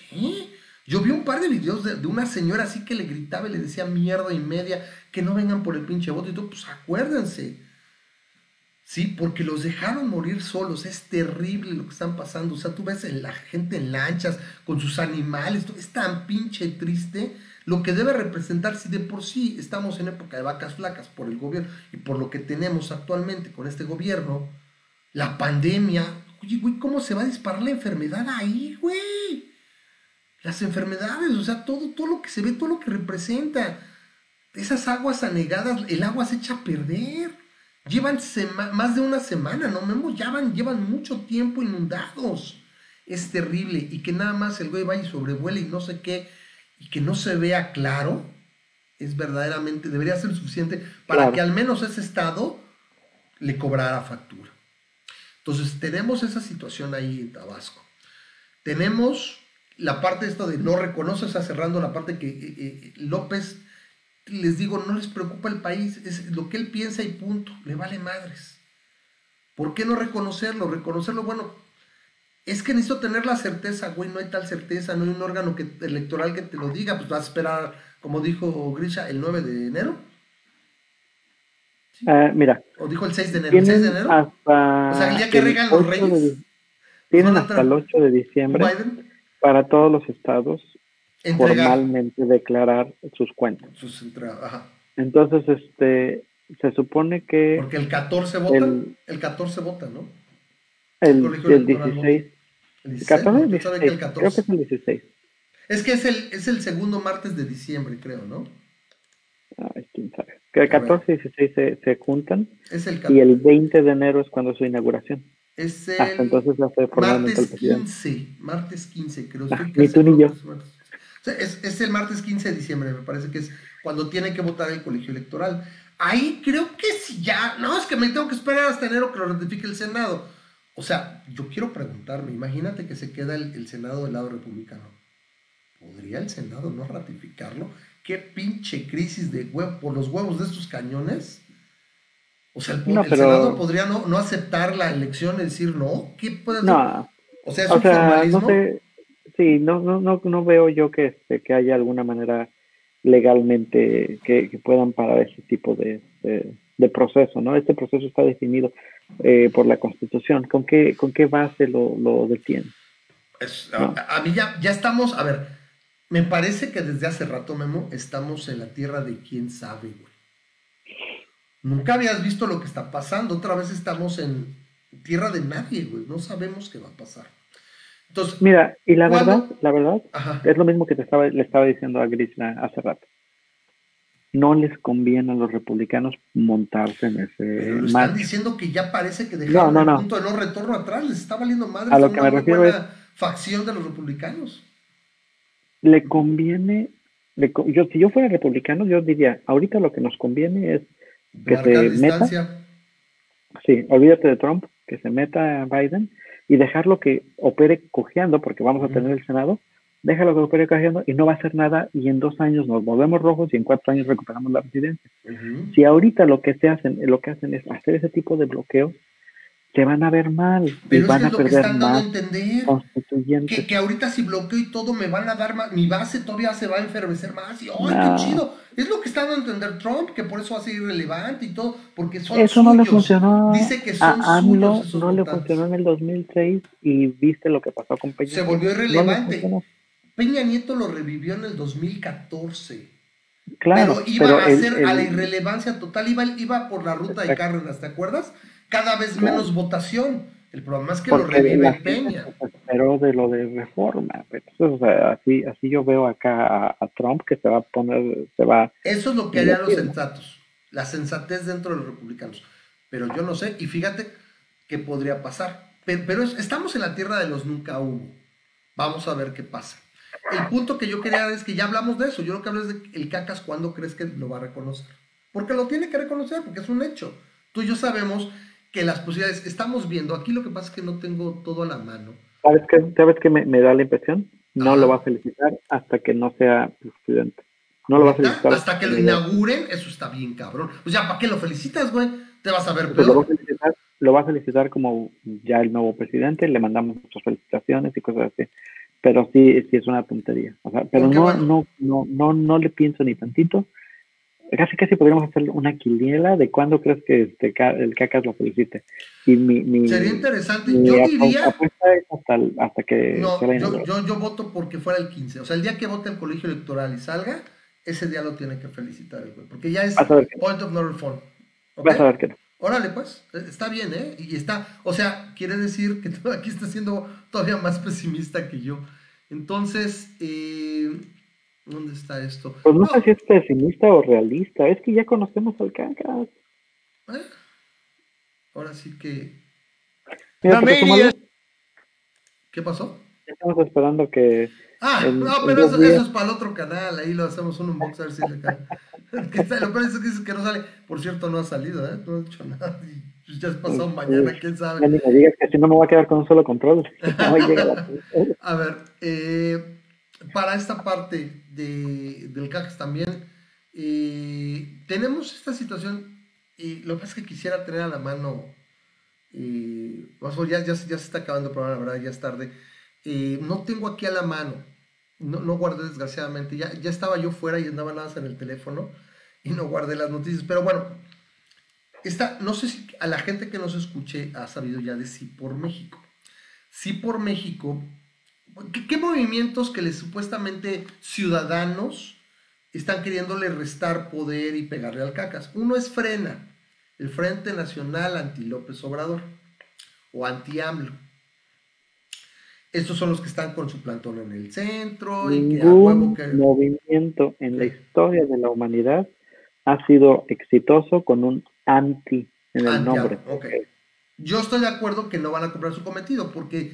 Yo vi un par de videos de, una señora así que le gritaba y le decía mierda y media, que no vengan por el pinche voto y todo. Pues acuérdense. Sí, porque los dejaron morir solos. Es terrible lo que están pasando. O sea, tú ves la gente en lanchas con sus animales. Es tan pinche triste lo que debe representar si de por sí estamos en época de vacas flacas por el gobierno y por lo que tenemos actualmente con este gobierno, la pandemia, oye, güey, ¿cómo se va a disparar la enfermedad ahí, güey? Las enfermedades, o sea, todo, todo lo que se ve, todo lo que representa. Esas aguas anegadas, el agua se echa a perder. Llevan más de una semana, ¿no? Memo? Llevan, llevan mucho tiempo inundados. Es terrible. Y que nada más el güey vaya y sobrevuele y no sé qué y que no se vea claro, es verdaderamente, debería ser suficiente para que al menos ese Estado le cobrara factura. Entonces, tenemos esa situación ahí en Tabasco. Tenemos la parte esta de no reconoce, está cerrando la parte que eh, eh, López, les digo, no les preocupa el país, es lo que él piensa y punto, le vale madres. ¿Por qué no reconocerlo? Reconocerlo, bueno, es que necesito tener la certeza, güey, no hay tal certeza, no hay un órgano que, electoral que te lo diga, pues vas a esperar, como dijo Grisha, el 9 de enero. Ah, mira. O dijo el 6 de enero. ¿El 6 de enero? Hasta o sea, el día que regan los reyes. tienen hasta el 8 de diciembre para todos los estados formalmente declarar sus cuentas. Sus Ajá. Entonces, este, se supone que... Porque el 14 vota, el, el 14 vota, ¿no? El, el 16. ¿El 16? Creo que es el 16. Es que es el, es el segundo martes de diciembre, creo, ¿no? Ay, quién sabe. Que el 14 y 16 se, se juntan. Es el y el 20 de enero es cuando es su inauguración. Es el Hasta entonces la fe martes 15, martes 15, creo. Ah, ni tú ni yo. O sea, es, es, el martes 15 de diciembre, me parece que es cuando tiene que votar el colegio electoral. Ahí creo que si ya, no, es que me tengo que esperar hasta enero que lo ratifique el Senado. O sea, yo quiero preguntarme, imagínate que se queda el, el Senado del lado republicano. ¿Podría el Senado no ratificarlo? ¿Qué pinche crisis de huevo por los huevos de estos cañones? O sea, el, No, el pero- Senado podría no, no aceptar la elección y decir no. ¿Qué puede? No, O sea, es o un sea, formalismo. no sé, sí, no, no, no, no veo yo que, este, que haya alguna manera legalmente que, que puedan parar ese tipo de, de, de proceso, ¿no? Este proceso está definido eh, por la Constitución. ¿Con qué, con qué base lo, lo detiene? Es- a, a mí ya, ya estamos, a ver, me parece que desde hace rato, Memo, estamos en la tierra de quién sabe, güey. Nunca habías visto lo que está pasando. Otra vez estamos en tierra de nadie, güey. No sabemos qué va a pasar. Entonces, Mira, y la ¿Cuándo? verdad, la verdad, ajá. es lo mismo que te estaba, le estaba diciendo a Grisla hace rato. No les conviene a los republicanos montarse en ese Pero están diciendo que ya parece que dejaron No, no, el punto de no retorno atrás. Les está valiendo madre. A lo que me refiero buena facción de los republicanos. le conviene, le yo, si yo fuera republicano, yo diría, ahorita lo que nos conviene es que se meta, sí, olvídate de Trump, que se meta Biden y dejarlo que opere cojeando, porque vamos a tener el Senado, déjalo que opere cojeando y no va a hacer nada y en dos años nos volvemos rojos y en cuatro años recuperamos la presidencia. Ujú. Si ahorita lo que se hacen, lo que hacen es hacer ese tipo de bloqueos, se van a ver mal Pero y es van que a que perder están dando a más entender. constituyentes. Que, que ahorita si bloqueo y todo me van a dar más, mi base todavía se va a enfermecer más y ¡ay, No. qué chido! Es lo que está dando a entender Trump, que por eso va a ser irrelevante y todo, porque son Eso no le funcionó. Dice que son a AMLO no le funcionó en el 2006 y viste lo que pasó con Peña. Se volvió. No irrelevante. Peña Nieto lo revivió en el 2014. Claro, pero iba pero a el- ser a la el- irrelevancia total, iba, iba por la ruta de. Cárdenas, ¿te acuerdas? Cada vez Claro. menos votación. El problema es que lo porque revive Peña. esperó de lo de reforma. pero eso, o sea, así, así yo veo acá a, a Trump que se va a poner, se va Eso es lo que harían lo los sensatos, la sensatez dentro de los republicanos. Pero yo no sé, y fíjate qué podría pasar. Pero, pero es- estamos en la tierra de los nunca hubo. Vamos a ver qué pasa. El punto que yo quería es que ya hablamos de eso. Yo lo que hablo es de el cacas cuándo crees que lo va a reconocer. Porque lo tiene que reconocer, porque es un hecho. Tú y yo sabemos que las posibilidades, estamos viendo, aquí lo que pasa es que no tengo todo a la mano. ¿Sabes qué, ¿Sabes qué me, me da la impresión? No Ajá. lo va a felicitar hasta que no sea presidente. No lo va a felicitar. Hasta que lo inauguren, eso está bien cabrón. O sea, ¿para qué lo felicitas, güey? Te vas a ver Pues lo, va a peor. felicitar, lo va a felicitar como ya el nuevo presidente, le mandamos muchas felicitaciones y cosas así. Pero sí, sí es una tontería. O sea, pero no, bueno. no, no, no, no le pienso ni tantito. Casi casi podríamos hacer una quiniela de cuándo crees que este, el cacas lo felicite. Y mi, mi, Sería interesante. mi Yo diría. hasta, hasta que No, yo, yo, yo voto porque fuera el 15. O sea, el día que vote el colegio electoral y salga, ese día lo tiene que felicitar el güey. Porque ya es point of no reform. Vas a ver que no. Órale, pues. Está bien, ¿eh? Y está. O sea, quiere decir que aquí está siendo todavía más pesimista que yo. Entonces, eh, ¿dónde está esto? Pues no No, sé si es pesimista o realista. Es que ya conocemos al cacas. ¿eh? Ahora sí que. Mira. ¿Qué pasó? Estamos esperando que Ah, En- no, pero eso, es para el otro canal. Ahí lo hacemos un unbox a ver si le cae. Lo peor es que dice que no sale. Por cierto, no ha salido, ¿eh? No ha dicho nada. Y pues ya es pasado mañana, quién sabe. ni me digas que si no me voy a quedar con un solo control. La- A ver, eh, para esta parte de, del CACS también, eh, tenemos esta situación. Y lo que es que quisiera tener a la mano. eh, más o- ya, ya, ya se está acabando el programa, la verdad, ya es tarde. Eh, no tengo aquí a la mano. No, no guardé desgraciadamente. Ya, ya estaba yo fuera y andaba nada más en el teléfono y no guardé las noticias. Pero bueno, esta, no sé si a la gente que nos escuche ha sabido ya de Sí por México. Sí por México. ¿Qué, qué movimientos que les supuestamente ciudadanos están queriéndole restar poder y pegarle al cacas? Uno es Frena, el Frente Nacional Anti López Obrador o anti AMLO. Estos son los que están con su plantón en el centro y que huevo Ningún que... movimiento en la historia de la humanidad ha sido exitoso con un anti en el nombre. Yo estoy de acuerdo que no van a comprar su cometido porque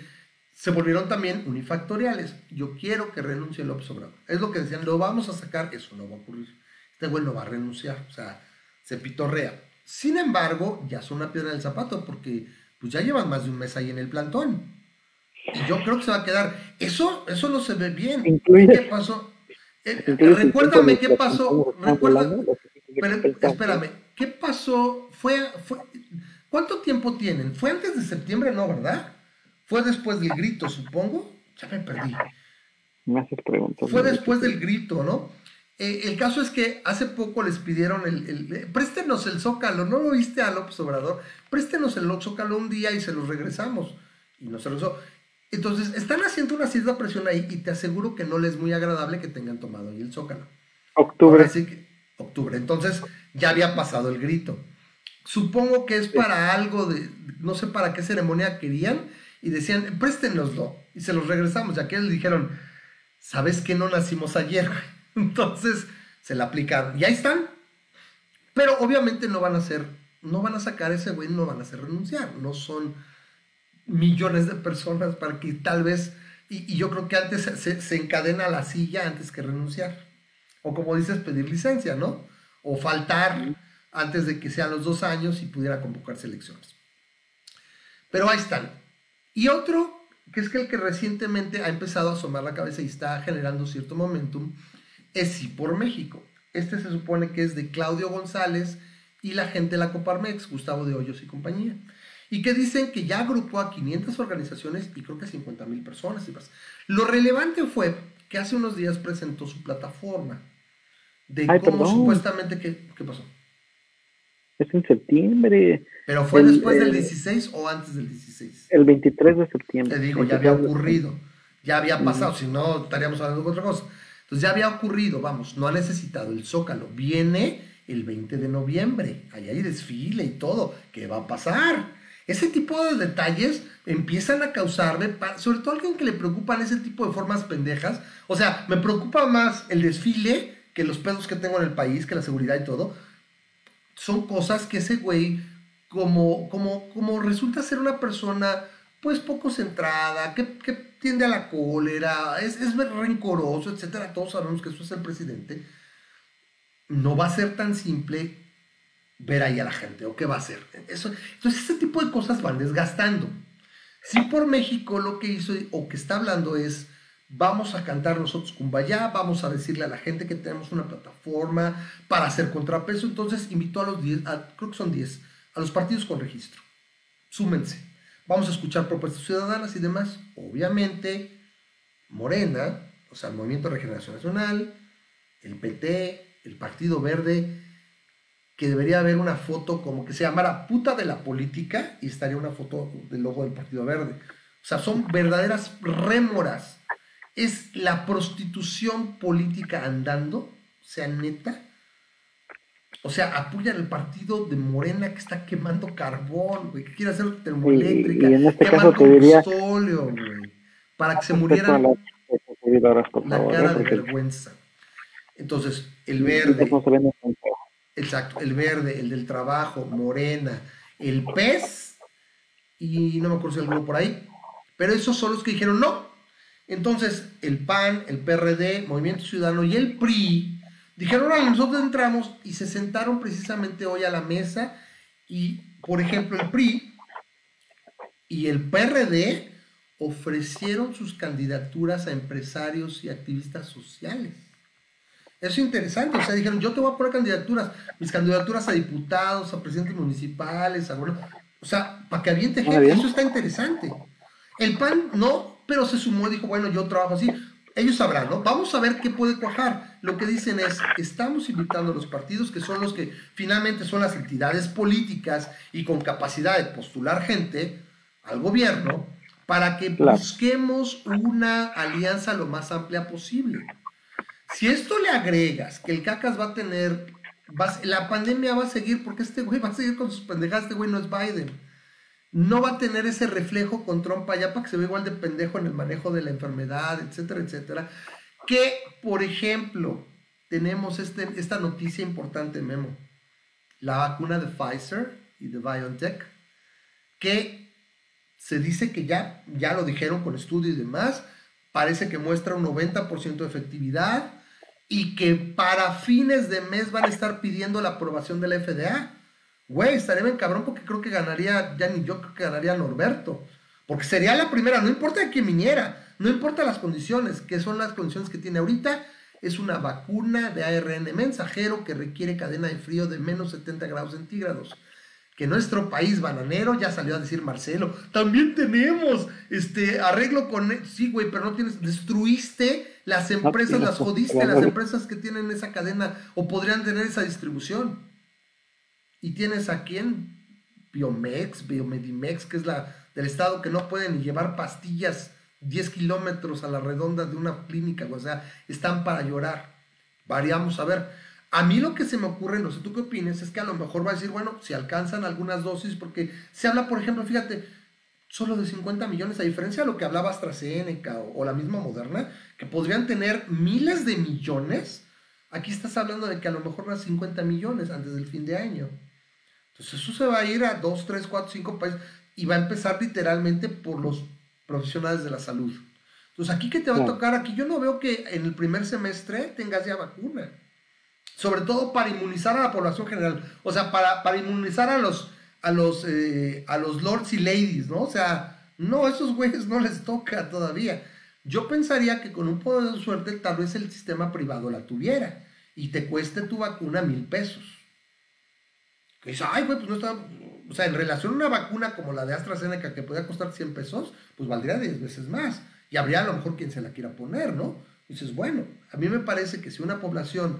se volvieron también unifactoriales. Yo quiero que renuncie López Obrador. Es lo que decían, lo vamos a sacar, eso no va a ocurrir. Este güey no va a renunciar, o sea, se pitorrea. Sin embargo, ya son una piedra del zapato porque pues ya llevan más de un mes ahí en el plantón. Y yo creo que se va a quedar. Eso, eso no se ve bien. ¿Qué pasó? Eh, recuérdame qué pasó. espérame, ¿qué pasó? Fue, fue, ¿Cuánto tiempo tienen? ¿Fue antes de septiembre, no, verdad? ¿Fue después del grito, supongo? Ya me perdí. Me haces preguntas. Fue después del grito, ¿no? Eh, el caso es que hace poco les pidieron el, el, Préstenos el Zócalo, ¿no lo viste a López Obrador? Préstenos el Zócalo un día y se los regresamos. Y no se los... Entonces, están haciendo una cierta presión ahí y te aseguro que no les es muy agradable que tengan tomado ahí el Zócalo. Octubre. Así que, octubre. Entonces, ya había pasado el grito. Supongo que es para algo de, no sé para qué ceremonia querían, y decían, préstenoslo, y se los regresamos, ya que ellos dijeron, ¿sabes que no nacimos ayer? Entonces, se la aplicaron, y ahí están. Pero obviamente no van a ser, no van a sacar ese güey, no van a hacer renunciar, no son millones de personas para que tal vez, y, yo creo que antes se, se, encadena la silla antes que renunciar. O como dices, pedir licencia, ¿no? O faltar antes de que sean los dos años y pudiera convocarse elecciones. Pero ahí están. Y otro, que es que el que recientemente ha empezado a asomar la cabeza y está generando cierto momentum, es Sí por México. Este se supone que es de Claudio González y la gente de la Coparmex, Gustavo de Hoyos y compañía y que dicen que ya agrupó a 500 organizaciones y creo que 50 mil personas y más. Lo relevante fue que hace unos días presentó su plataforma de cómo supuestamente, ¿qué, ¿qué, pasó? Es en septiembre. ¿Pero fue después del 16 o antes del 16? El 23 de septiembre. Te digo, ya había ocurrido, ya había pasado, si no estaríamos hablando de otra cosa. Entonces ya había ocurrido, vamos, no ha necesitado el Zócalo, viene el 20 de noviembre, ahí hay desfile y todo, ¿qué va a pasar? Ese tipo de detalles empiezan a causarme, sobre todo a alguien que le preocupan ese tipo de formas pendejas. O sea, me preocupa más el desfile que los pedos que tengo en el país, que la seguridad y todo. Son cosas que ese güey, como, como, como resulta ser una persona pues poco centrada, que, tiende a la cólera, es, es rencoroso, etcétera. Todos sabemos que eso es el presidente. No va a ser tan simple ver ahí a la gente o qué va a hacer. Eso, entonces, ese tipo de cosas van desgastando. Si por México lo que hizo o que está hablando es, vamos a cantar nosotros Kumbaya, vamos a decirle a la gente que tenemos una plataforma para hacer contrapeso, entonces invitó a los 10, creo que son 10, a los partidos con registro. Súmense. Vamos a escuchar propuestas ciudadanas y demás. Obviamente, Morena, o sea, el Movimiento de Regeneración Nacional, el PT, el Partido Verde, que debería haber una foto como que se llamara puta de la política y estaría una foto del logo del Partido Verde. O sea, son verdaderas rémoras. Es la prostitución política andando, o sea, neta. O sea, apoyan el partido de Morena que está quemando carbón, güey, que quiere hacer termoeléctrica, y, en este caso te diría, para que se murieran la cara de vergüenza. Entonces, el verde, Exacto, el verde, el del trabajo, Morena, el PES y no me acuerdo si alguno por ahí. Pero esos son los que dijeron no. Entonces, el PAN, el PRD, Movimiento Ciudadano y el PRI dijeron, ahora nosotros entramos y se sentaron precisamente hoy a la mesa y, por ejemplo, el PRI y el PRD ofrecieron sus candidaturas a empresarios y activistas sociales. Eso es interesante. O sea, dijeron, yo te voy a poner candidaturas, mis candidaturas a diputados, a presidentes municipales, a o sea, para que aviente gente. Eso está interesante. El PAN no, pero se sumó y dijo, bueno, yo trabajo así. Ellos sabrán, ¿no? Vamos a ver qué puede cuajar. Lo que dicen es, estamos invitando a los partidos que son los que finalmente son las entidades políticas y con capacidad de postular gente al gobierno para que busquemos una alianza lo más amplia posible. Si esto le agregas que el cacas va a tener, la pandemia va a seguir porque este güey va a seguir con sus pendejadas, este güey no es Biden. No va a tener ese reflejo con Trump allá para que se vea igual de pendejo en el manejo de la enfermedad, etcétera, etcétera. Que, por ejemplo, tenemos este, esta noticia importante, Memo. La vacuna de Pfizer y de BioNTech, que se dice que ya, ya lo dijeron con estudio y demás, parece que muestra un 90% de efectividad y que para fines de mes van a estar pidiendo la aprobación de la FDA. Güey, estaría bien cabrón porque creo que ganaría, ya ni yo creo que ganaría Norberto. Porque sería la primera, no importa quién viniera, no importa las condiciones, que son las condiciones que tiene ahorita, es una vacuna de ARN mensajero que requiere cadena de frío de menos 70 grados centígrados. Que nuestro país bananero, ya salió a decir Marcelo, también tenemos este arreglo con... E-". Sí, güey, pero no tienes... Destruiste las empresas, las jodiste, las empresas que tienen esa cadena o podrían tener esa distribución. Y tienes a quién? Biomex, Biomedimex, que es la del estado que no pueden llevar pastillas 10 kilómetros a la redonda de una clínica, o sea, están para llorar. Variamos a ver. A mí lo que se me ocurre, no sé tú qué opinas, es que a lo mejor va a decir, bueno, si alcanzan algunas dosis, porque se habla, por ejemplo, fíjate, solo de 50 millones, a diferencia de lo que hablaba AstraZeneca o, o la misma Moderna, que podrían tener miles de millones, aquí estás hablando de que a lo mejor unas 50 millones antes del fin de año. Entonces eso se va a ir a 2, 3, 4, 5 países y va a empezar literalmente por los profesionales de la salud. Entonces, aquí que te va a tocar, aquí yo no veo que en el primer semestre tengas ya vacuna. Sobre todo para inmunizar a la población general. O sea, para, para inmunizar a los, a, los, eh, a los lords y ladies, ¿no? O sea, no, esos güeyes no les toca todavía. Yo pensaría que con un poder de suerte tal vez el sistema privado la tuviera y te cueste tu vacuna mil pesos. Que dice, ay, güey, pues no está, o sea, en relación a una vacuna como la de AstraZeneca que podía costar 100 pesos, pues valdría 10 veces más. Y habría a lo mejor quien se la quiera poner, ¿no? Dices, bueno, a mí me parece que si una población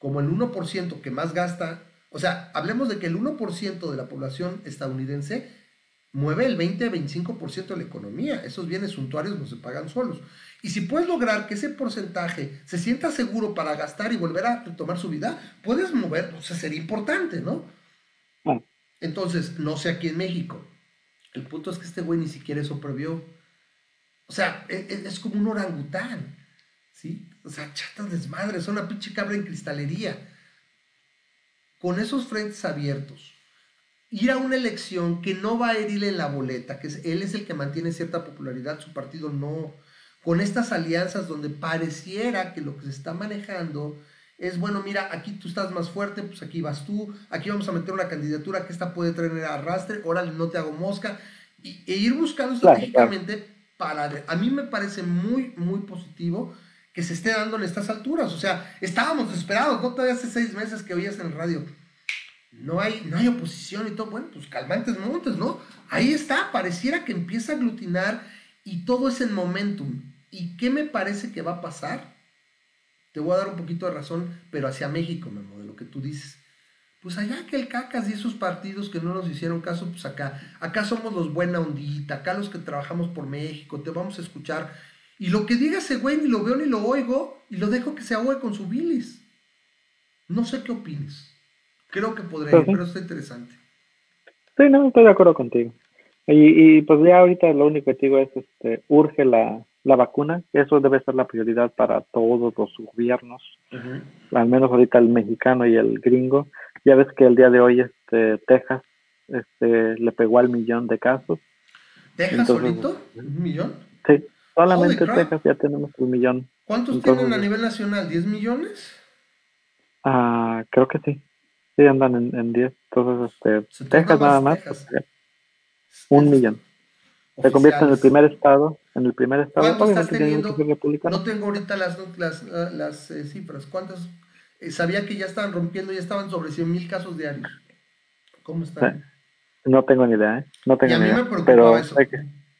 como el 1% que más gasta, o sea, hablemos de que el 1% de la población estadounidense mueve el 20-25% de la economía. Esos bienes suntuarios no se pagan solos. Y si puedes lograr que ese porcentaje se sienta seguro para gastar y volver a tomar su vida, puedes mover, o sea, sería importante, ¿no? Entonces, no sé aquí en México. El punto es que este güey ni siquiera eso previó. O sea, e, e, es, como un orangután. ¿Sí? O sea, chatas desmadres, son una pinche cabra en cristalería. Con esos frentes abiertos, ir a una elección que no va a herirle en la boleta, que él es el que mantiene cierta popularidad, su partido no. Con estas alianzas donde pareciera que lo que se está manejando es, bueno, mira, aquí tú estás más fuerte, pues aquí vas tú, aquí vamos a meter una candidatura que esta puede traer arrastre, órale, no te hago mosca, y, e ir buscando estratégicamente para... A mí me parece muy, muy positivo que se esté dando en estas alturas, o sea, estábamos desesperados, ¿no? Todavía hace seis meses que oías en el radio, no hay, no hay oposición y todo, bueno, pues calmantes montes, ¿no? Ahí está, pareciera que empieza a aglutinar y todo es en momentum. ¿Y qué me parece que va a pasar? Te voy a dar un poquito de razón, pero hacia México, Memo, de lo que tú dices. Pues allá que el cacas y esos partidos que no nos hicieron caso, pues acá, acá somos los buena ondita, acá los que trabajamos por México, te vamos a escuchar. Y lo que diga ese güey ni lo veo ni lo oigo y lo dejo que se ahogue con su bilis. No sé qué opines. Creo que podría ir, pero está interesante. Sí, no, estoy de acuerdo contigo. Y, y pues ya ahorita lo único que te digo es, este, urge la, la vacuna, eso debe ser la prioridad para todos los gobiernos, al menos ahorita el mexicano y el gringo. Ya ves que el día de hoy este Texas este le pegó al millón de casos. ¿Texas solito? ¿Un millón? Solamente Texas ya tenemos un millón. ¿Cuántos tienen a nivel nacional? ¿10 millones? Ah, creo que sí. Sí, andan en, en 10. Entonces, este, Texas nada más. un millón. Se convierte en el primer estado en el primer estado. ¿Cuántos estás teniendo? No tengo ahorita las, las, las eh, cifras. ¿Cuántos? Eh, sabía que ya estaban rompiendo, ya estaban sobre 100 mil casos diarios. ¿Cómo están? No tengo ni idea, ¿eh? No tengo y a mí me preocupa eso.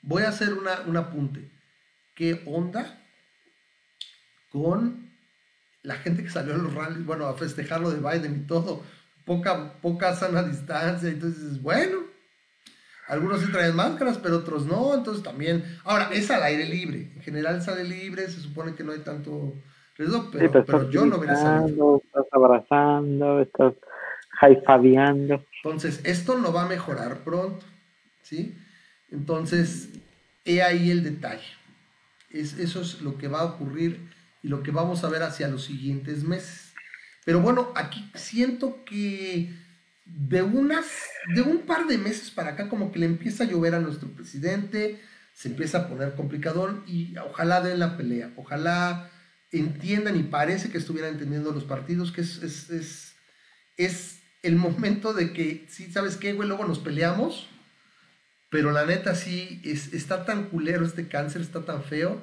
Voy a hacer una, un apunte. ¿Qué onda con la gente que salió a los rallies, bueno, a festejar lo de Biden y todo? Poca, poca sana distancia. Entonces, bueno, algunos sí traen máscaras, pero otros no, entonces también. Ahora, es al aire libre. En general sale libre, se supone que no hay tanto riesgo, pero, yo no hubiera salido. Estás abrazando, estás jaifadeando. Entonces, esto no va a mejorar pronto, ¿sí? Entonces, he ahí el detalle. Es, eso es lo que va a ocurrir y lo que vamos a ver hacia los siguientes meses. Pero bueno, aquí siento que de unas, de un par de meses para acá, como que le empieza a llover a nuestro presidente, se empieza a poner complicador y ojalá den la pelea, ojalá entiendan y parece que estuvieran entendiendo los partidos que es, es, es, es el momento de que, sí, ¿sabes qué, güey? Luego nos peleamos, pero la neta sí, es, está tan culero este cáncer, está tan feo,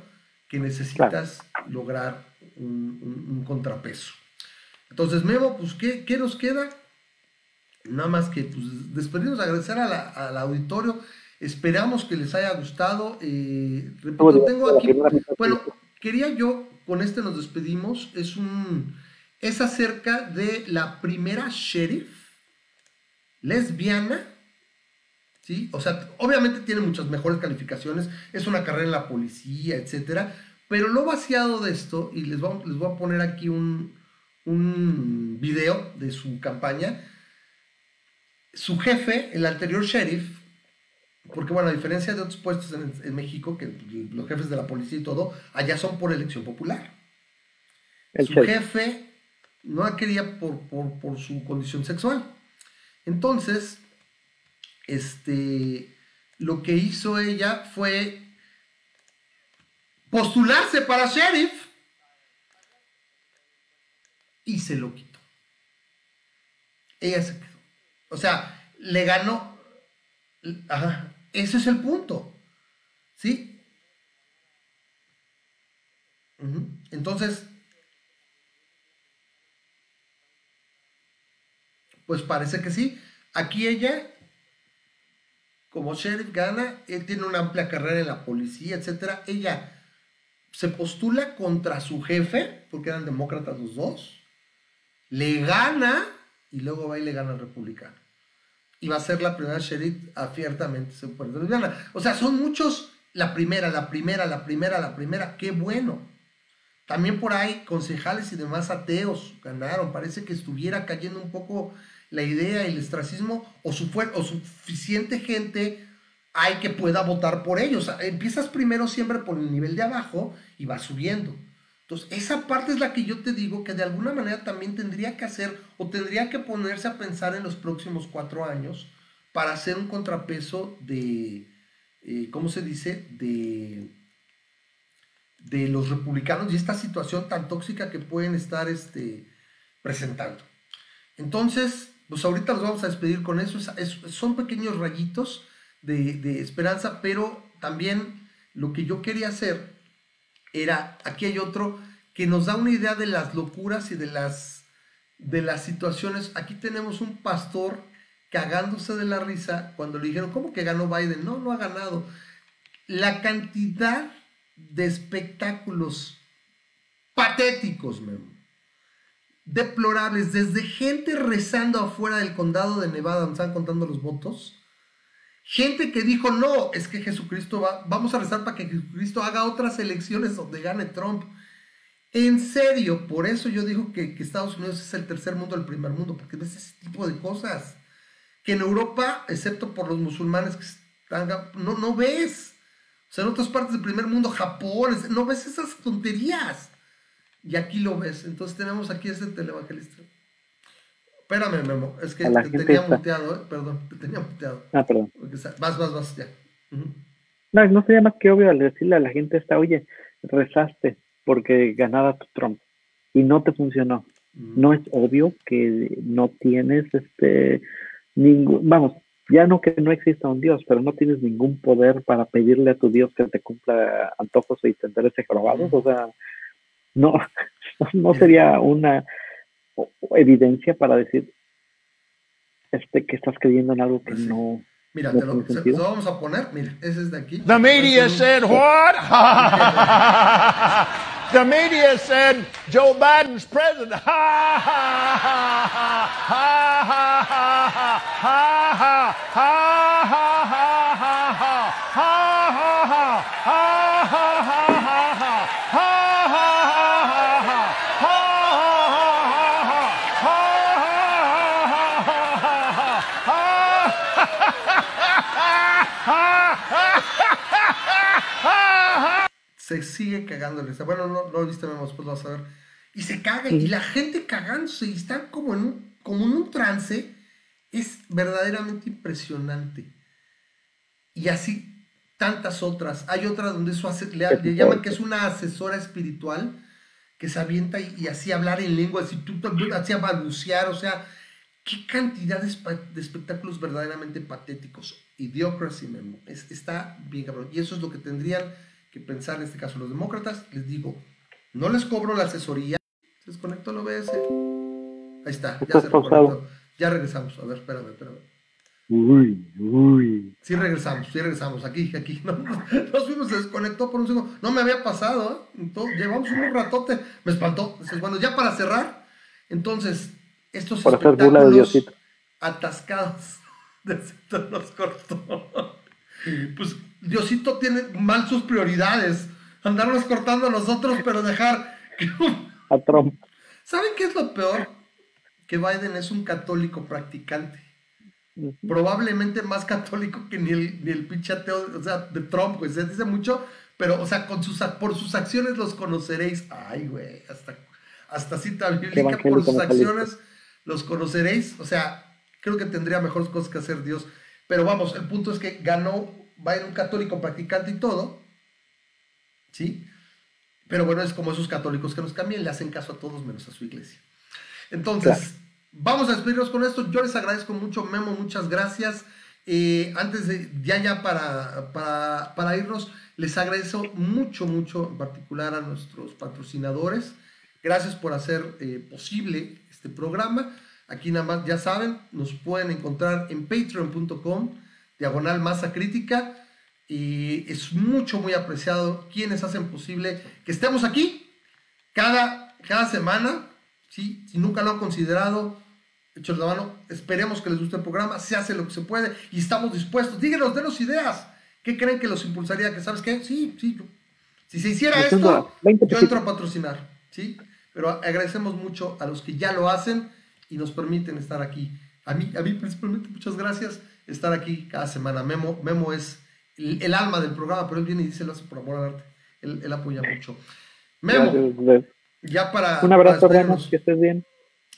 que necesitas lograr un, contrapeso. Entonces, Memo, pues, ¿qué, ¿qué, nos queda? Nada más que pues, despedirnos, agradecer al auditorio. Esperamos que les haya gustado. Eh, tengo aquí, bueno, quería yo, con este nos despedimos, es un, es acerca de la primera sheriff lesbiana ¿sí? O sea, obviamente tiene muchas mejores calificaciones, es una carrera en la policía, etcétera, pero lo vaciado de esto, y les voy, les voy a poner aquí un, un video de su campaña, su jefe, el anterior sheriff, porque bueno, a diferencia de otros puestos en, México, que los jefes de la policía y todo, allá son por elección popular. su jefe no la quería por, por su condición sexual. Entonces, este, lo que hizo ella fue postularse para sheriff y se lo quitó. Ella se quedó. O sea, le ganó. Ajá, ese es el punto. ¿Sí? Entonces, pues parece que sí. Aquí ella como sheriff gana, él tiene una amplia carrera en la policía, etcétera. Ella se postula contra su jefe, porque eran demócratas los dos, le gana y luego va y le gana al republicano. Y va a ser la primera sheriff abiertamente lesbiana. O sea, son muchos, la primera, la primera, la primera, la primera, qué bueno. También por ahí concejales y demás ateos ganaron. Parece que estuviera cayendo un poco la idea, el estracismo o, su o suficiente gente hay que pueda votar por ellos. empiezas primero siempre por el nivel de abajo y vas subiendo. Entonces, esa parte es la que yo te digo que de alguna manera también tendría que hacer o tendría que ponerse a pensar en los próximos cuatro años para hacer un contrapeso de, eh, ¿cómo se dice? De, de los republicanos y esta situación tan tóxica que pueden estar este, presentando. Entonces, pues ahorita nos vamos a despedir con eso. son pequeños rayitos de, esperanza, pero también lo que yo quería hacer era, aquí hay otro que nos da una idea de las locuras y de las, de las situaciones. Aquí tenemos un pastor cagándose de la risa cuando le dijeron, ¿cómo que ganó Biden? No, no ha ganado. La cantidad de espectáculos patéticos, Memo deplorables, desde gente rezando afuera del condado de Nevada donde están contando los votos, gente que dijo, no, es que Jesucristo va, vamos a rezar para que Jesucristo haga otras elecciones donde gane Trump. En serio, por eso yo digo que, Estados Unidos es el tercer mundo, el primer mundo, porque ves ese tipo de cosas. Que en Europa, excepto por los musulmanes que están, no, no ves. O sea, en otras partes del primer mundo, Japón, no ves esas tonterías. Y aquí lo ves. Entonces tenemos aquí ese televangelista. Espérame, Memo. Es que te tenía muteado, ¿eh? Perdón, te tenía muteado. Ah, perdón. Vas, vas, vas, ya. No, no sería más que obvio al decirle a la gente esta, oye, rezaste porque ganaba Trump y no te funcionó. No es obvio que no tienes este ningún, vamos, ya no que no exista un Dios, pero no tienes ningún poder para pedirle a tu Dios que te cumpla antojos y intereses grabados. O sea, no, no sería una evidencia para decir este que estás creyendo en algo que pues no. Mira, te lo, se, lo, vamos a poner. Mira, ese es de aquí. The media said what? the media said Joe Biden's president. Se sigue cagando. Bueno, no, no lo viste, Memo, después lo vas a ver. Y se caga, y la gente cagándose, y están como en un, como en un trance. Es verdaderamente impresionante. Y así tantas otras. Hay otra donde eso hace, le, le llaman que es una asesora espiritual que se avienta y, así hablar en lengua, así, tú, así balbucear, o sea, qué cantidad de, de espectáculos verdaderamente patéticos. Idiocracy Memo. Es, está bien cabrón. Y eso es lo que tendrían que pensar en este caso los demócratas. Les digo, no les cobro la asesoría. Se desconectó el OBS. Ahí está, ya se reconectó. Ya regresamos. A ver, espérame, espérame. Uy, uy. Sí regresamos, sí regresamos. Aquí, aquí. No, nos fuimos, se desconectó por un segundo. No me había pasado, ¿eh? llevamos un ratote. Me espantó. Entonces, bueno, ya para cerrar, entonces, estos para espectáculos de atascados Diosito nos cortó. Pues Diosito tiene mal sus prioridades. Andarnos cortando a nosotros, pero dejar a Trump. ¿Saben qué es lo peor? Que Biden es un católico practicante. Probablemente más católico que ni el, ni el pinche ateo, o sea, de Trump, pues se dice mucho, pero, o sea, con sus, por sus acciones los conoceréis. Ay, güey, hasta, hasta cita bíblica, por sus acciones los conoceréis. O sea, creo que tendría mejores cosas que hacer Dios. Pero vamos, el punto es que ganó va un católico practicante y todo. ¿Sí? Pero bueno, es como esos católicos que nos cambian, le hacen caso a todos menos a su iglesia. Entonces, vamos a despedirnos con esto. Yo les agradezco mucho, Memo, muchas gracias. Eh, antes de, ya ya para, para, irnos, les agradezco mucho, mucho, en particular a nuestros patrocinadores. Gracias por hacer eh, posible este programa. Aquí nada más, ya saben, nos pueden encontrar en patreon.com, diagonal masa crítica. Y es mucho, muy apreciado quienes hacen posible que estemos aquí cada, cada semana. ¿sí? Si nunca lo han considerado, hechos la mano, esperemos que les guste el programa. Se hace lo que se puede y estamos dispuestos. Díganos, denos ideas. ¿Qué creen que los impulsaría? ¿Que sabes qué? Sí, sí. Si se hiciera esto, yo entro a patrocinar. ¿sí? Pero agradecemos mucho a los que ya lo hacen y nos permiten estar aquí. A mí, a mí principalmente muchas gracias estar aquí cada semana. Memo, Memo es el, alma del programa, pero él viene y dice lo hace por amor al arte. Él, apoya mucho. Memo, ya para... Un abrazo, Ramos, que estés bien.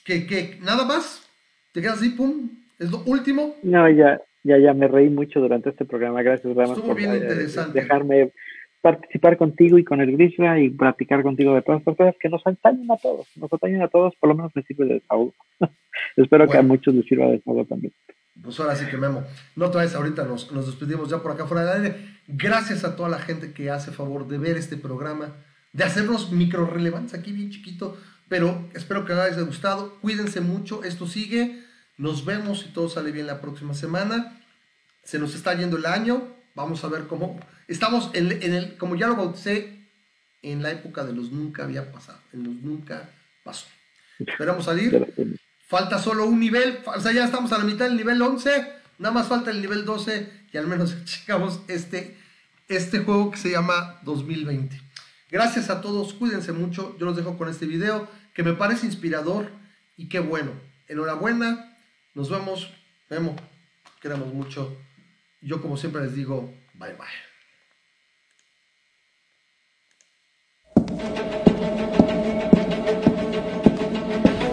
Que, que nada más, te quedas así, pum, es lo último. No, ya, ya, ya me reí mucho durante este programa. Gracias, Ramos, Estuvo bien eh, interesante. dejarme participar contigo y con el Grisla y platicar contigo de todas estas cosas que nos atañen a todos, nos atañen a todos, por lo menos me sirve de desahogo. Espero que a muchos les sirva de desahogo también. Pues ahora sí que Memo, no traes ahorita, nos, nos despedimos ya por acá fuera del aire. Gracias a toda la gente que hace favor de ver este programa, de hacernos micro relevantes aquí bien chiquito, pero espero que les haya gustado. Cuídense mucho, esto sigue. Nos vemos y todo sale bien la próxima semana. Se nos está yendo el año. Vamos a ver cómo Estamos en, el, como ya lo bauticé, en la época de los nunca había pasado, en los nunca pasó. Esperamos salir. Falta solo un nivel, o sea, ya estamos a la mitad del nivel 11, nada más falta el nivel 12 y al menos llegamos este, este juego que se llama 2020. Gracias a todos, cuídense mucho, yo los dejo con este video que me parece inspirador y qué bueno. Enhorabuena, nos vemos, vemos, queremos mucho. Yo como siempre les digo, bye bye.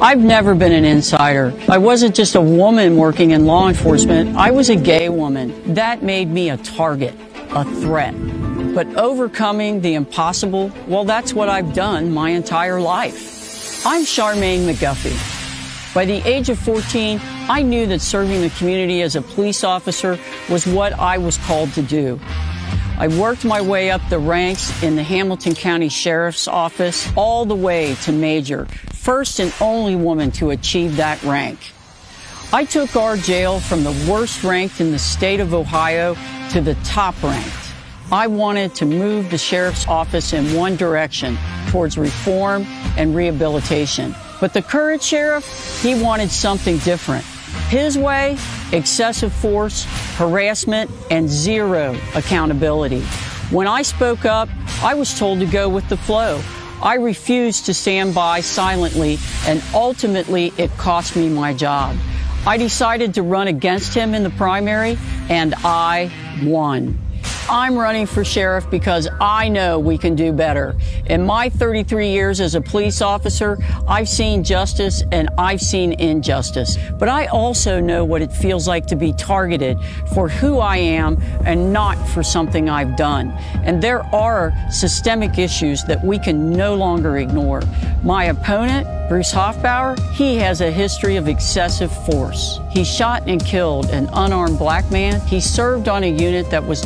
I've never been an insider. I wasn't just a woman working in law enforcement. I was a gay woman. That made me a target, a threat. But overcoming the impossible, well, that's what I've done my entire life. I'm Charmaine McGuffey. By the age of 14, I knew that serving the community as a police officer was what I was called to do. I worked my way up the ranks in the Hamilton County Sheriff's Office all the way to Major, first and only woman to achieve that rank. I took our jail from the worst ranked in the state of Ohio to the top ranked. I wanted to move the sheriff's office in one direction towards reform and rehabilitation. But the current sheriff, he wanted something different. His way, excessive force, harassment, and zero accountability. When I spoke up, I was told to go with the flow. I refused to stand by silently, and ultimately it cost me my job. I decided to run against him in the primary, and I won. I'm running for sheriff because I know we can do better. In my 33 years as a police officer, I've seen justice and I've seen injustice. But I also know what it feels like to be targeted for who I am and not for something I've done. And there are systemic issues that we can no longer ignore. My opponent, Bruce Hoffbauer, he has a history of excessive force. He shot and killed an unarmed black man. He served on a unit that was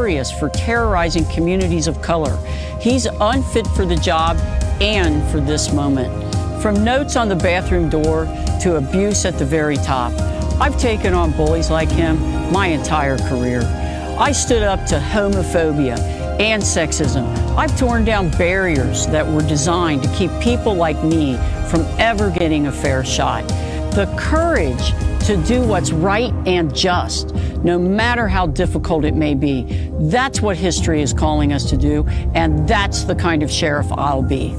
notorious for terrorizing communities of color. He's unfit for the job and for this moment. From notes on the bathroom door to abuse at the very top, I've taken on bullies like him my entire career. I stood up to homophobia and sexism. I've torn down barriers that were designed to keep people like me from ever getting a fair shot. The courage to do what's right and just, no matter how difficult it may be. That's what history is calling us to do, and that's the kind of sheriff I'll be.